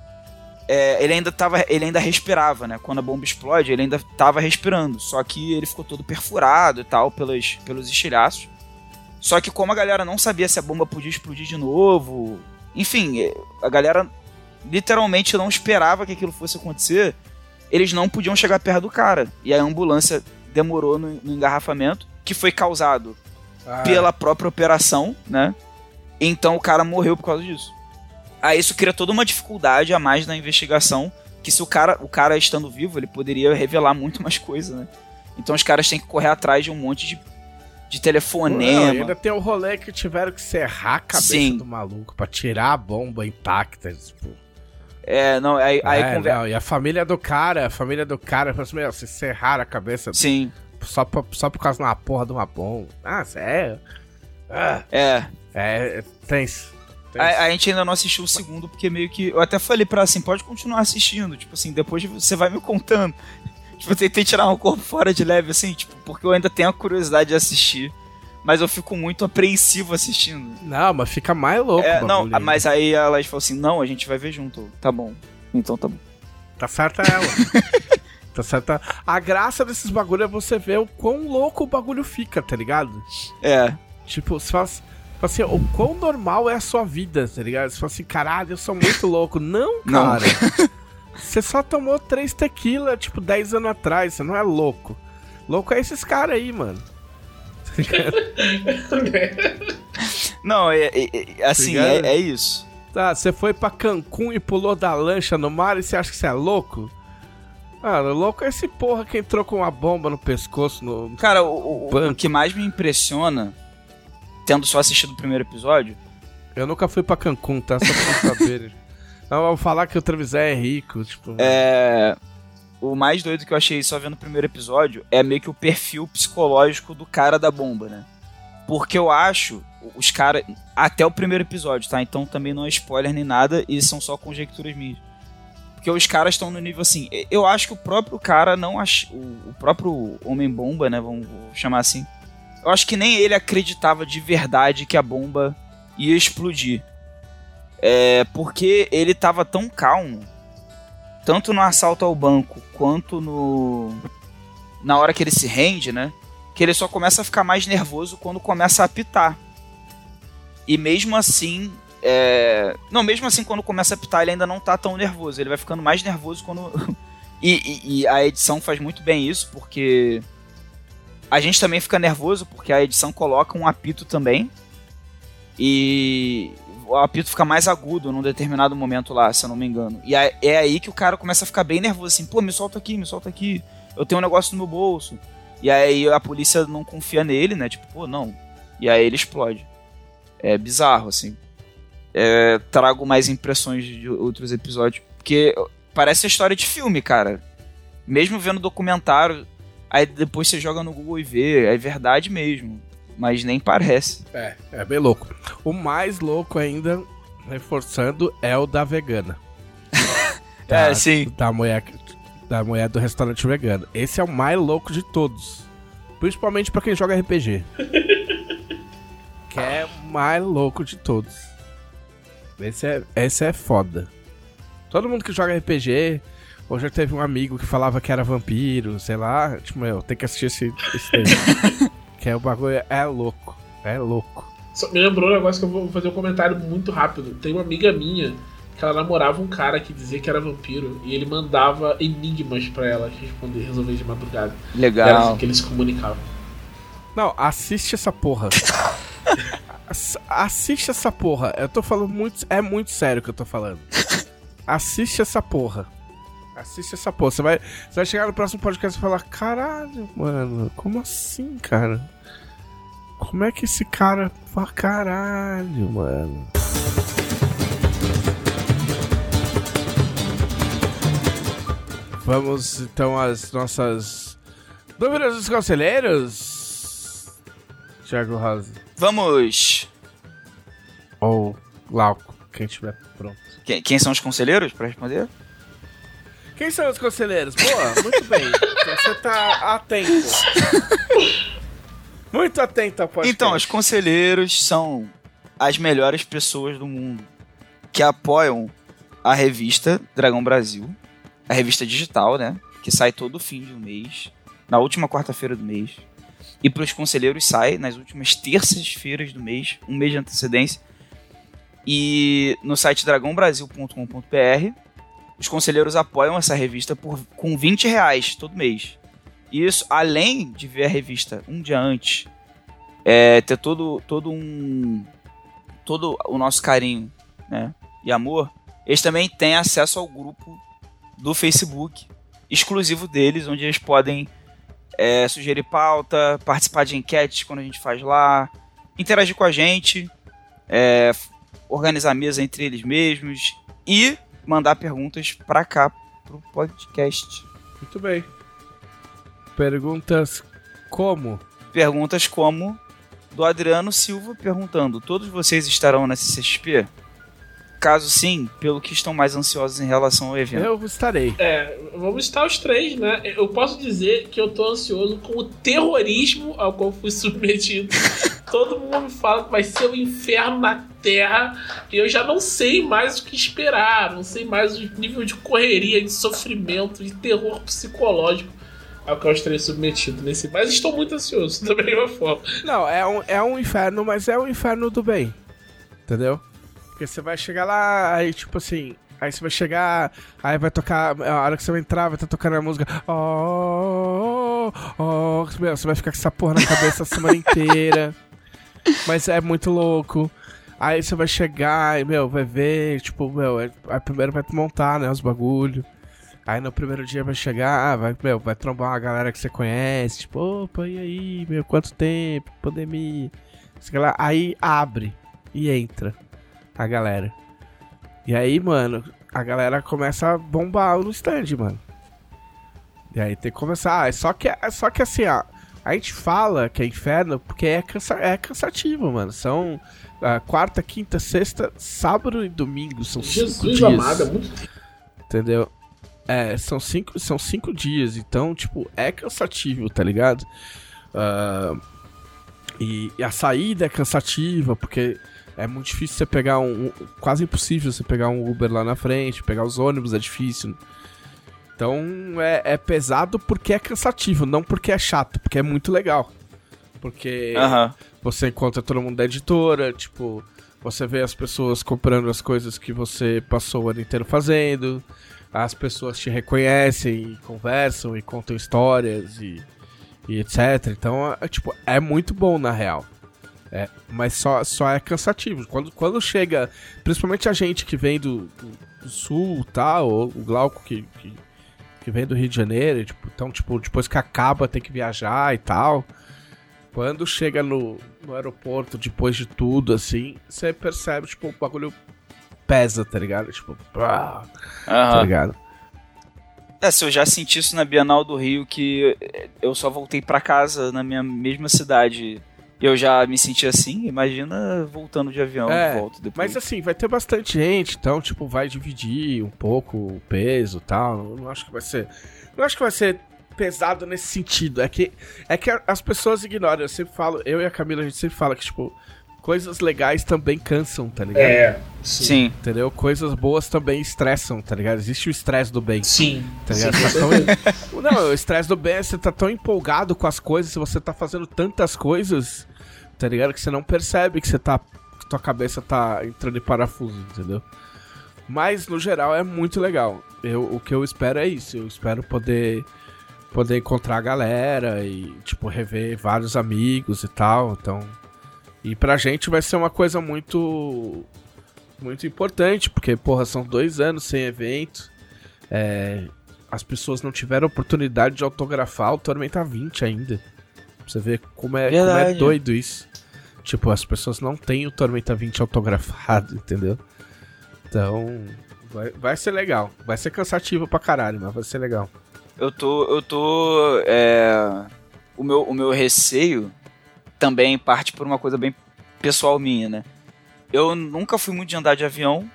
É, ele ainda tava. Ele ainda respirava, né? Quando a bomba explode, ele ainda tava respirando. Só que ele ficou todo perfurado e tal, pelos, pelos estilhaços. Só que como a galera não sabia se a bomba podia explodir de novo, enfim, eh, a galera literalmente não esperava que aquilo fosse acontecer, eles não podiam chegar perto do cara. E a ambulância demorou no, no engarrafamento, que foi causado Ah, pela própria operação, né? Então o cara morreu por causa disso. Aí isso cria toda uma dificuldade a mais na investigação, que se o cara, o cara estando vivo, ele poderia revelar muito mais coisa, né? Então os caras têm que correr atrás de um monte de, de Não, telefonema. ainda tem o rolê que tiveram que serrar a cabeça Sim. do maluco pra tirar a bomba intacta. Tipo. É, não, aí, aí É, conver- não, e a família do cara, a família do cara, falou assim, meu, vocês serraram a cabeça Sim, só, pra- só por causa de uma porra de uma bomba. Ah, sério? Ah, é. é, tenso. tenso. A, a gente ainda não assistiu o segundo, porque meio que. Eu até falei pra assim, pode continuar assistindo. Tipo assim, depois você vai me contando. Tipo, eu tentei tirar um corpo fora de leve, assim, tipo, porque eu ainda tenho a curiosidade de assistir. Mas eu fico muito apreensivo assistindo. Não, mas fica mais louco. É, não, mas aí a Laís falou assim: não, a gente vai ver junto. Tá bom. Então tá bom. Tá certa ela. [laughs] tá certa. A graça desses bagulho é você ver o quão louco o bagulho fica, tá ligado? É. Tipo, você fala assim, o quão normal é a sua vida, tá ligado? Você fala assim, caralho, eu sou muito louco. Não, Não. [laughs] Você só tomou três tequila, tipo, 10 anos atrás. Você não é louco. Louco é esses caras aí, mano. [laughs] Não, é, é- é- assim, é, é isso. Tá, você foi pra Cancún e pulou da lancha no mar e você acha que você é louco? Mano, louco é esse porra que entrou com uma bomba no pescoço no. Cara, o, o- o que mais me impressiona, tendo só assistido o primeiro episódio, Eu nunca fui pra Cancún, tá? Só pra vocês [laughs] vamos falar que o Trevisé é rico, tipo. é. O mais doido que eu achei só vendo o primeiro episódio é meio que o perfil psicológico do cara da bomba, né? Porque eu acho, os caras. Até o primeiro episódio, tá? Então também não é spoiler nem nada e são só conjecturas minhas. Porque os caras estão no nível assim. Eu acho que o próprio cara não ach... o, próprio Homem-Bomba, né? Vamos chamar assim. eu acho que nem ele acreditava de verdade que a bomba ia explodir. É, porque ele tava tão calmo, tanto no assalto ao banco quanto no na hora que ele se rende, né? Que ele só começa a ficar mais nervoso quando começa a apitar. E mesmo assim, é... não, mesmo assim quando começa a apitar ele ainda não tá tão nervoso. Ele vai ficando mais nervoso quando [laughs] e, e, e a edição faz muito bem isso porque a gente também fica nervoso porque a edição coloca um apito também. E o apito fica mais agudo num determinado momento lá, se eu não me engano. E é aí que o cara começa a ficar bem nervoso, assim, pô, me solta aqui, me solta aqui. Eu tenho um negócio no meu bolso. E aí a polícia não confia nele, né? Tipo, pô, não. E aí ele explode. É bizarro, assim. É, trago mais impressões de outros episódios. Porque parece história de filme, cara. Mesmo vendo documentário, aí depois você joga no Google e vê, é verdade mesmo. Mas nem parece. É, é bem louco. O mais louco ainda, reforçando, é o da vegana. [laughs] da, é, sim. Da mulher, da mulher do restaurante vegano. Esse é o mais louco de todos. Principalmente para quem joga RPG. que é o mais louco de todos. Esse é, esse é foda. Todo mundo que joga RPG, ou já teve um amigo que falava que era vampiro, sei lá. Tipo, meu, tem que assistir esse, esse [laughs] Que é o bagulho é louco. É louco. Só me lembrou um negócio que eu vou fazer um comentário muito rápido. Tem uma amiga minha que ela namorava um cara que dizia que era vampiro e ele mandava enigmas para ela responder, resolver de madrugada. Legal. Era assim que eles se comunicavam. Não, assiste essa porra. [laughs] assiste essa porra. Eu tô falando muito. É muito sério o que eu tô falando. Assiste essa porra. Assiste essa porra. Você vai, você vai chegar no próximo podcast e falar: caralho, mano, como assim, cara? Como é que esse cara. Fala, caralho, mano. Vamos então às nossas dúvidas dos conselheiros. Thiago Rosa. Vamos. Ou Glauco, quem estiver pronto. Quem, quem são os conselheiros para responder? Quem são os conselheiros? Boa, muito bem. Você tá atento. Muito atento ao podcast. Então, os conselheiros são as melhores pessoas do mundo que apoiam a revista Dragão Brasil, a revista digital, né? Que sai todo fim de um mês, na última quarta-feira do mês. E para os conselheiros sai nas últimas terças-feiras do mês, um mês de antecedência. E no site dragãobrasil.com.br os conselheiros apoiam essa revista por, com 20 reais todo mês. Isso, além de ver a revista um dia antes, é, ter todo, todo um. todo o nosso carinho né, e amor, eles também têm acesso ao grupo do Facebook exclusivo deles, onde eles podem é, sugerir pauta, participar de enquetes quando a gente faz lá, interagir com a gente, é, organizar mesa entre eles mesmos e mandar perguntas para cá pro podcast. Muito bem. Perguntas como? Perguntas como do Adriano Silva perguntando: Todos vocês estarão na CCXP? Caso sim, pelo que estão mais ansiosos em relação ao evento? Eu estarei. É, vamos estar os três, né? Eu posso dizer que eu tô ansioso com o terrorismo ao qual fui submetido. [laughs] Todo mundo fala que vai ser o um inferno na Terra e eu já não sei mais o que esperar, não sei mais o nível de correria, de sofrimento, de terror psicológico ao qual eu estarei submetido nesse. Mas estou muito ansioso, [laughs] da mesma forma. Não, é um, é um inferno, mas é um inferno do bem. Entendeu? Porque você vai chegar lá, aí tipo assim. Aí você vai chegar, aí vai tocar. A hora que você vai entrar, vai estar tá tocando a música. Oh, oh, oh, meu, você vai ficar com essa porra na cabeça a semana [laughs] inteira. Mas é muito louco. Aí você vai chegar e, meu, vai ver, tipo, meu, aí primeiro vai montar, né, os bagulho. Aí no primeiro dia vai chegar, vai, meu, vai trombar uma galera que você conhece, tipo, opa, e aí, meu, quanto tempo, pandemia. Aí abre e entra a galera. E aí, mano, a galera começa a bombar no stand, mano. E aí tem que começar. Ah, só que, só que assim, ó. A gente fala que é inferno porque é, cansa é cansativo, mano. São uh, quarta, quinta, sexta, sábado e domingo. São Jesus cinco dias. Amado, é muito... Entendeu? É, são cinco, são cinco dias. Então, tipo, é cansativo, tá ligado? Uh, E, e a saída é cansativa, porque é muito difícil você pegar um, um. Quase impossível você pegar um Uber lá na frente, pegar os ônibus é difícil. Então é, é pesado porque é cansativo, não porque é chato, porque é muito legal. Porque Aham. você encontra todo mundo da editora, tipo, você vê as pessoas comprando as coisas que você passou o ano inteiro fazendo, as pessoas te reconhecem e conversam e contam histórias e, e etc. Então, é, tipo, é muito bom na real. É, mas só, só é cansativo. Quando, quando chega, principalmente a gente que vem do, do, sul, tá? Ou o Glauco que, que, que vem do Rio de Janeiro, e, tipo, então, tipo, depois que acaba tem que viajar e tal. Quando chega no, no aeroporto, depois de tudo, assim, você percebe, tipo, o bagulho pesa, tá ligado? Tipo, pá, tá ligado? É, se eu já senti isso na Bienal do Rio, que eu só voltei pra casa na minha mesma cidade eu já me senti assim, imagina voltando de avião É, de volta depois. Mas assim, vai ter bastante gente, então, tipo, vai dividir um pouco o peso e tal. Eu não acho que vai ser. Não acho que vai ser pesado nesse sentido. É que, é que as pessoas ignoram. Eu sempre falo, eu e a Camila, a gente sempre fala que, tipo, coisas legais também cansam, tá ligado? É, sim. Sim. Entendeu? Coisas boas também estressam, tá ligado? Existe o estresse do bem. Sim. Tá ligado? Sim, tá tão- [laughs] Não, o estresse do bem é você tá tão empolgado com as coisas, você tá fazendo tantas coisas, tá ligado? Que você não percebe que você tá. que tua cabeça tá entrando em parafuso, entendeu? Mas no geral é muito legal. Eu, o que eu espero é isso. Eu espero poder poder encontrar a galera e, tipo, rever vários amigos e tal. Então. E pra gente vai ser uma coisa muito. Muito importante, porque, porra, são dois anos sem evento. É, as pessoas não tiveram oportunidade de autografar o Tormenta 20 ainda. Pra você ver como é, como é doido isso. Tipo, as pessoas não têm o Tormenta 20 autografado, entendeu? Então, vai, vai ser legal. Vai ser cansativo pra caralho, mas vai ser legal. Eu tô. Eu tô. é, o, meu, o meu receio também parte por uma coisa bem pessoal minha, né? Eu nunca fui muito de andar de avião.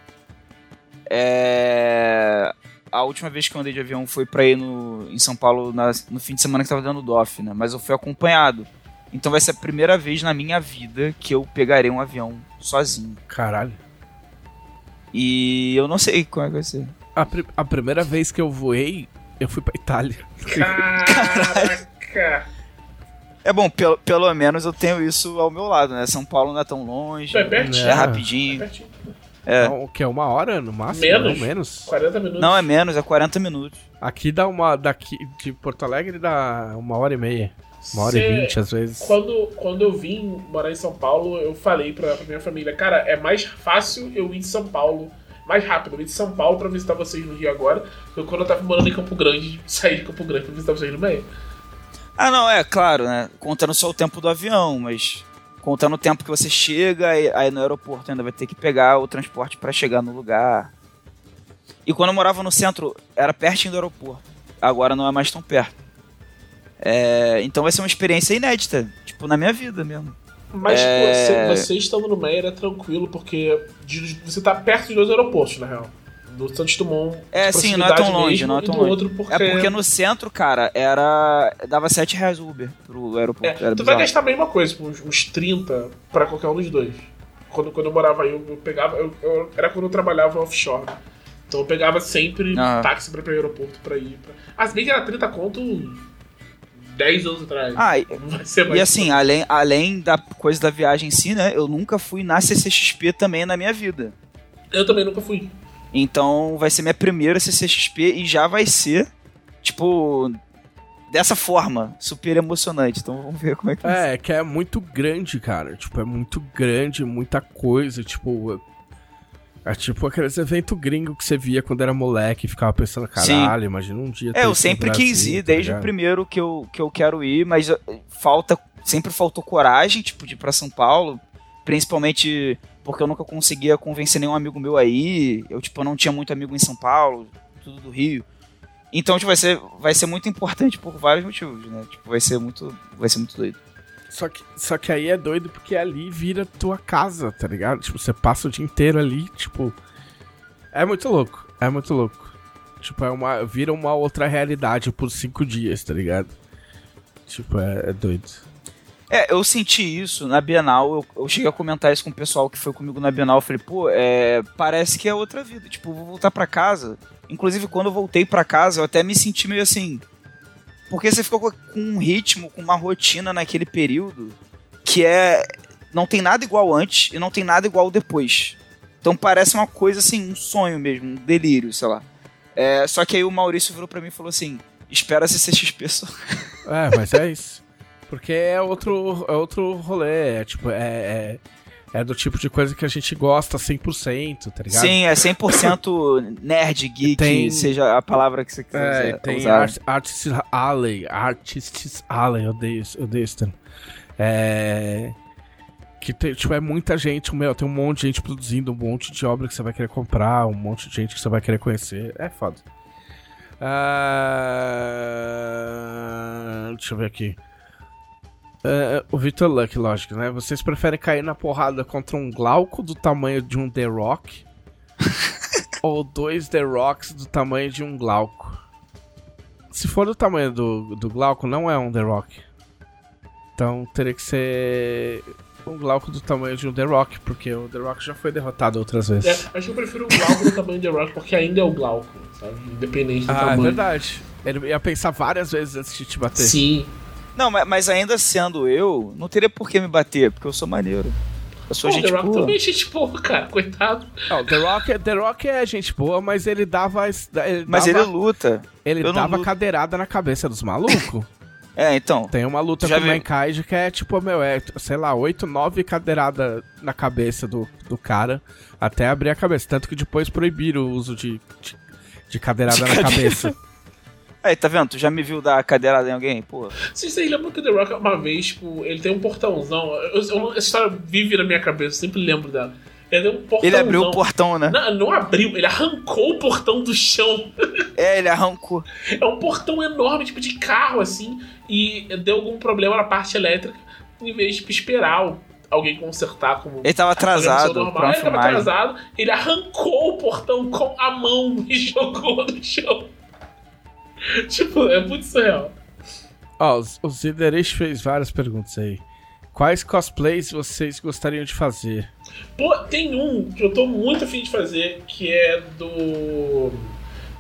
É, a última vez que eu andei de avião foi pra ir no, em São Paulo na- no fim de semana que tava dando DOF, né? Mas eu fui acompanhado. Então vai ser a primeira vez na minha vida que eu pegarei um avião sozinho. Caralho. E eu não sei como é que vai ser. A, pri- a primeira vez que eu voei, eu fui pra Itália. Caraca! É bom, pelo, pelo menos eu tenho isso ao meu lado, né? São Paulo não é tão longe. É pertinho. É É. rapidinho. É. Então, O que é uma hora no máximo? Menos. Não, menos. 40 minutos. Não, é menos, é 40 minutos. Aqui dá uma. Daqui de Porto Alegre dá uma hora e meia. Uma hora Cê- e vinte, às vezes. Quando, quando eu vim morar em São Paulo, eu falei pra, pra minha família, cara, é mais fácil eu ir de São Paulo, mais rápido eu ir de São Paulo pra visitar vocês no Rio agora, do que quando eu tava morando em Campo Grande, [laughs] sair de Campo Grande pra visitar vocês no meio. Ah, não, é claro, né? Contando só o tempo do avião, mas contando o tempo que você chega, aí, aí no aeroporto ainda vai ter que pegar o transporte pra chegar no lugar. E quando eu morava no centro, era pertinho do aeroporto. Agora não é mais tão perto. É, então vai ser uma experiência inédita, tipo, na minha vida mesmo. Mas É. você, você estando no meio era tranquilo, porque de- você tá perto dos dois aeroportos, na real. Do Santos Dumont. É, de sim, não é tão longe, mesmo, não é tão longe. outro porque... É porque no centro, cara, era. dava 7 reais o Uber pro aeroporto. É, tu vai gastar a mesma coisa, tipo, uns, uns 30 pra qualquer um dos dois. Quando, quando eu morava aí, eu, eu pegava. Eu, eu- era quando eu trabalhava offshore. Então eu pegava sempre Ah. táxi pra ir pro aeroporto pra ir. Pra... Ah, se bem que era 30 conto 10 anos atrás. Ah, e- Não vai ser mais. E assim, além, além da coisa da viagem em si, né? Eu nunca fui na CCXP também na minha vida. Eu também nunca fui. Então vai ser minha primeira CCXP e já vai ser, tipo, dessa forma, super emocionante. Então vamos ver como é que vai ser. É, que é muito grande, cara. Tipo, é muito grande, muita coisa. Tipo, é, tipo aqueles eventos gringos que você via quando era moleque e ficava pensando, caralho, imagina um dia. É, eu sempre Brasil, quis ir, tá desde o ligado? primeiro que eu, que eu quero ir, mas eh, falta, sempre faltou coragem, tipo, de ir pra São Paulo, principalmente porque eu nunca conseguia convencer nenhum amigo meu aí, eu, tipo, não tinha muito amigo em São Paulo, tudo do Rio. Então, tipo, vai ser, vai ser muito importante por vários motivos, né? Tipo, vai ser muito, vai ser muito doido. Só que, só que aí é doido porque ali vira tua casa, tá ligado? Tipo, você passa o dia inteiro ali, tipo. É muito louco. É muito louco. Tipo, é uma. Vira uma outra realidade por cinco dias, tá ligado? Tipo, é, é doido. É, eu senti isso na Bienal, eu, eu, cheguei a comentar isso com o pessoal que foi comigo na Bienal, eu falei, pô, é, parece que é outra vida, tipo, vou voltar para casa. Inclusive, quando eu voltei para casa, eu até me senti meio assim, porque você ficou com um ritmo, com uma rotina naquele período que é não tem nada igual antes e não tem nada igual depois. Então parece uma coisa assim, um sonho mesmo, um delírio, sei lá. É, só que aí o Maurício virou para mim e falou assim: espera se CXP só. É, mas é isso. Porque é outro, é outro rolê. É, tipo, é, é, é, do tipo de coisa que a gente gosta 100%, tá ligado? Sim, é 100% nerd, geek, tem, seja a palavra que você quiser é, tem usar. Art, Artists Alley, Artists Alley, eu odeio, eu odeio isso. É... Que tem, tipo, é muita gente, meu, tem um monte de gente produzindo, um monte de obra que você vai querer comprar, um monte de gente que você vai querer conhecer. É foda. Uh... Deixa eu ver aqui. Uh, o Victor Luck, lógico, né? Vocês preferem cair na porrada contra um Glauco do tamanho de um The Rock? [laughs] ou dois The Rocks do tamanho de um Glauco? Se for do tamanho do, do Glauco, não é um The Rock. Então teria que ser um Glauco do tamanho de um The Rock, porque o The Rock já foi derrotado outras vezes. É, acho que eu prefiro o Glauco do tamanho do The Rock, porque ainda é o Glauco, sabe? Independente do ah, é tamanho. Ah, é verdade. Ele ia pensar várias vezes antes de te bater. Sim. Não, mas ainda sendo eu, não teria por que me bater, porque eu sou maneiro. Eu sou Pô, gente The Rock boa. também é gente boa, cara, coitado. Não, The Rock, The Rock é gente boa, mas ele dava. Ele mas dava, ele luta. Ele eu dava cadeirada na cabeça dos malucos. [laughs] É, então. Tem uma luta com o Mankind que é tipo, meu, é, sei lá, 8, 9 cadeirada na cabeça do, do cara até abrir a cabeça. Tanto que depois proibiram o uso de, de, de cadeirada de na cadeira. cabeça. [laughs] Aí, tá vendo? Tu já me viu dar cadeirada em alguém? Pô. Vocês lembram que o The Rock, uma vez, tipo, ele tem um portãozão. Eu, eu, essa história vive na minha cabeça, eu sempre lembro dela. Ele, um ele abriu o portão, né? Não, não abriu, ele arrancou o portão do chão. É, ele arrancou. É um portão enorme, tipo de carro, assim, e deu algum problema na parte elétrica, em vez de tipo, esperar alguém consertar como. Ele tava atrasado. Normal. Ele tava atrasado, ele arrancou o portão com a mão e [laughs] jogou no chão. [laughs] tipo, é muito surreal. Ó, oh, o Ziderich fez várias perguntas aí. Quais cosplays vocês gostariam de fazer? Pô, tem um que eu tô muito afim de fazer, que é do.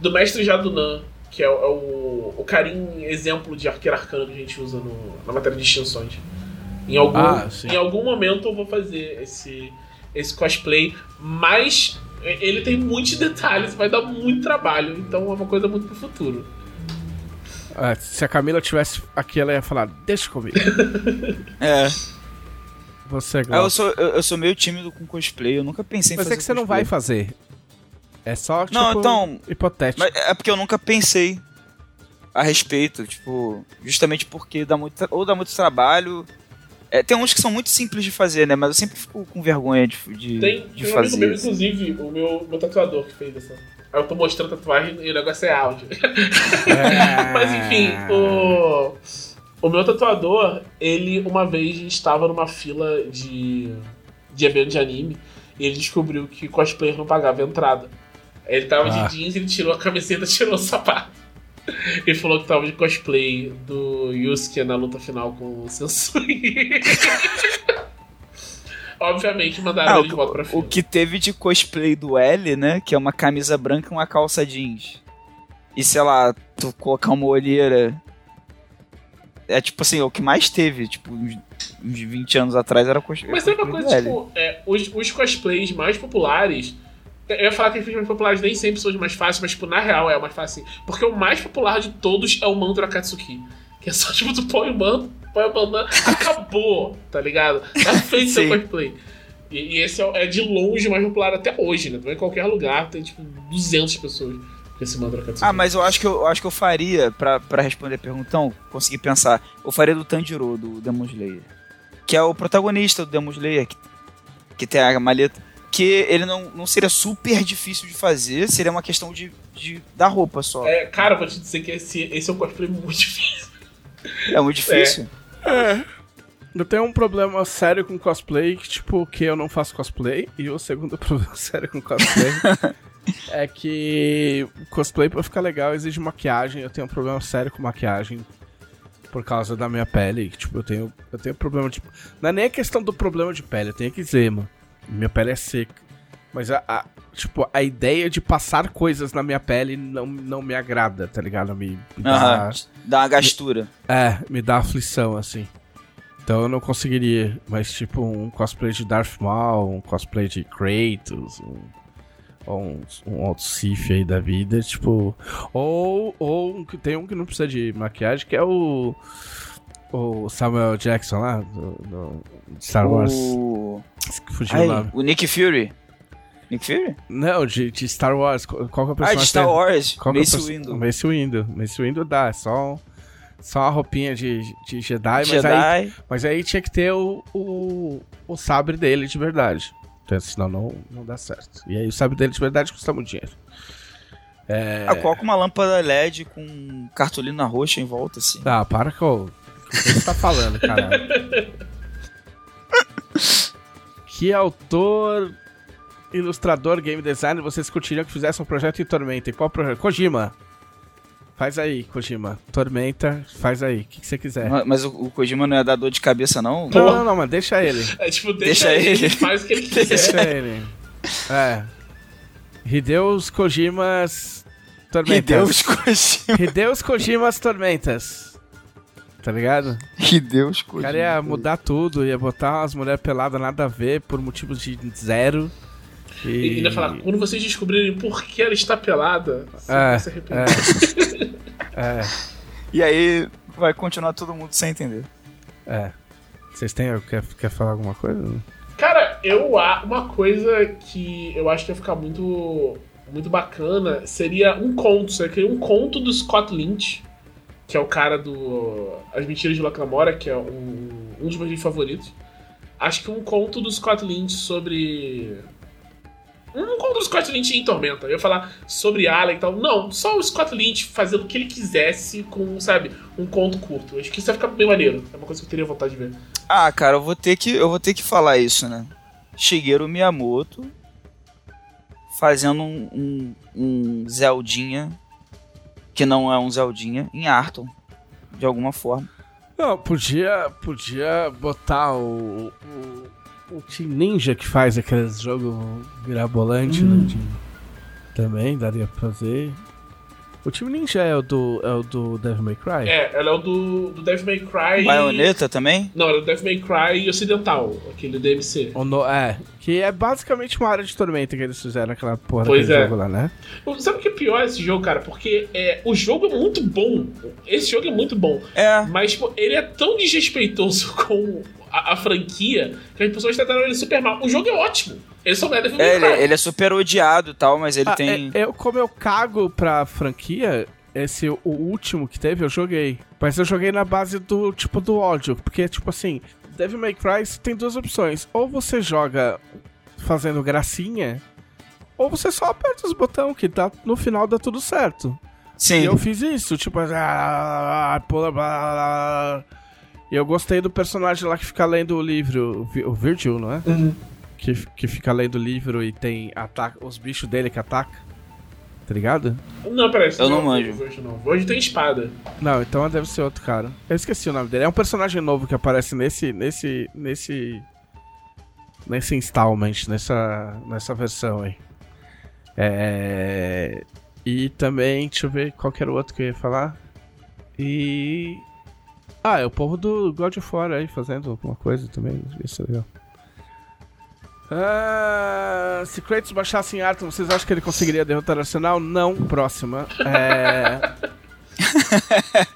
do Mestre Jadunan, que é, é o, o carinho exemplo de arqueiro arcano que a gente usa no, na matéria de extinções. Em algum, ah, em algum momento eu vou fazer esse, esse cosplay, mas ele tem muitos [laughs] detalhes, vai dar muito trabalho, então é uma coisa muito pro futuro. É, se a Camila tivesse aqui, ela ia falar, deixa comigo. [laughs] é. Você gosta. É, eu, sou, eu, eu, sou meio tímido com cosplay, eu nunca pensei em mas fazer. Mas é que você cosplay. não vai fazer. É só, tipo, não, então, hipotético. é porque eu nunca pensei a respeito, tipo, justamente porque dá muito, ou dá muito trabalho. É, tem uns que são muito simples de fazer, né? Mas eu sempre fico com vergonha de, de, tem, de tem fazer. Um amigo meu, inclusive, o meu, meu tatuador que fez essa. Eu tô mostrando a tatuagem e o negócio é áudio. É... [laughs] Mas enfim, o. O meu tatuador, ele uma vez estava numa fila de, de evento de anime e ele descobriu que cosplayer não pagava entrada. Ele tava ah. de jeans, ele tirou a camiseta [laughs] tirou o sapato. Ele falou que tava de cosplay do Yusuke na luta final com o Sensui. [laughs] Obviamente mandaram ah, ele de volta pra fila. O que teve de cosplay do L, né? Que é uma camisa branca e uma calça jeans. E sei lá, tu colocar uma olheira é tipo assim, o que mais teve, tipo, uns, uns 20 anos atrás era cosplay. Mas sabe uma coisa, tipo, é, os, os cosplays mais populares. Eu ia falar que os mais populares nem sempre são os mais fáceis, mas, tipo, na real é o mais fácil. Porque o mais popular de todos é o manto da Katsuki. Que é só, [laughs] tipo, tu põe o manto, põe o manto, acabou, tá ligado? Tá feito seu cosplay. E, e esse é, é, de longe mais popular até hoje, né? Em qualquer lugar, tem, tipo, 200 pessoas esse mantra Katsuki. Ah, mas eu acho que eu, eu, acho que eu faria, pra, pra responder a perguntão, consegui pensar, eu faria do Tanjiro, do Demon Slayer. Que é o protagonista do Demon Slayer, que, que tem a maleta. Que ele não, não seria super difícil de fazer, seria uma questão de, de da roupa só. É, cara, vou te dizer que esse, esse é um cosplay muito [laughs] difícil. É muito difícil? É. é. Eu tenho um problema sério com cosplay, que, tipo, que eu não faço cosplay. E o segundo [laughs] problema sério com cosplay é que cosplay pra ficar legal exige maquiagem. Eu tenho um problema sério com maquiagem. Por causa da minha pele. Tipo, eu tenho, eu tenho problema de. Não é nem a questão do problema de pele, eu tenho eczema. Minha pele é seca. Mas a, a- tipo, a ideia de passar coisas na minha pele não, não me agrada, tá ligado? Me, me dá. Dá uma gastura. é, me dá aflição, assim. Então eu não conseguiria. Mas tipo, um cosplay de Darth Maul, um cosplay de Kratos, um, ou um, um outro Sith aí da vida, tipo. Ou, ou tem um que não precisa de maquiagem, que é o. O Samuel Jackson lá, do, do Star Wars. O... Fugiu Ai, o Nick Fury. Nick Fury? Não, de, de Star Wars. Qual qual que é o Ah, personagem? de Star? Wars. Qual é Mace perso- Windu. Mace Windu. Mace Windu dá, é só, um- só uma roupinha de, de Jedi, mas aí Jedi. Mas aí tinha que ter o, o, o sabre dele de verdade. Então, senão não, não dá certo. E aí o sabre dele de verdade custa muito dinheiro. É... Ah, coloca uma lâmpada LED com cartolina roxa em volta, assim. Ah, para com o que você tá falando, caralho. [laughs] que autor, ilustrador, game designer vocês curtiriam que fizesse um projeto em Tormenta? E qual projeto? Kojima. Faz aí, Kojima. Tormenta, faz aí. O que, que você quiser. Ma- Mas o, o Kojima não é dar dor de cabeça, não? Não, não, não, mas deixa ele. [laughs] É tipo, deixa, Deixa ele, ele. faz o que ele [laughs] quiser. Deixa ele. É. Hideus Kojimas Tormentas. Hideus Kojima. Hideus Kojimas Tormentas. Tá ligado? Hideus O Kojima. cara ia mudar tudo, ia botar umas mulheres peladas nada a ver por motivos de zero. E E ainda falar, quando vocês descobrirem por que ela está pelada, você É, vai se arrepender. É, [laughs] E aí vai continuar todo mundo sem entender. é. Vocês têm. Quer, quer falar alguma coisa? Cara, eu uma coisa que eu acho que ia ficar muito muito bacana seria um conto, seria um conto do Scott Lynch, que é o cara do As Mentiras de Locamora, que é um, um dos meus livros favoritos. Acho que um conto do Scott Lynch sobre um conto do Scott Lynch em Tormenta. Eu ia falar sobre Alien e tal. Não, só o Scott Lynch fazendo o que ele quisesse com, sabe, um conto curto. Acho que isso ia ficar bem maneiro. É uma coisa que eu teria vontade de ver. Ah, cara, eu vou ter que, eu vou ter que falar isso, né? Shigeru Miyamoto fazendo um, um, um Zeldinha que não é um Zeldinha em Arton, de alguma forma. Não, podia, podia botar o, o, o Team Ninja que faz aqueles jogos mirabolante, né, de- também daria pra fazer. O Team Ninja é o do, é o do Devil May Cry? É, ela é o do, do Devil May Cry. Bayonetta também? Não, ela é o Devil May Cry ocidental, aquele DMC. O no- é, que é basicamente uma área de tormenta que eles fizeram aquela porra Pois é. jogo lá, né? Sabe o que é pior esse jogo, cara? Porque é, o jogo é muito bom. Esse jogo é muito bom. É. Mas, tipo, ele é tão desrespeitoso [laughs] com a, a franquia que as pessoas trataram ele super mal. O jogo é ótimo. Ele só é May É, ele, ele é super odiado e tal, mas ele Ah, tem. é- eu, como eu cago pra franquia, esse o último que teve eu joguei. Mas eu joguei na base do tipo do ódio. Porque, tipo assim, Devil May Cry tem duas opções. Ou você joga fazendo gracinha, ou você só aperta os botões que dá, no final dá tudo certo. Sim. E eu fiz isso, tipo, ah, pula, blá, blá, blá. E eu gostei do personagem lá que fica lendo o livro, o Vi- o Virgil, não é? Uhum. Que, que fica lendo o livro e tem ataca, os bichos dele que atacam. Tá ligado? Não, peraí. esse Eu não é o manjo. Não. Vojo tem espada. Não, então deve ser outro cara. Eu esqueci o nome dele. É um personagem novo que aparece nesse. nesse. nesse. nesse installment, nessa. nessa versão aí. É. E também, deixa eu ver qual que era o outro que eu ia falar. E. Ah, é o povo do God of War aí fazendo alguma coisa também. Isso é legal. Ah, se Kratos baixasse em Arthur, vocês acham que ele conseguiria derrotar o Arsenal? Não. Próxima. É. [laughs]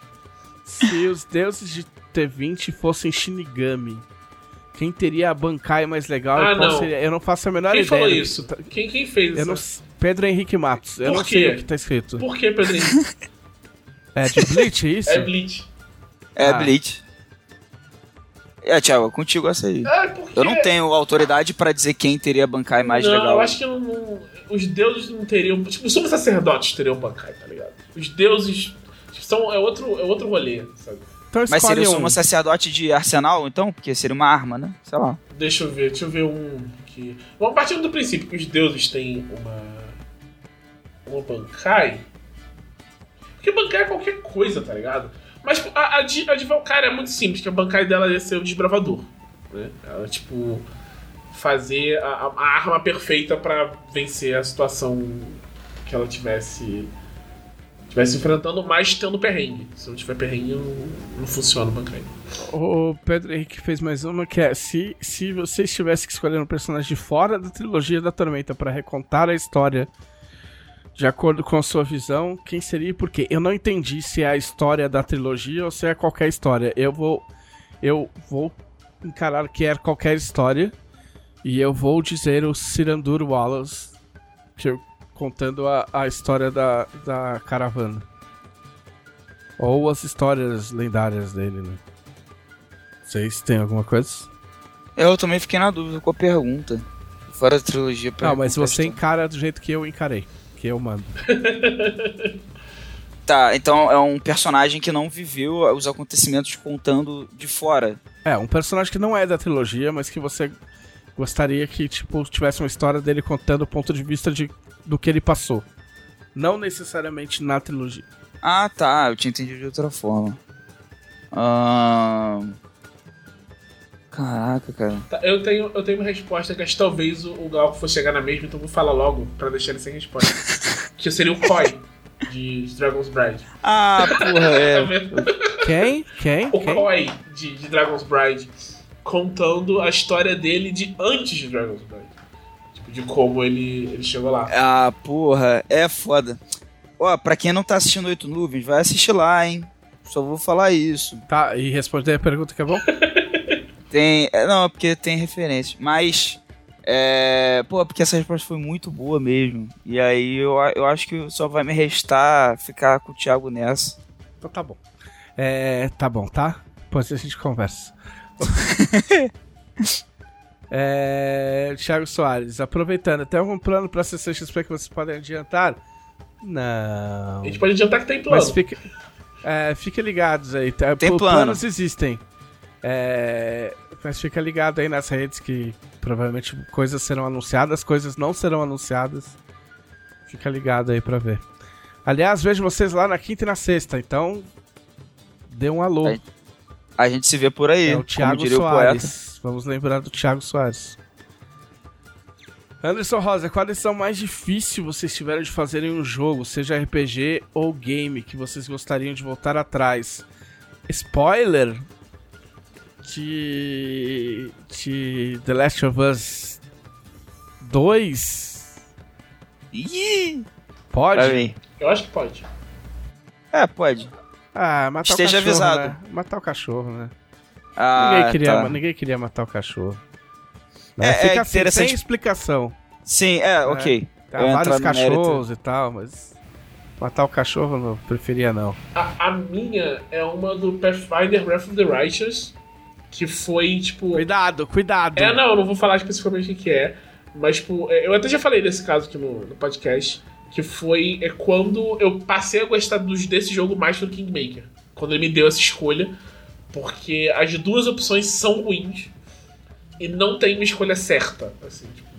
Se os deuses de T20 fossem Shinigami, quem teria a Bankai mais legal Ah, não. seria? Eu não faço a menor Quem ideia. falou do que isso? tá- Quem, quem fez Eu não... isso? Pedro Henrique Matos. Eu Por não quê? sei o que tá escrito. Por que, Pedrinho? É de Bleach, isso? é Bleach. É Ah. Bleach. É, Thiago, contigo essa aí. É, porque... Eu não tenho autoridade pra dizer quem teria Bankai mais não, legal. eu acho que não, não- os deuses não teriam. Tipo, os sacerdotes teriam Bankai, tá ligado? Os deuses são, é, outro, é outro rolê, sabe? Então Mas seria o um. sumo sacerdote de Arsenal, então? Porque seria uma arma, né? Sei lá. Deixa eu ver, deixa eu ver um que. Vamos partindo do princípio que os deuses têm uma. Uma Bankai. Porque Bankai é qualquer coisa, tá ligado? Mas tipo, a, a, de, a de Valkyrie é muito simples, que a bancada dela ia ser o desbravador. Né? Ela, tipo, fazer a, a arma perfeita pra vencer a situação que ela tivesse tivesse enfrentando, mas tendo perrengue. Se não tiver perrengue, não, não funciona o Bankai. O Pedro Henrique fez mais uma que é: se, se você tivesse que escolher um personagem fora da trilogia da Tormenta para recontar a história de acordo com a sua visão, quem seria e por quê? Eu não entendi se é a história da trilogia ou se é qualquer história. Eu vou. Eu vou encarar que é qualquer história. E eu vou dizer o Cirandur Wallace. Que eu contando a, a história da, da caravana. Ou as histórias lendárias dele, né? Vocês têm alguma coisa? Eu também fiquei na dúvida com a pergunta. Fora da trilogia Não, mas você encara do jeito que eu encarei. Que eu. [laughs] Tá, então é um personagem que não viveu os acontecimentos contando de fora. É, um personagem que não é da trilogia, mas que você gostaria que, tipo, tivesse uma história dele contando o ponto de vista de, do que ele passou. Não necessariamente na trilogia. Ah, tá, eu tinha entendido de outra forma. Ahn... Caraca, cara. Tá, eu, tenho, eu tenho uma resposta que acho que talvez o, o Glauco fosse chegar na mesma, então eu vou falar logo pra deixar ele sem resposta. [laughs] que seria o Koi, de Dragon's Bride. Ah, porra, [laughs] é. Tá? Quem? Quem? O Quem? Koi, de, de Dragon's Bride, contando a história dele de antes de Dragon's Bride. Tipo, de como ele, ele chegou lá. Ah, porra, é foda. Ó, pra quem não tá assistindo Oito Nuvens, vai assistir lá, hein? Só vou falar isso. Tá, e responder a pergunta que é bom? [laughs] Tem. é, Não, é porque tem referência. Mas. É. Pô, porque essa resposta foi muito boa mesmo. E aí eu, eu acho que só vai me restar ficar com o Thiago nessa. Então tá bom. É, tá bom, tá? Depois a gente conversa. [laughs] é, Thiago Soares, aproveitando, tem algum plano pra CCXP que vocês podem adiantar? Não. A gente pode adiantar que tem plano. Mas fique, é, fiquem ligados aí. Tá? Tem Pô, plano. Planos existem. É, mas fica ligado aí nas redes que provavelmente coisas serão anunciadas, coisas não serão anunciadas. Fica ligado aí pra ver. Aliás, vejo vocês lá na quinta e na sexta, então dê um alô. A gente se vê por aí, É o Thiago diria o. Soares. Vamos lembrar do Thiago Soares. Anderson Rosa, qual a decisão mais difícil vocês tiveram de fazer em um jogo, seja RPG ou game, que vocês gostariam de voltar atrás? Spoiler de, de The Last of Us 2? Ih, Pode? pra mim. Eu acho que pode. É, pode. Ah, matar Esteja o cachorro, avisado. né? Matar o cachorro, né? Ah, ninguém, queria, tá. ninguém queria matar o cachorro. Né? É- é Fica assim, interessante- sem explicação. Sim, é, ok. Tem Eu ia vários cachorros e tal, mas. Matar o cachorro eu não preferia não. A, a minha é uma do Pathfinder Breath of the Righteous, que foi, tipo... Cuidado, cuidado. É, não, eu não vou falar especificamente o que é, mas, tipo, é, eu até já falei desse caso aqui no, no podcast, que foi é, quando eu passei a gostar dos, desse jogo mais do Kingmaker. Quando ele me deu essa escolha, porque as duas opções são ruins e não tem uma escolha certa, assim, tipo...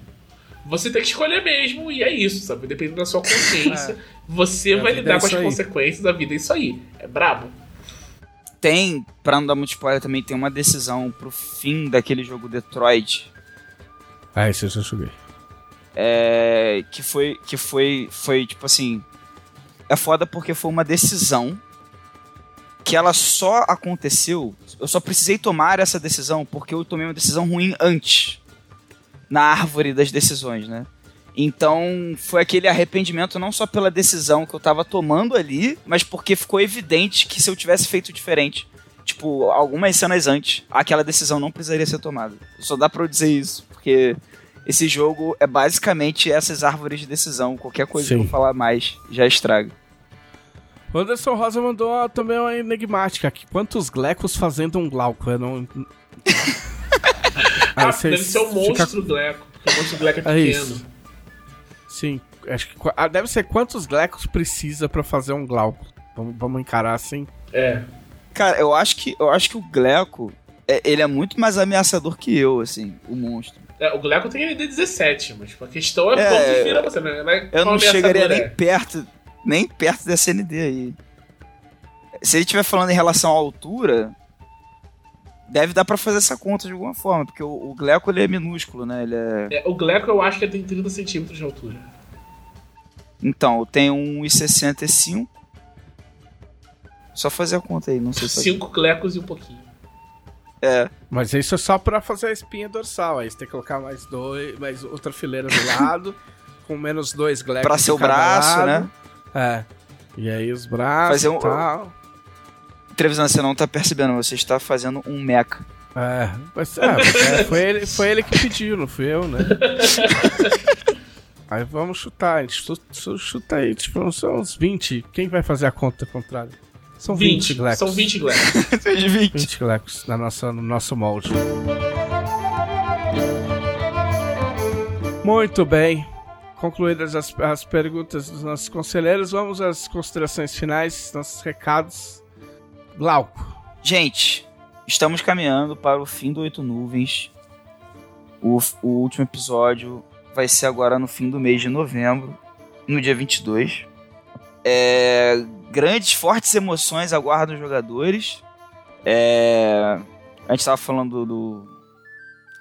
Você tem que escolher mesmo, e é isso, sabe? Dependendo da sua consciência, [laughs] você A vai lidar é com as aí. consequências da vida, é isso aí. É brabo. Tem, pra não dar muito spoiler, também tem uma decisão pro fim daquele jogo Detroit. Ah, esse eu já joguei. É, que foi que foi foi tipo assim é foda porque foi uma decisão que ela só aconteceu eu só precisei tomar essa decisão porque eu tomei uma decisão ruim antes na árvore das decisões né então foi aquele arrependimento não só pela decisão que eu tava tomando ali mas porque ficou evidente que se eu tivesse feito diferente tipo algumas cenas antes aquela decisão não precisaria ser tomada só dá pra eu dizer isso porque esse jogo é basicamente essas árvores de decisão. Qualquer coisa Sim. que eu falar mais já estraga. O Anderson Rosa mandou uma- também uma enigmática aqui. Quantos glecos fazendo um glauco? Eu não... [laughs] Ah, deve ser o fica- monstro Gleco, porque o monstro Gleco é É pequeno. isso. Sim, acho que... qu- ah, deve ser quantos glecos precisa pra fazer um glauco. Vamos, vamos encarar assim. É. Cara, eu acho que eu acho que o Gleco é- ele é muito mais ameaçador que eu, assim, o monstro. É, o Gleco tem ND 17, mas tipo, a questão é, É, quanto vira você, né? Não é Eu não chegaria ameaçador nem é. perto, nem perto dessa ND aí. se ele estiver falando em relação à altura, deve dar pra fazer essa conta de alguma forma, porque o, o Gleco ele é minúsculo, né? Ele é... É, o Gleco eu acho que ele tem 30 centímetros de altura. Então, tem 1,65. Só fazer a conta aí, não sei se. Cinco Glecos e um pouquinho. É. Mas isso é só pra fazer a espinha dorsal. Aí você tem que colocar mais dois, mais outra fileira do [laughs] lado, com menos dois glecos. Pra seu braço, lado. né? É. E aí os braços Fazer um- e tal. Trevisan, você não tá percebendo, você está fazendo um meca. É, mas, é, mas é, foi, ele, foi ele que pediu, não fui eu, né? [laughs] Aí vamos chutar, a gente chu- chu- chuta aí, tipo, são uns 20. Quem vai fazer a conta contrária? São 20, 20. glecos. São 20 Glecos. [laughs] de 20. 20 glecos na nossa, no nosso molde. Muito bem. Concluídas as, as perguntas dos nossos conselheiros, vamos às considerações finais, nossos recados. Glauco. Gente, estamos caminhando para o fim do Oito Nuvens. O, o último episódio vai ser agora no fim do mês de novembro, no dia 22. É, grandes, fortes emoções aguardam os jogadores. É, a gente estava falando do,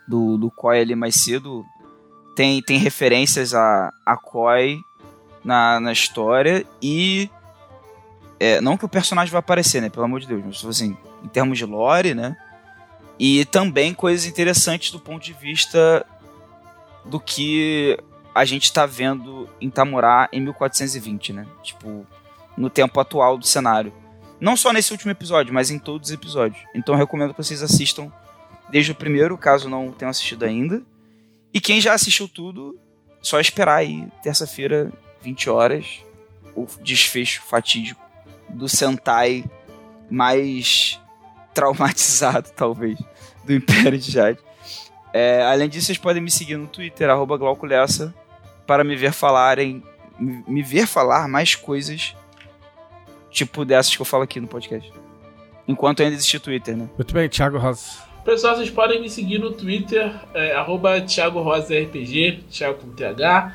do, do Koi ali mais cedo. Tem, tem referências a, a Koi na, na história e é, não que o personagem vai aparecer, né? Pelo amor de Deus, mas tipo assim, em termos de lore, né? E também coisas interessantes do ponto de vista do que a gente tá vendo em Tamurá em 1420, né? Tipo, no tempo atual do cenário. Não só nesse último episódio, mas em todos os episódios. Então eu recomendo que vocês assistam desde o primeiro, caso não tenham assistido ainda. E quem já assistiu tudo, só esperar aí, terça-feira, 20 horas, o desfecho fatídico do Sentai mais [laughs] traumatizado, talvez, do Império de Jade. É, além disso, vocês podem me seguir no Twitter, arroba Glauco Lessa, para me ver falarem. Me, me ver falar mais coisas tipo dessas que eu falo aqui no podcast. Enquanto ainda existe Twitter, né? Muito bem, Thiago Rosa. Pessoal, vocês podem me seguir no Twitter, é, arroba Thiago Rosa RPG, Thiago com TH,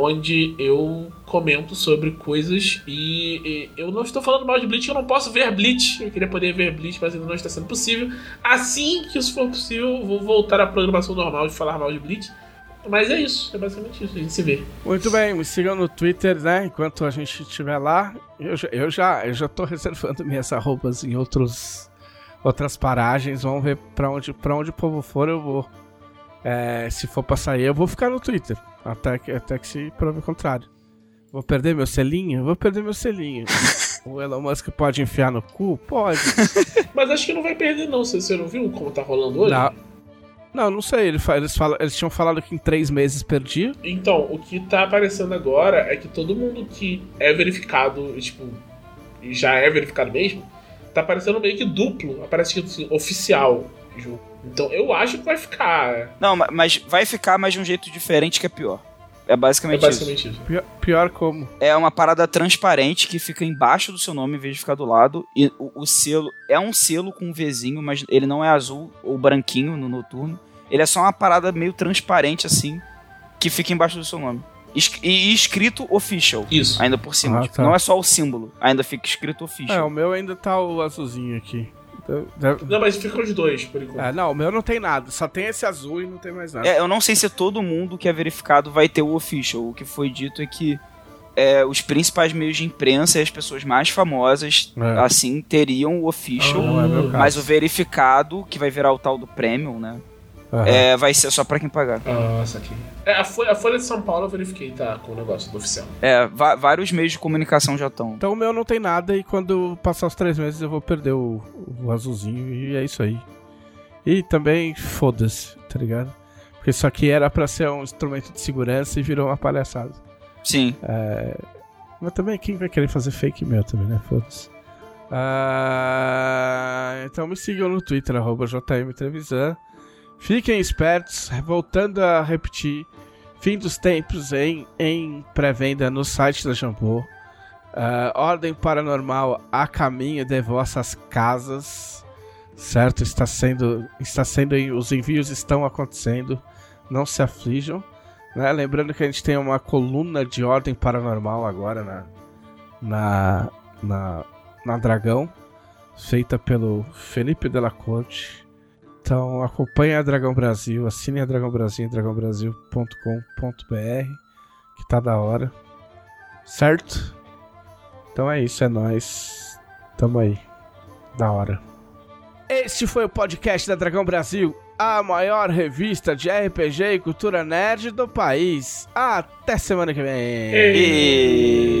onde eu comento sobre coisas e, e eu não estou falando mal de Bleach, eu não posso ver Bleach, eu queria poder ver Bleach, mas ainda não está sendo possível. Assim que isso for possível, vou voltar à programação normal de falar mal de Bleach. Mas é isso, é basicamente isso, a gente se vê. Muito bem, me sigam no Twitter, né? Enquanto a gente estiver lá. Eu, eu já eu já tô reservando [laughs] minhas arrobas em outros, outras paragens. Vamos ver pra onde, pra onde o povo for, eu vou. É, se for pra sair, eu vou ficar no Twitter. Até que, até que se prove o contrário. Vou perder meu selinho? Vou perder meu selinho. [laughs] o Elon Musk pode enfiar no cu? Pode. [laughs] Mas acho que não vai perder não, você, não viu como tá rolando hoje? Não. Não, não sei. Eles, falam, eles tinham falado que em três meses perdia. Então, o que tá aparecendo agora é que todo mundo que é verificado, tipo, já é verificado mesmo, tá aparecendo meio que duplo, aparece tipo assim, oficial junto. Então eu acho que vai ficar. Não, ma- mas vai ficar, mas de um jeito diferente que é pior. É É basicamente, isso. basicamente isso. Pior, pior como. É uma parada transparente que fica embaixo do seu nome em vez de ficar do lado. E o, o selo é um selo com um Vzinho, mas ele não é azul ou branquinho no noturno. Ele é só uma parada meio transparente assim, que fica embaixo do seu nome. Es- E escrito official, Isso. ainda por cima. Ah, Tipo, tá. Não é só o símbolo, ainda fica escrito É, official. o meu ainda tá o azulzinho aqui. Não, mas fica os dois, por enquanto. É, não, o meu não tem nada. Só tem esse azul e não tem mais nada. É, eu não sei se todo mundo que é verificado vai ter o official. O que foi dito é que é, os principais meios de imprensa e as pessoas mais famosas, É. assim, teriam o official. É. Mas o verificado, que vai virar o tal do premium, né? Aham. É, vai ser só pra quem pagar. Nossa, aqui. É, a Folha, a Folha de São Paulo eu verifiquei, tá? Com o negócio do oficial. É, vários meios de comunicação já estão. Então o meu não tem nada e quando passar os três meses eu vou perder o, o azulzinho e é isso aí. E também foda-se, tá ligado? Porque isso aqui era pra ser um instrumento de segurança e virou uma palhaçada. Sim. Mas também quem vai querer fazer fake meu também, né? Foda-se. Ah, então me sigam no Twitter, arroba JM Trevisan. Fiquem espertos, voltando a repetir, fim dos tempos em, em pré-venda no site da Jambô. Ah, Ordem Paranormal a caminho de vossas casas, certo? Está sendo, está sendo, os envios estão acontecendo, não se aflijam. Né? Lembrando que a gente tem uma coluna de Ordem Paranormal agora na, na, na na Dragão, feita pelo Felipe Delaconte. Então acompanhe a Dragão Brasil, assine a Dragão Brasil em dragãobrasil.com.br, que tá da hora. Certo? Então é isso, é nóis. Tamo aí. Da hora. Este foi o podcast da Dragão Brasil, a maior revista de RPG e cultura nerd do país. Até semana que vem. E...